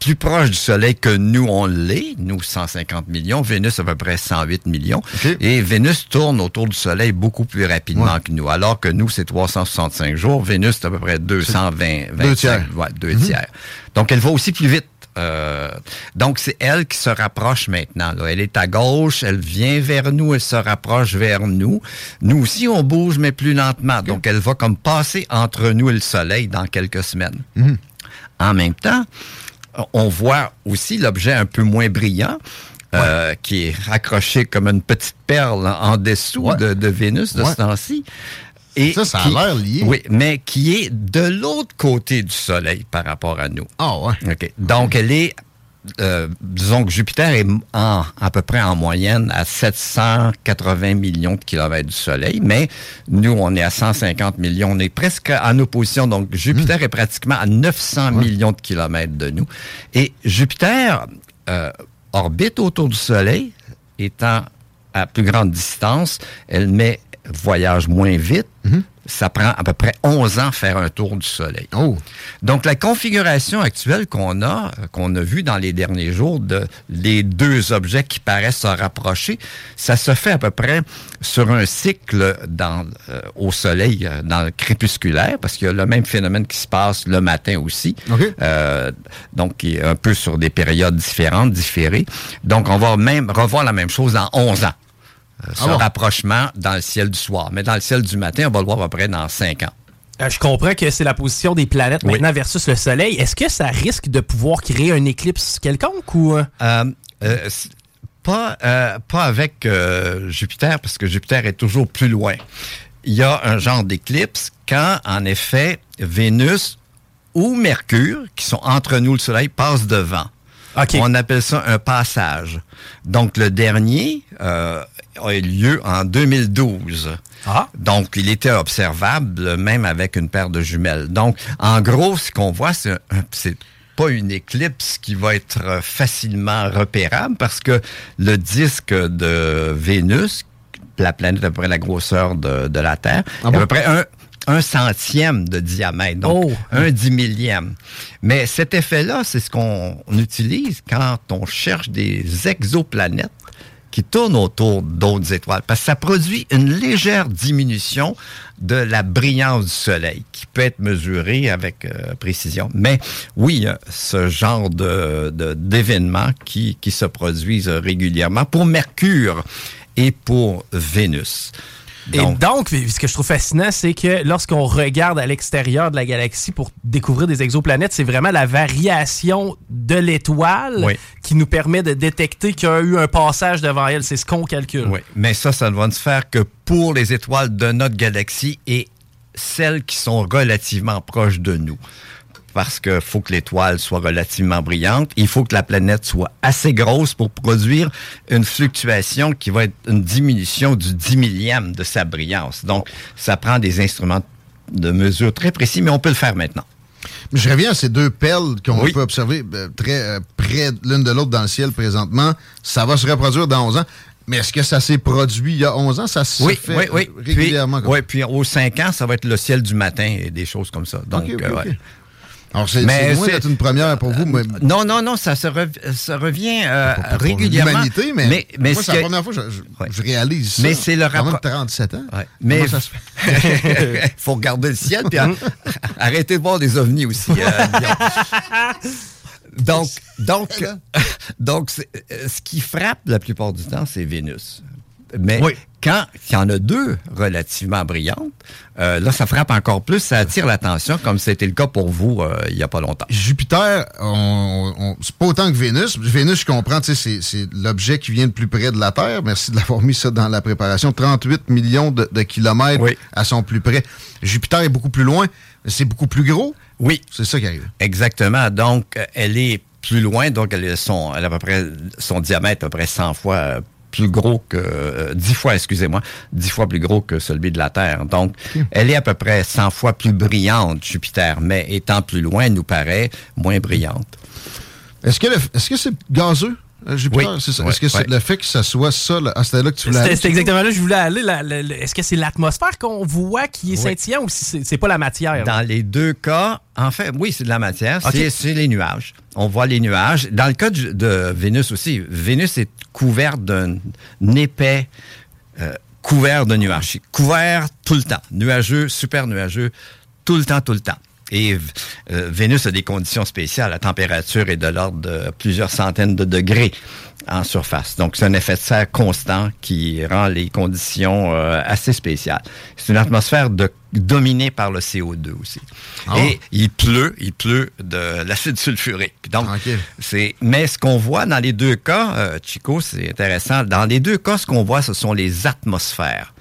plus proche du Soleil que nous, on l'est. Nous, 150 millions. Vénus, à peu près 108 millions. Et Vénus tourne autour du Soleil beaucoup plus rapidement que nous. Alors que nous, c'est 365 jours. Vénus, c'est à peu près 220. Deux tiers. Ouais, deux Mhm. tiers. Donc, elle va aussi plus vite. Euh, donc, c'est elle qui se rapproche maintenant. là. Elle est à gauche, elle vient vers nous, elle se rapproche vers nous. Nous aussi, on bouge, mais plus lentement. Donc, elle va comme passer entre nous et le Soleil dans quelques semaines. En même temps, on voit aussi l'objet un peu moins brillant. euh, qui est accroché comme une petite perle en dessous de, de Vénus de Ouais. ce temps-ci. Et Ça, ça a l'air lié. Oui, mais qui est de l'autre côté du Soleil par rapport à nous. Ah ouais. OK. Donc, elle est, euh, disons que Jupiter est en, à peu près en moyenne à 780 millions de kilomètres du Soleil, mais nous, on est à 150 millions. On est presque en opposition. Donc, Jupiter est pratiquement à 900 millions de kilomètres de nous. Et Jupiter euh, orbite autour du Soleil, étant à plus grande distance, elle met voyage moins vite. Ça prend à peu près 11 ans faire un tour du Soleil. Donc, la configuration actuelle qu'on a, qu'on a vue dans les derniers jours de les deux objets qui paraissent se rapprocher, ça se fait à peu près sur un cycle dans, euh, au Soleil, euh, dans le crépusculaire, parce qu'il y a le même phénomène qui se passe le matin aussi. Euh, donc, qui est un peu sur des périodes différentes, différées. Donc, on va même revoir la même chose dans 11 ans. Euh, ce Ah bon? rapprochement dans le ciel du soir. Mais dans le ciel du matin, on va le voir à peu près dans 5 ans. Euh, je comprends que c'est la position des planètes Oui. maintenant versus le Soleil. Est-ce que ça risque de pouvoir créer un éclipse quelconque ou... euh? Pas, pas avec Jupiter, parce que Jupiter est toujours plus loin. Il y a un genre d'éclipse quand, en effet, Vénus ou Mercure, qui sont entre nous le Soleil, passent devant. On appelle ça un passage. Donc, le dernier euh, a eu lieu en 2012. Donc, il était observable même avec une paire de jumelles. Donc, en gros, ce qu'on voit, c'est pas une éclipse qui va être facilement repérable parce que le disque de Vénus, la planète à peu près la grosseur de, de la Terre, Ah à peu près un, un centième de diamètre, donc un dix millième. Mais cet effet-là, c'est ce qu'on utilise quand on cherche des exoplanètes qui tournent autour d'autres étoiles, parce que ça produit une légère diminution de la brillance du Soleil, qui peut être mesurée avec euh, précision. Mais oui, ce genre d'événements qui se produisent régulièrement pour Mercure et pour Vénus. Et donc, ce que je trouve fascinant, c'est que lorsqu'on regarde à l'extérieur de la galaxie pour découvrir des exoplanètes, c'est vraiment la variation de l'étoile Oui. qui nous permet de détecter qu'il y a eu un passage devant elle. C'est ce qu'on calcule. Oui, mais ça, ça ne va ne se faire que pour les étoiles de notre galaxie et celles qui sont relativement proches de nous. Parce qu'il faut que l'étoile soit relativement brillante. Il faut que la planète soit assez grosse pour produire une fluctuation qui va être une diminution du dix millième de sa brillance. Donc, ça prend des instruments de mesure très précis, mais on peut le faire maintenant. Je reviens à ces deux perles qu'on peut observer euh, très euh, près l'une de l'autre dans le ciel présentement. Ça va se reproduire dans 11 ans. Mais est-ce que ça s'est produit il y a 11 ans? Ça se Oui, fait oui, régulièrement? Puis, oui, puis aux 5 ans, ça va être le ciel du matin et des choses comme ça. Donc, euh. Alors, c'est Mais c'est loin d'être une première pour vous. Mais... Non, non, non, ça se, rev- ça revient euh, pour régulièrement. l'humanité, mais, moi, ce c'est la première fois que je, je- je réalise ça. Mais c'est le rapport. 37 ans. Mais Comment ça se fait? faut regarder le ciel puis euh, arrêtez de voir des ovnis aussi. euh, donc, donc, donc, euh, ce qui frappe la plupart du temps, c'est Vénus. Mais quand il y en a deux relativement brillantes, euh, là, ça frappe encore plus, ça attire l'attention, comme c'était le cas pour vous euh, il n'y a pas longtemps. Jupiter, on, on- c'est pas autant que Vénus. Vénus, je comprends, c'est- c'est l'objet qui vient le plus près de la Terre. Merci de l'avoir mis ça dans la préparation. 38 millions de, de kilomètres à son plus près. Jupiter est beaucoup plus loin. C'est beaucoup plus gros. Oui. C'est ça qui arrive. Exactement. Donc, elle est plus loin, donc elle, son, elle a à peu près son diamètre à peu près 100 fois euh, plus gros que euh, 10 fois, excusez-moi, 10 fois plus gros que celui de la Terre. Donc, elle est à peu près 100 fois plus brillante, Jupiter, mais étant plus loin, elle nous paraît moins brillante. Est-ce que est-ce que c'est gazeux, Jupiter? Oui. C'est ça? Ouais, Est-ce que c'est ouais. le fait que ça soit ça? là? Ah, c'était là que tu voulais aller? c'était exactement là que je voulais aller. La- la- la- Est-ce que c'est l'atmosphère qu'on voit qui est Oui. scintillant ou si c'est c'est pas la matière? Dans les deux cas, en fait, oui, c'est de la matière, c'est- c'est les nuages. On voit les nuages. Dans le cas du- de Vénus aussi, Vénus est couverte d'un épais euh, couvert de nuages. Couvert tout le temps. Nuageux, super nuageux, tout le temps, tout le temps. Et euh, Vénus a des conditions spéciales. La température est de l'ordre de plusieurs centaines de degrés en surface. Donc, c'est un effet de serre constant qui rend les conditions euh, assez spéciales. C'est une atmosphère de, dominée par le CO2 aussi. Ah. Et il pleut, il pleut de l'acide sulfurique. Donc, c'est. Mais ce qu'on voit dans les deux cas, euh, Chico, c'est intéressant. Dans les deux cas, ce qu'on voit, ce sont les atmosphères.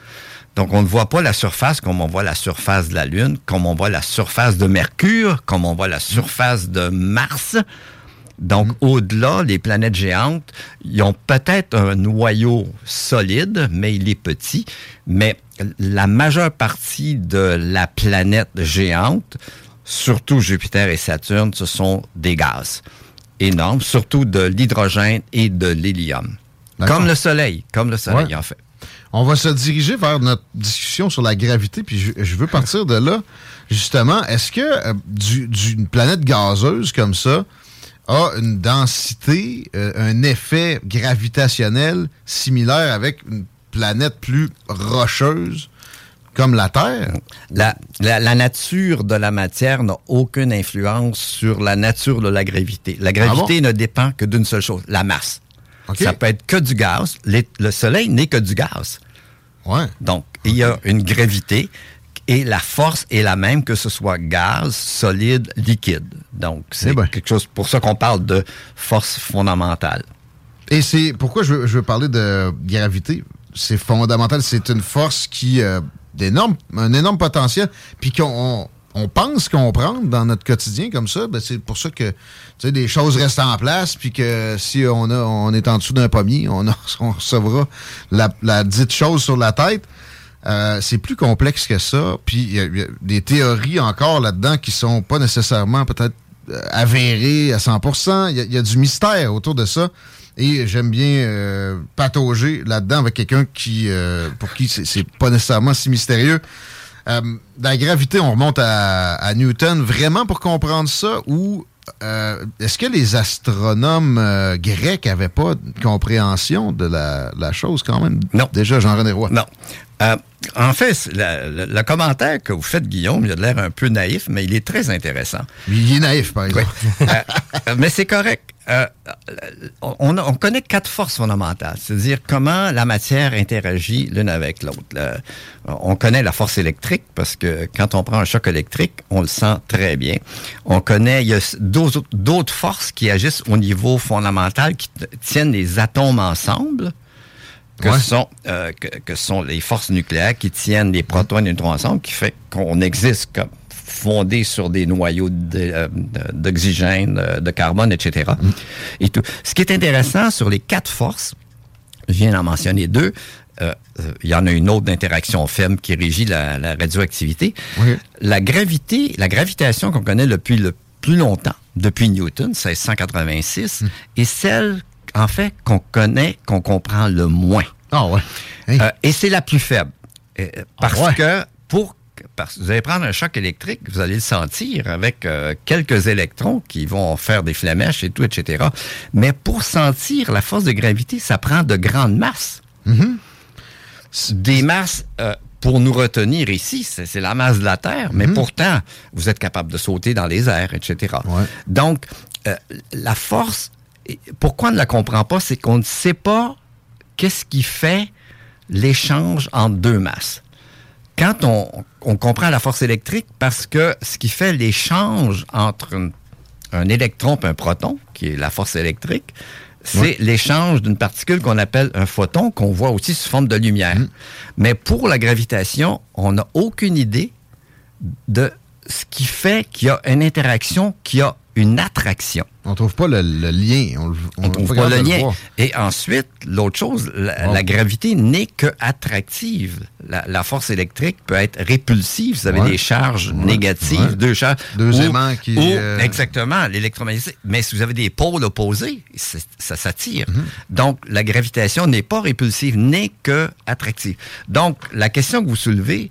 Donc, on ne voit pas la surface comme on voit la surface de la Lune, comme on voit la surface de Mercure, comme on voit la surface de Mars. Donc, au-delà, les planètes géantes, ils ont peut-être un noyau solide, mais il est petit. Mais la majeure partie de la planète géante, surtout Jupiter et Saturne, ce sont des gaz énormes, surtout de l'hydrogène et de l'hélium. Comme le Soleil, comme le Soleil, Ouais. en fait. On va se diriger vers notre discussion sur la gravité, puis je, je veux partir de là. Justement, est-ce que euh, du- du- une planète gazeuse comme ça a une densité, euh, un effet gravitationnel similaire avec une planète plus rocheuse comme la Terre? La, la- la nature de la matière n'a aucune influence sur la nature de la gravité. La gravité Ah bon? ne dépend que d'une seule chose, la masse. OK. Ça peut être que du gaz. Les- le Soleil n'est que du gaz. Ouais. Donc, il y a une gravité et la force est la même que ce soit gaz, solide, liquide. Donc, c'est Eh ben. quelque chose pour ça qu'on parle de force fondamentale. Et c'est pourquoi je veux, je veux parler de gravité? C'est fondamental. C'est une force qui a d'énormes- un énorme potentiel. Puis qu'on on, pense comprendre dans notre quotidien comme ça. Ben c'est pour ça que des choses restent en place. Puis que si on, a, est en dessous d'un pommier, on, a- recevra la, la dite chose sur la tête. Euh, c'est plus complexe que ça. Puis il y, a- des théories encore là-dedans qui sont pas nécessairement peut-être euh, avérées à 100%. Il y, a- il y a du mystère autour de ça. Et j'aime bien euh, patauger là-dedans avec quelqu'un qui, euh, pour qui c'est pas nécessairement si mystérieux. Euh, la gravité, on remonte à, à Newton vraiment pour comprendre ça ou euh, est-ce que les astronomes euh, grecs avaient pas de compréhension de la, la chose quand même? Non. Déjà, Jean-René Roy. Non. En fait, la- le, commentaire que vous faites, Guillaume, il a l'air un peu naïf, mais il est très intéressant. Il est naïf, par exemple. Euh, mais c'est correct. Euh, on, on connaît quatre forces fondamentales, c'est-à-dire comment la matière interagit l'une avec l'autre. Le- On connaît la force électrique parce que quand on prend un choc électrique, on le sent très bien. On connaît, il y a d'autres forces qui agissent au niveau fondamental, qui tiennent les atomes ensemble que, Ouais. sont, euh, que, que sont les forces nucléaires qui tiennent les protons et les neutrons ensemble, qui fait qu'on existe comme fondé sur des noyaux euh, de- d'oxygène, euh, de carbone, etc. Et tout. Ce qui est intéressant sur les quatre forces, je viens d'en mentionner deux, euh, euh, il y en a une autre d'interaction faible qui régit la, la radioactivité. La gravité, la gravitation qu'on connaît depuis le plus longtemps, depuis Newton, 1686, est celle, en fait, qu'on connaît, qu'on comprend le moins. Ah ouais. Euh, et c'est la plus faible. Euh, parce Ah ouais. que pour parce que vous allez prendre un choc électrique, vous allez le sentir avec euh, quelques électrons qui vont faire des flamèches et tout, etc. Mais pour sentir la force de gravité, ça prend de grandes masses. Des masses, euh, pour nous retenir ici, c'est la masse de la Terre, mais pourtant, vous êtes capable de sauter dans les airs, etc. Donc, euh, la force, pourquoi on ne la comprend pas, c'est qu'on ne sait pas qu'est-ce qui fait l'échange entre deux masses. Quand on, on comprend la force électrique, parce que ce qui fait l'échange entre un, un électron et un proton, qui est la force électrique, c'est Ouais. l'échange d'une particule qu'on appelle un photon, qu'on voit aussi sous forme de lumière. Mais pour la gravitation, on n'a aucune idée de ce qui fait qu'il y a une interaction, qu'il y a une attraction. On trouve pas le, le lien. On, On trouve pas capable le lien. Et ensuite, l'autre chose, la, Oh. la gravité n'est que attractive. La, la force électrique peut être répulsive. Vous avez Ouais. des charges Ouais. négatives, Ouais. deux charges. Deux ou- aimants qui, ou- euh, Exactement, l'électromagnétisme. Mais si vous avez des pôles opposés, ça s'attire. Mhm. Donc, la gravitation n'est pas répulsive, n'est que attractive. Donc, la question que vous soulevez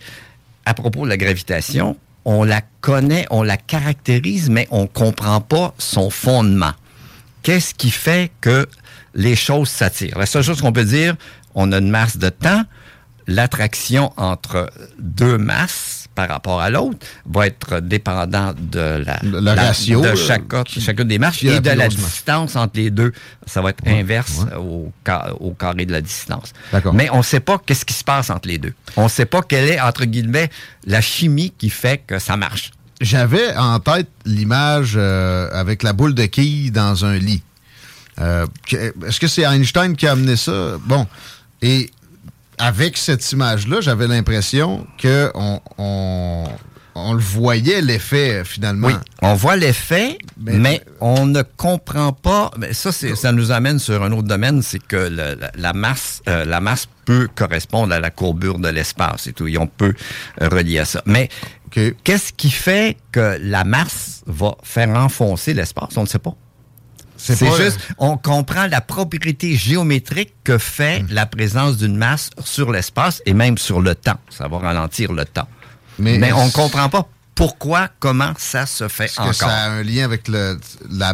à propos de la gravitation, on la connaît, on la caractérise, mais on comprend pas son fondement. Qu'est-ce qui fait que les choses s'attirent? La seule chose qu'on peut dire, on a une masse de temps, l'attraction entre deux masses par rapport à l'autre va être dépendant de la, Le la- ratio, de là, chaque, chacune des qui a et de la distance entre les deux. Ça va être inverse Au, ca- au carré de la distance. D'accord. Mais on ne sait pas qu'est-ce qui se passe entre les deux. On ne sait pas quelle est, entre guillemets, la chimie qui fait que ça marche. J'avais en tête l'image euh, avec la boule de quille dans un lit. Euh, Est-ce que c'est Einstein qui a amené ça? Bon. Et avec cette image-là, j'avais l'impression qu'on on, on le voyait, l'effet, finalement. Oui, on voit l'effet, mais, on ne comprend pas. Mais ça, ça nous amène sur un autre domaine, c'est que le- la, la masse, euh, la masse peut correspondre à la courbure de l'espace et tout. Et on peut relier à ça. Mais qu'est-ce qui fait que la masse va faire enfoncer l'espace? On ne sait pas. C'est juste, on comprend la propriété géométrique que fait la présence d'une masse sur l'espace et même sur le temps. Ça va ralentir le temps. Mais Mais, on ne comprend pas pourquoi, comment ça se fait Est-ce encore. que ça a un lien avec le, la,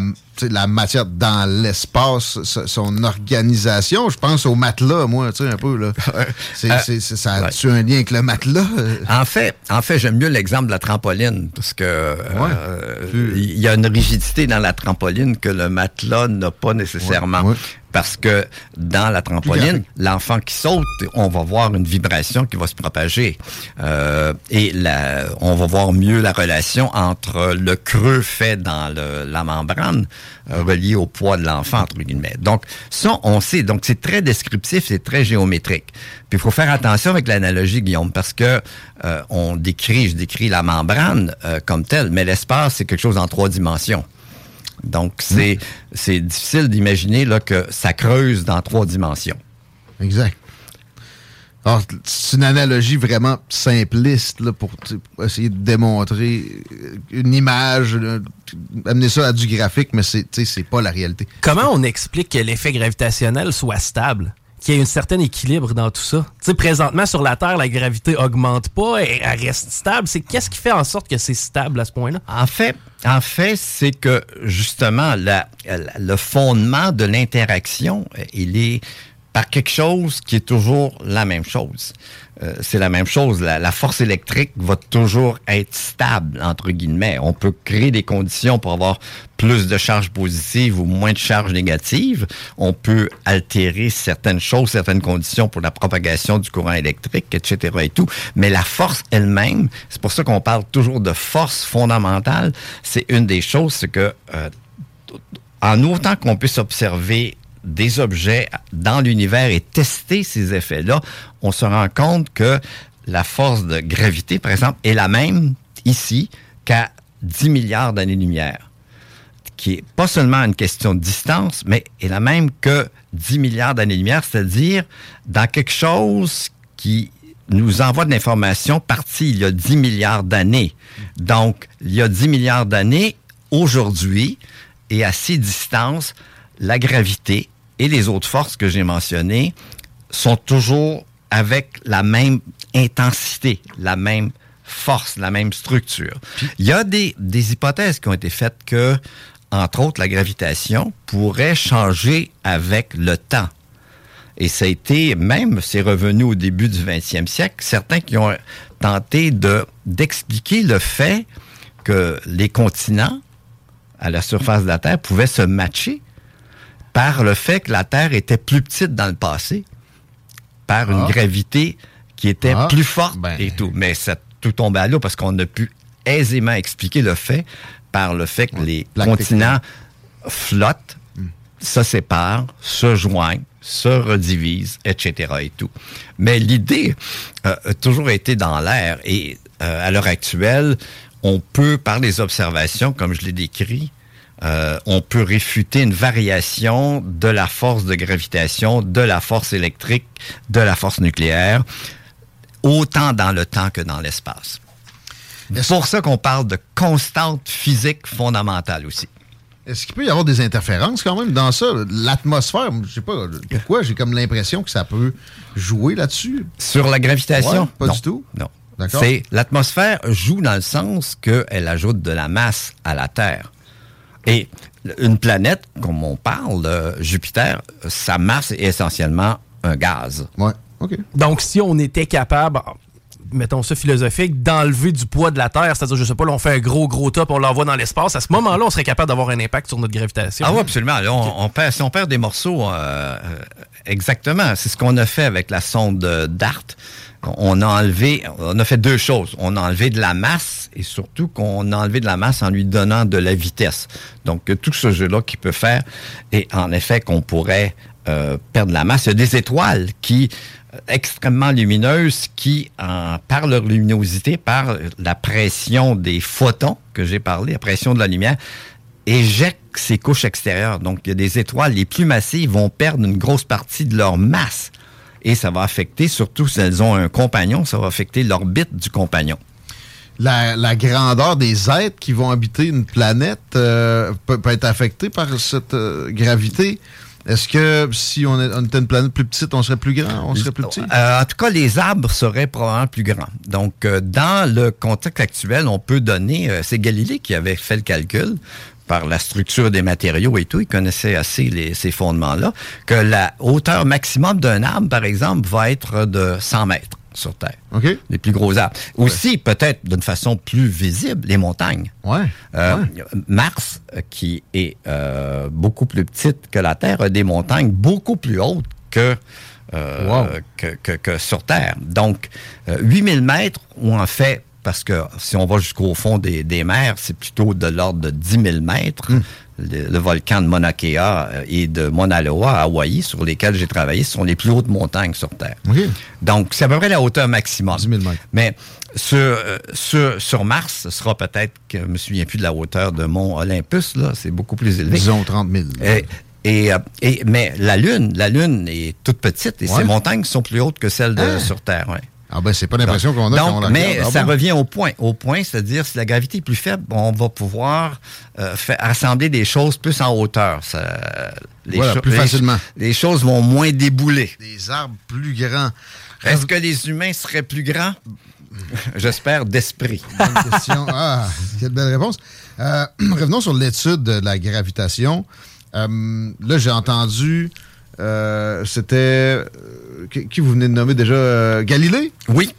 la matière dans l'espace, so- son organisation? Je pense au matelas, moi, tu sais, un peu. Là. C'est, Euh, c'est- ça ouais. a-tu un lien avec le matelas? En fait, en fait, j'aime mieux l'exemple de la trampoline parce que euh, il y a une rigidité dans la trampoline que le matelas n'a pas nécessairement. Ouais, ouais. Parce que dans la trampoline, l'enfant qui saute, on va voir une vibration qui va se propager. Euh, et la, on va voir mieux la relation entre le creux fait dans le- la membrane euh, relié au poids de l'enfant, entre guillemets. Donc, ça, on sait. Donc, c'est très descriptif, c'est très géométrique. Puis, il faut faire attention avec l'analogie, Guillaume, parce que euh, on décrit, je décris la membrane euh, comme telle, mais l'espace, c'est quelque chose en trois dimensions. Donc, c'est c'est difficile d'imaginer là que ça creuse dans trois dimensions. Exact. Alors, c'est une analogie vraiment simpliste là, pour, essayer de démontrer une image, amener ça à du graphique, mais c'est pas la réalité. Comment on explique que l'effet gravitationnel soit stable? Qu'il y ait un certain équilibre dans tout ça. Tu sais, présentement, sur la Terre, la gravité augmente pas, elle, elle reste stable. C'est qu'est-ce qui fait en sorte que c'est stable à ce point-là? En fait, en fait, c'est que justement, le fondement de l'interaction, euh, il est par quelque chose qui est toujours la même chose. Euh, c'est la même chose. La, force électrique va toujours être stable, entre guillemets. On peut créer des conditions pour avoir plus de charges positives ou moins de charges négatives. On peut altérer certaines choses, certaines conditions pour la propagation du courant électrique, etc. et tout. Mais la force elle-même, c'est pour ça qu'on parle toujours de force fondamentale. C'est une des choses, c'est que euh, en autant qu'on puisse observer des objets dans l'univers et tester ces effets-là, on se rend compte que la force de gravité, par exemple, est la même ici qu'à 10 milliards d'années-lumière, qui est pas seulement une question de distance, mais est la même que 10 milliards d'années-lumière, c'est-à-dire dans quelque chose qui nous envoie de l'information partie il y a 10 milliards d'années. Donc, il y a 10 milliards d'années, aujourd'hui, et à ces distances, la gravité et les autres forces que j'ai mentionnées sont toujours avec la même intensité, la même force, la même structure. Il y a des, des hypothèses qui ont été faites que, entre autres, la gravitation pourrait changer avec le temps. Et ça a été, même, c'est revenu au début du 20e siècle, certains qui ont tenté de, d'expliquer le fait que les continents à la surface de la Terre pouvaient se matcher par le fait que la Terre était plus petite dans le passé par une Ah. gravité qui était Ah, plus forte ben. et tout. Mais ça tout tombé à l'eau parce qu'on a pu aisément expliquer le fait par le fait que les continents flottent, se séparent, se joignent, se redivisent, etc. et tout. Mais l'idée euh, a toujours été dans l'air et euh, à l'heure actuelle, on peut, par les observations, comme je l'ai décrit, euh, on peut réfuter une variation de la force de gravitation, de la force électrique, de la force nucléaire, autant dans le temps que dans l'espace. C'est pour ça qu'on parle de constante physique fondamentale aussi. Est-ce qu'il peut y avoir des interférences quand même dans ça? L'atmosphère, je sais pas pourquoi, j'ai comme l'impression que ça peut jouer là-dessus. Sur la gravitation? Ouais, pas Non. du tout. Non. L'atmosphère joue dans le sens qu'elle ajoute de la masse à la Terre. Et une planète, comme on parle, euh, Jupiter, sa masse est essentiellement un gaz. Ouais. OK. Donc, si on était capable, mettons ça philosophique, d'enlever du poids de la Terre, c'est-à-dire, je sais pas, là, on fait un gros, gros top, on l'envoie dans l'espace, à ce moment-là, on serait capable d'avoir un impact sur notre gravitation. Ah oui, absolument. Là, on, on perd, si on perd des morceaux, euh, euh, exactement. C'est ce qu'on a fait avec la sonde euh, DART. On a enlevé, on a fait deux choses. On a enlevé de la masse et surtout qu'on a enlevé de la masse en lui donnant de la vitesse. Donc, euh, tout ce jeu-là qu'il peut faire et en effet qu'on pourrait euh, perdre la masse. Il y a des étoiles qui euh, extrêmement lumineuses qui, par leur luminosité, par la pression des photons que j'ai parlé, la pression de la lumière, éjectent ces couches extérieures. Donc, il y a des étoiles les plus massives vont perdre une grosse partie de leur masse. Et ça va affecter, surtout si elles ont un compagnon, ça va affecter l'orbite du compagnon. La, grandeur des êtres qui vont habiter une planète euh, peut, peut être affectée par cette euh, gravité. Est-ce que si on, était une planète plus petite, on serait plus grand? On serait plus petit? Euh, en tout cas, les arbres seraient probablement plus grands. Donc, euh, dans le contexte actuel, on peut donner, euh, c'est Galilée qui avait fait le calcul par la structure des matériaux et tout, il connaissait assez les- ces fondements-là, que la hauteur maximum d'un arbre, par exemple, va être de 100 mètres sur Terre. Les plus gros arbres. Aussi, peut-être d'une façon plus visible, les montagnes. Ouais. Euh, Mars, euh, qui est euh, beaucoup plus petite que la Terre, a des montagnes beaucoup plus hautes que, euh, que, que- que sur Terre. Donc, euh, 8000 mètres, ou en fait, parce que si on va jusqu'au fond des, des mers, c'est plutôt de l'ordre de 10 000 mètres. Le, le volcan de Mauna Kea euh, et de Mauna Loa à Hawaï, sur lesquels j'ai travaillé, ce sont les plus hautes montagnes sur Terre. Donc, c'est à peu près la hauteur maximum. 10 000 mètres. Mais sur, euh, sur, sur Mars, ce sera peut-être que je me souviens plus de la hauteur de Mont Olympus, là, c'est beaucoup plus élevé. Disons 30 000. Et, et, euh, et- mais la Lune, la Lune est toute petite et Ouais. ses montagnes sont plus hautes que celles de, Ah. sur Terre. Ouais. Ah ben, c'est pas l'impression qu'on a Donc, quand on la mais regarde. Ah ça bon? revient au point. Au point, c'est-à-dire si la gravité est plus faible, on va pouvoir euh, faire assembler des choses plus en hauteur. Ça, Voilà, cho- plus facilement. Les choses vont moins débouler. Des arbres plus grands. Est-ce que les humains seraient plus grands? J'espère d'esprit. Bonne question. Ah, quelle belle réponse. Euh, revenons sur l'étude de la gravitation. Euh, là, j'ai entendu, c'était, qui, qui vous venez de nommer déjà, euh, Galilée? Oui.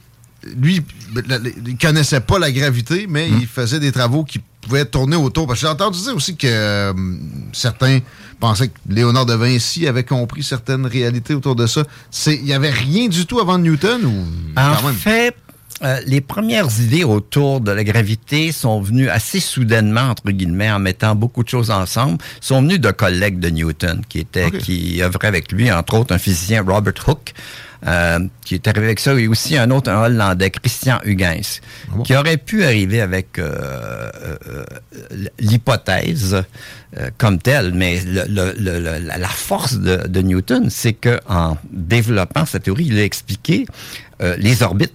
Lui, la- il connaissait pas la gravité, mais Hmm. il faisait des travaux qui pouvaient tourner autour. Parce que j'ai entendu dire aussi que euh, certains pensaient que Léonard de Vinci avait compris certaines réalités autour de ça. Il n'y avait rien du tout avant Newton ou En quand même? fait, euh, les premières idées autour de la gravité sont venues assez soudainement, entre guillemets, en mettant beaucoup de choses ensemble, sont venues de collègues de Newton qui était, qui œuvrait avec lui, entre autres un physicien Robert Hooke, euh, qui est arrivé avec ça, et aussi un autre, un Hollandais, Christian Huygens, qui aurait pu arriver avec euh, euh, l'hypothèse euh, comme telle, mais le- le- le- la la force de, de Newton, c'est que en développant sa théorie, il a expliqué euh, les orbites.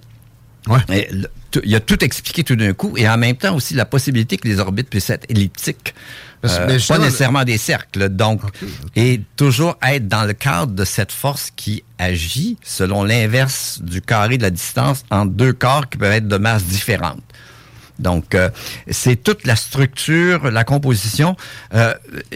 Tout- il a tout expliqué tout d'un coup, et en même temps aussi la possibilité que les orbites puissent être elliptiques. Euh, mais pas nécessairement des cercles. Donc, et toujours être dans le cadre de cette force qui agit selon l'inverse du carré de la distance entre deux corps qui peuvent être de masse différente. Donc, euh, c'est toute la structure, la composition, euh,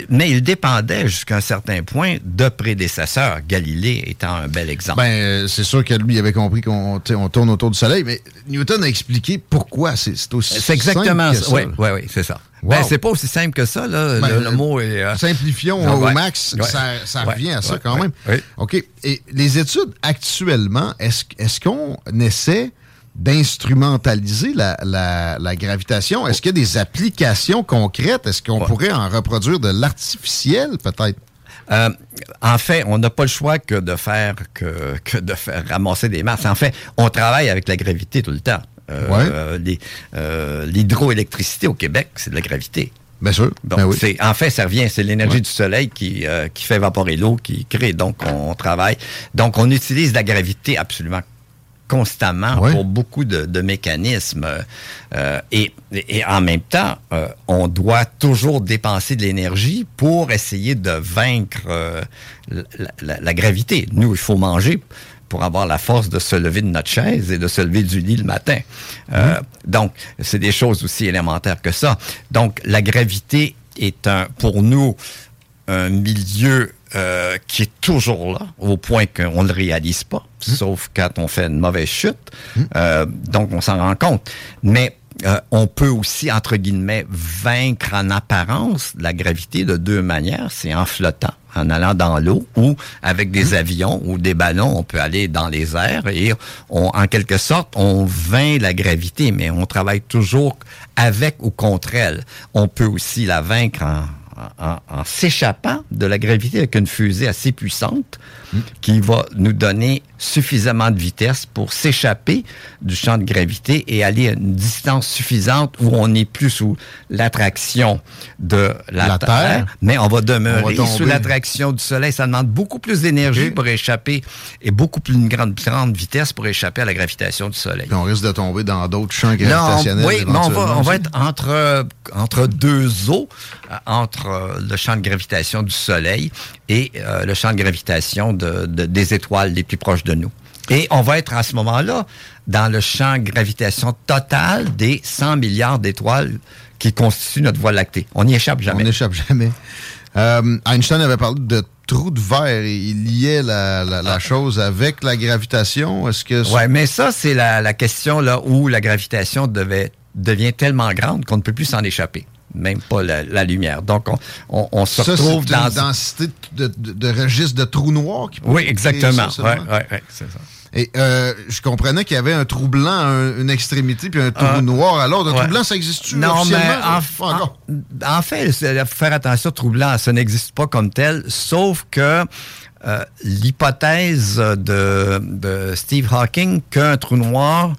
mais il dépendait jusqu'à un certain point de prédécesseurs, Galilée étant un bel exemple. Ben, euh, c'est sûr que lui avait compris qu'on on tourne autour du Soleil, mais Newton a expliqué pourquoi c'est aussi C'est exactement simple que ça. Oui, oui, oui, c'est ça. Wow. Ben, c'est pas aussi simple que ça, là. Ben, le, le mot est. euh, Simplifions au ouais. max, Ouais. ça, ça Ouais. revient à ça quand même. OK. Et les études actuellement, est-ce est-ce qu'on essaie d'instrumentaliser la, la- la gravitation? Est-ce qu'il y a des applications concrètes? Est-ce qu'on pourrait en reproduire de l'artificiel, peut-être? Euh, en fait, on n'a pas le choix que de faire que, que de faire ramasser des masses. En fait, on travaille avec la gravité tout le temps. Euh, Ouais. euh, L'hydroélectricité au Québec, c'est de la gravité. Bien sûr. Donc, Ben oui. c'est, en fait, ça revient, c'est l'énergie du soleil qui, qui fait évaporer l'eau, qui crée. Donc, on travaille. Donc, on utilise la gravité absolument constamment pour beaucoup de, de mécanismes. Euh, et, et en même temps, euh, on doit toujours dépenser de l'énergie pour essayer de vaincre euh, la, la- la gravité. Nous, il faut manger pour avoir la force de se lever de notre chaise et de se lever du lit le matin. Donc, c'est des choses aussi élémentaires que ça. Donc, la gravité est un, pour nous, un milieu euh, qui est toujours là, au point qu'on ne le réalise pas, sauf quand on fait une mauvaise chute. Euh, donc, on s'en rend compte. Mais euh, on peut aussi, entre guillemets, vaincre en apparence la gravité de deux manières. C'est en flottant, en allant dans l'eau, ou avec des avions ou des ballons, on peut aller dans les airs et on, en quelque sorte, on vainc la gravité, mais on travaille toujours avec ou contre elle. On peut aussi la vaincre en, en, en s'échappant de la gravité avec une fusée assez puissante qui va nous donner suffisamment de vitesse pour s'échapper du champ de gravité et aller à une distance suffisante où on n'est plus sous l'attraction de la, La terre, Terre. mais on va On demeurer va sous l'attraction du Soleil. Ça demande beaucoup plus d'énergie pour échapper et beaucoup plus une grande, grande vitesse pour échapper à la gravitation du Soleil. Puis on risque de tomber dans d'autres champs on- gravitationnels. oui, mais on va, on être entre, entre deux eaux, euh, entre euh, le champ de gravitation du Soleil et euh, le champ de gravitation de, de- des étoiles les plus proches de nous. Et on va être à ce moment-là dans le champ de gravitation total des 100 milliards d'étoiles qui constituent notre Voie lactée. On n'y échappe jamais. On n'échappe jamais. Euh, Einstein avait parlé de trou de verre et il liait la, la- la chose avec la gravitation. Est-ce que Ouais, mais ça, c'est la, la question là où la gravitation devait, devient tellement grande qu'on ne peut plus s'en échapper. Même pas la, la lumière. Donc, on, on- on se ça, retrouve c'est une dans... densité de, de- de registre de trous noirs qui Oui, exactement. c'est ça. Et euh, je comprenais qu'il y avait un trou blanc à un- une extrémité puis un trou Ah. noir à l'autre. Un Ouais. trou blanc, ça existe-tu Non, mais en, en- en fait, faire attention, trou blanc, ça n'existe pas comme tel, sauf que euh, l'hypothèse de, de Steve Hawking qu'un trou noir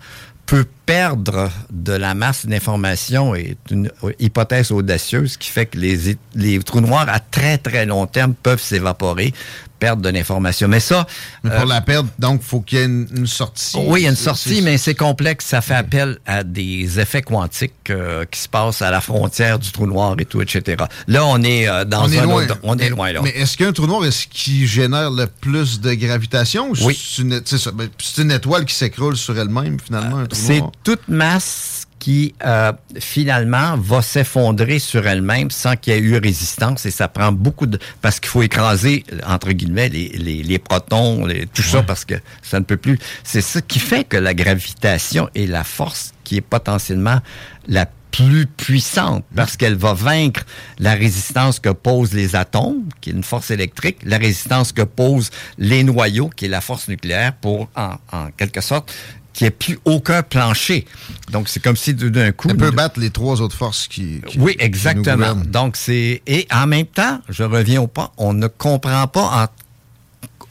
peut perdre de la masse d'information est une hypothèse audacieuse qui fait que les, les trous noirs à très très long terme peuvent s'évaporer, perdre de l'information. Mais ça... Mais pour euh, la perdre, donc, faut qu'il y ait une, une sortie. oui, il y a une sortie, mais c'est complexe. Ça fait appel à des effets quantiques euh, qui se passent à la frontière du trou noir et tout, etc. Là, on est euh, dans on est un loin. autre- on est loin, là. Mais est-ce qu'un trou noir, est-ce qui génère le plus de gravitation? Ou Oui. C'est une, ben, une étoile qui s'écroule sur elle-même, finalement, un trou noir? Toute masse qui, euh, finalement, va s'effondrer sur elle-même sans qu'il y ait eu résistance. Et ça prend beaucoup de... Parce qu'il faut écraser, entre guillemets, les, les, les protons, les- tout ça, parce que ça ne peut plus... C'est ça qui fait que la gravitation est la force qui est potentiellement la plus puissante parce qu'elle va vaincre la résistance que posent les atomes, qui est une force électrique, la résistance que posent les noyaux, qui est la force nucléaire, pour, en, en quelque sorte, qu'il n'y ait plus aucun plancher. Donc, c'est comme si d'un coup... Elle peut battre les trois autres forces qui. qui- oui, qui nous exactement. Donc, c'est. Et en même temps, je reviens au point, on ne comprend pas en-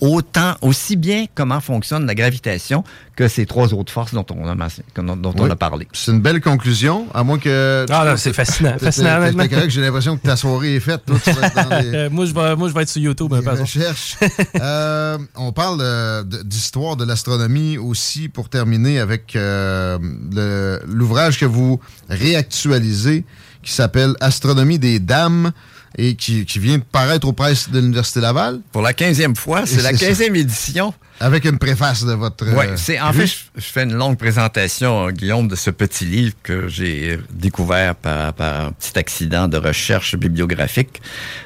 autant, aussi bien comment fonctionne la gravitation que ces trois autres forces dont on a, dont, on a parlé. C'est une belle conclusion, à moins que. Ah, là, c'est fascinant. Fascinant, correct, J'ai l'impression que ta soirée est faite. Toi, tu vas être dans les- Euh, moi, je vais, moi, je vais être sur YouTube. peu, les recherches. Euh, on parle euh, de- d'histoire de l'astronomie aussi pour terminer avec euh, l'ouvrage que vous réactualisez qui s'appelle Astronomie des dames. Et qui, qui vient de paraître aux presses de l'Université Laval. Pour la 15e fois, c'est la 15e édition. Avec une préface de votre. Oui, euh, c'est en fait, je, je fais une longue présentation, Guillaume, de ce petit livre que j'ai découvert par, par un petit accident de recherche bibliographique.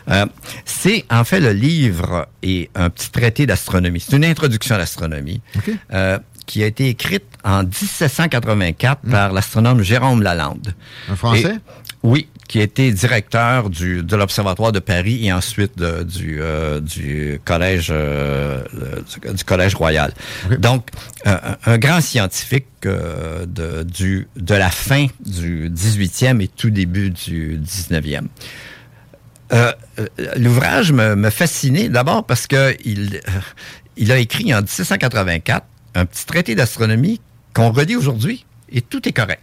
Euh, c'est en fait le livre et un petit traité d'astronomie. C'est une introduction à l'astronomie. Euh, qui a été écrite en 1784 par l'astronome Jérôme Lalande. Un Français? Et- oui, qui était directeur du, de l'Observatoire de Paris et ensuite de- du, euh, du collège euh, le- du collège royal. Donc, euh, un grand scientifique euh, de, du, de la fin du 18e et tout début du 19e. Euh, euh, L'ouvrage me, me fascinait d'abord parce que il, il a écrit en 1784 un petit traité d'astronomie qu'on relit aujourd'hui et tout est correct.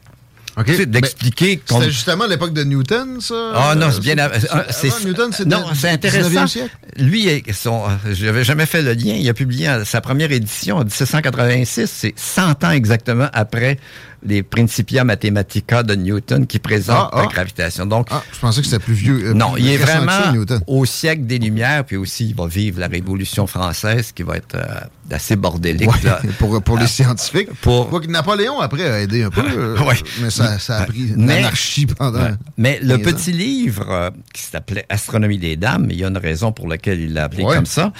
Sais, D'expliquer qu'on- C'était justement l'époque de Newton, ça? ah non, c'est bien. c'est- euh, c'est- avant Newton, c'était non, c'est 19e intéressant. siècle? Lui, son, euh, j'avais jamais fait le lien. Il a publié sa première édition en 1786. C'est 100 ans exactement après les Principia Mathematica de Newton qui présentent Ah, ah. la gravitation. Donc, Je pensais que c'était plus vieux. euh, non, plus il est que ça, vraiment au siècle des Lumières, puis aussi il va vivre la Révolution française qui va être euh, assez bordélique. Ouais, là. pour, pour les Euh, scientifiques. Pour... Quoique Napoléon, après, a aidé un peu. euh, Ouais. Mais ça, ça a pris l'anarchie pendant. Mais le 15 ans. petit livre qui s'appelait Astronomie des dames, il y a une raison pour laquelle il l'a appelé Ouais. comme ça,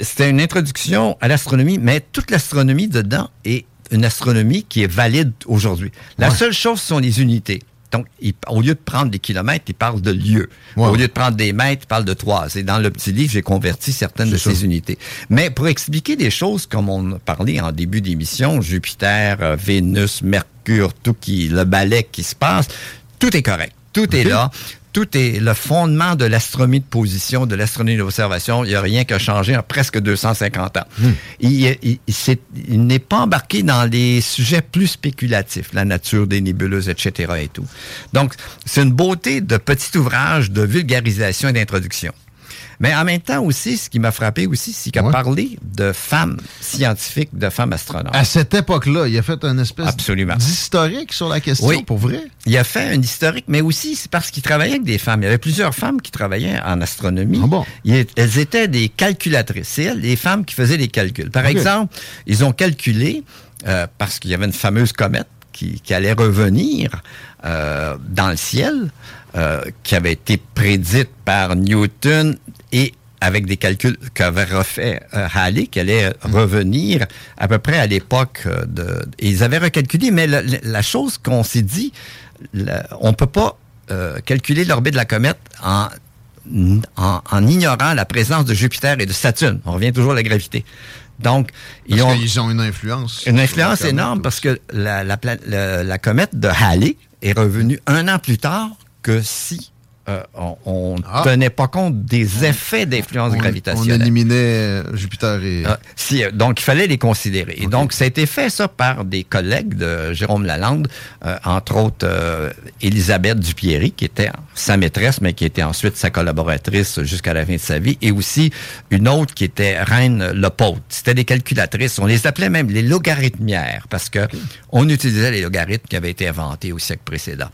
c'était une introduction à l'astronomie, mais toute l'astronomie dedans est une astronomie qui est valide aujourd'hui. La seule chose sont les unités. Donc, il- au lieu de prendre des kilomètres, il parle de lieues. Au lieu de prendre des mètres, il parle de trois. Et dans le petit livre, j'ai converti certaines de ces unités. Mais pour expliquer des choses comme on a parlé en début d'émission, Jupiter, euh, Vénus, Mercure, tout qui, le balai qui se passe, tout est correct. Tout est là. Tout est le fondement de l'astronomie de position, de l'astronomie d'observation. Il n'y a rien qui a changé en presque 250 ans. Il, il- il s'est- il n'est pas embarqué dans les sujets plus spéculatifs, la nature des nébuleuses, etc. et tout. Donc, c'est une beauté de petit ouvrage de vulgarisation et d'introduction. Mais en même temps aussi, ce qui m'a frappé aussi, c'est qu'il a parlé de femmes scientifiques, de femmes astronautes. À cette époque-là, il a fait un espèce d'historique sur la question, Oui. pour vrai? Il a fait un historique, mais aussi c'est parce qu'il travaillait avec des femmes. Il y avait plusieurs femmes qui travaillaient en astronomie. Ah Il est- elles étaient des calculatrices. C'est elles, les femmes qui faisaient les calculs. Par exemple, ils ont calculé, euh, parce qu'il y avait une fameuse comète qui, qui allait revenir euh, dans le ciel, euh, qui avait été prédite par Newton et avec des calculs qu'avait refait euh, Halley, qui allait revenir à peu près à l'époque euh, de... et ils avaient recalculé, mais la, chose qu'on s'est dit, la- on peut pas euh, calculer l'orbite de la comète en, en, en ignorant la présence de Jupiter et de Saturne. On revient toujours à la gravité. Donc, ils ont, qu'ils ont une influence. une influence énorme parce que la, la- la comète de Halley est revenue un an plus tard que si euh, on ne Ah. tenait pas compte des effets d'influence On- On gravitationnelle. éliminait euh, Jupiter et. Ah, si, euh, donc, il fallait les considérer. Et donc, ça a été fait, ça, par des collègues de Jérôme Lalande, euh, entre autres euh, Elisabeth Dupierry, qui était sa maîtresse, mais qui était ensuite sa collaboratrice jusqu'à la fin de sa vie, et aussi une autre qui était Reine Lepaute. C'était des calculatrices. On les appelait même les logarithmières, parce que on utilisait les logarithmes qui avaient été inventés au siècle précédent.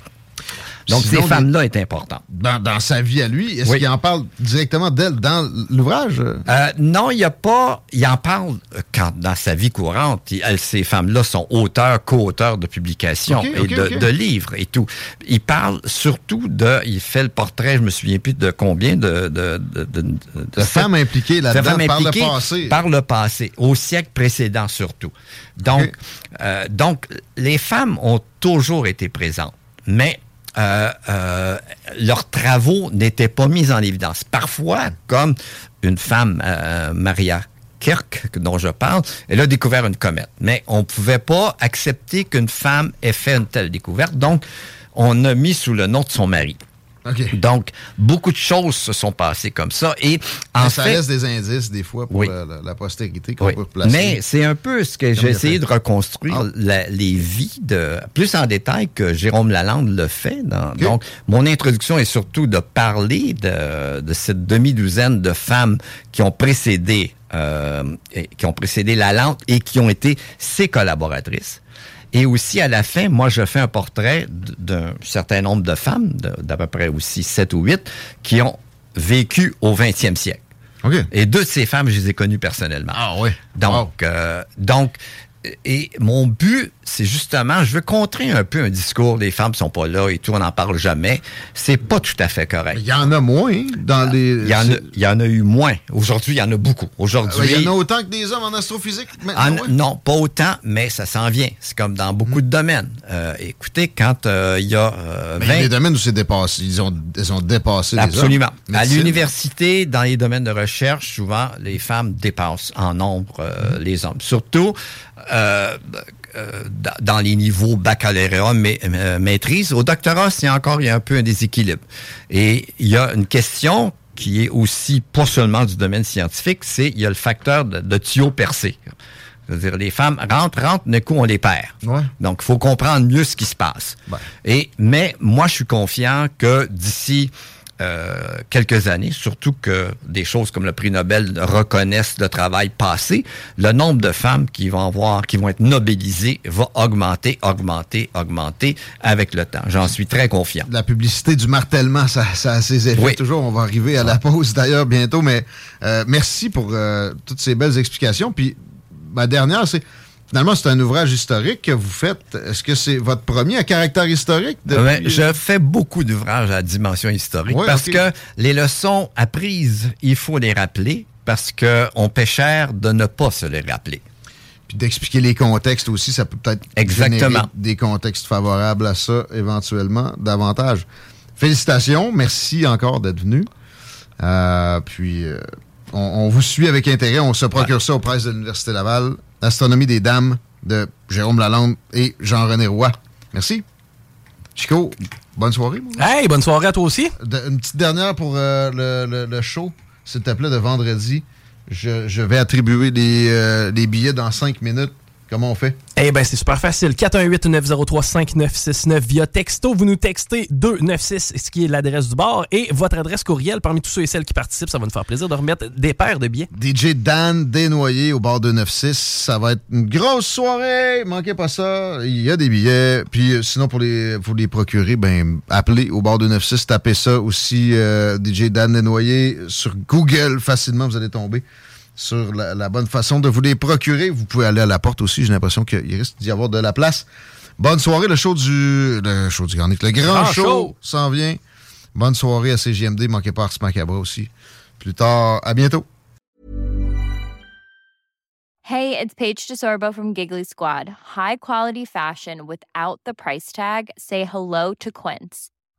Donc, Sinon, ces femmes-là étaient importantes. Dans, dans sa vie à lui, est-ce Oui. qu'il en parle directement d'elle dans l'ouvrage? Euh, non, il n'y a pas. Il en parle quand, dans sa vie courante. Il- elles, ces femmes-là sont auteurs, co-auteurs de publications et de, livres et tout. Il parle surtout de. Il fait le portrait, je me souviens plus de combien de. de, de, de- femmes impliquées de là-dedans par le passé. Par le passé, au siècle précédent surtout. Donc, euh, donc les femmes ont toujours été présentes, mais euh, euh, leurs travaux n'étaient pas mis en évidence. Parfois, comme une femme, euh, Maria Kirk, dont je parle, elle a découvert une comète. Mais on ne pouvait pas accepter qu'une femme ait fait une telle découverte. Donc, on a mis sous le nom de son mari. Donc, beaucoup de choses se sont passées comme ça. Et en Mais ça fait, laisse des indices, des fois, pour Oui. la, la- la postérité qu'on oui. peut placer. Mais c'est un peu ce que j'ai essayé de reconstruire, Ah. la- les vies de plus en détail que Jérôme Lalande le fait. dans- Donc, mon introduction est surtout de parler de, de cette demi-douzaine de femmes qui ont précédé euh, qui ont précédé Lalande et qui ont été ses collaboratrices. Et aussi, à la fin, moi, je fais un portrait d'un certain nombre de femmes, d'à peu près aussi sept ou huit, qui ont vécu au 20e siècle. Et deux de ces femmes, je les ai connues personnellement. Ah oui. Donc, euh, donc et mon but, c'est justement, je veux contrer un peu un discours, les femmes sont pas là et tout, on n'en parle jamais. C'est pas tout à fait correct. Il y en a moins dans les. Il y en a, il y en a eu moins. Aujourd'hui, il y en a beaucoup. Aujourd'hui. Il y en a autant que des hommes en astrophysique maintenant, En- ouais? Non, pas autant, mais ça s'en vient. C'est comme dans beaucoup de domaines. Euh, écoutez, quand euh, il y a euh, Mais il y a 20 des domaines où c'est dépassé. Ils ont, ils ont dépassé les hommes. Absolument. À l'université, dans les domaines de recherche, souvent, les femmes dépassent en nombre euh, les hommes. Surtout euh, euh, dans- les niveaux baccalauréat, mais, euh, maîtrise. Au doctorat, c'est encore il y a un peu un déséquilibre. Et il y a une question qui est aussi pas seulement du domaine scientifique, c'est il y a le facteur de, de tuyau percé. C'est-à-dire, les femmes rentrent, rentrent, d'un coup, on les perd. Donc, il faut comprendre mieux ce qui se passe. Et, mais moi, je suis confiant que d'ici euh, quelques années, surtout que des choses comme le prix Nobel reconnaissent le travail passé, le nombre de femmes qui vont avoir, qui vont être nobelisées va augmenter, augmenter, augmenter avec le temps. J'en suis très confiant. La publicité du martèlement, ça, ça a ses effets Oui. toujours. On va arriver à la pause d'ailleurs bientôt, mais euh, merci pour euh, toutes ces belles explications. Puis ma dernière, c'est finalement c'est un ouvrage historique que vous faites. Est-ce que c'est votre premier à caractère historique? depuis- Ouais, je fais beaucoup d'ouvrages à dimension historique Ouais, parce que les leçons apprises, il faut les rappeler parce qu'on paie cher de ne pas se les rappeler. Puis d'expliquer les contextes aussi, ça peut peut-être Exactement. des contextes favorables à ça éventuellement davantage. Félicitations, merci encore d'être venu. Euh, puis euh, on, on vous suit avec intérêt, on se procure ça aux presses de l'Université Laval, Astronomie des Dames de Jérôme Lalonde et Jean-René Roy. Merci. Chico, bonne soirée. Hey, bonne soirée à toi aussi. De- une petite dernière pour euh, le, le- le show, s'il te plaît, de vendredi. Je, je vais attribuer les, euh, les billets dans cinq minutes. Comment on fait? Eh bien, c'est super facile. 418-903-5969 via texto. Vous nous textez 296, ce qui est l'adresse du bar, et votre adresse courriel. Parmi tous ceux et celles qui participent, ça va nous faire plaisir de remettre des paires de billets. DJ Dan Desnoyers au bar 296. Ça va être une grosse soirée. Manquez pas ça. Il y a des billets. Puis euh, sinon, pour les, pour les procurer, ben, appelez au bar 296. Tapez ça aussi, euh, DJ Dan Desnoyers, sur Google. Facilement, vous allez tomber sur la, la bonne façon de vous les procurer. Vous pouvez aller à la porte aussi. J'ai l'impression qu'il risque d'y avoir de la place. Bonne soirée. Le show du, le show du Grand Nick. Le grand, Grand show, show. s'en vient. Bonne soirée à CGMD. Manquez pas Ars Macabre aussi. Plus tard. À bientôt. Hey, it's Paige DeSorbo from Giggly Squad. High quality fashion without the price tag. Say hello to Quince.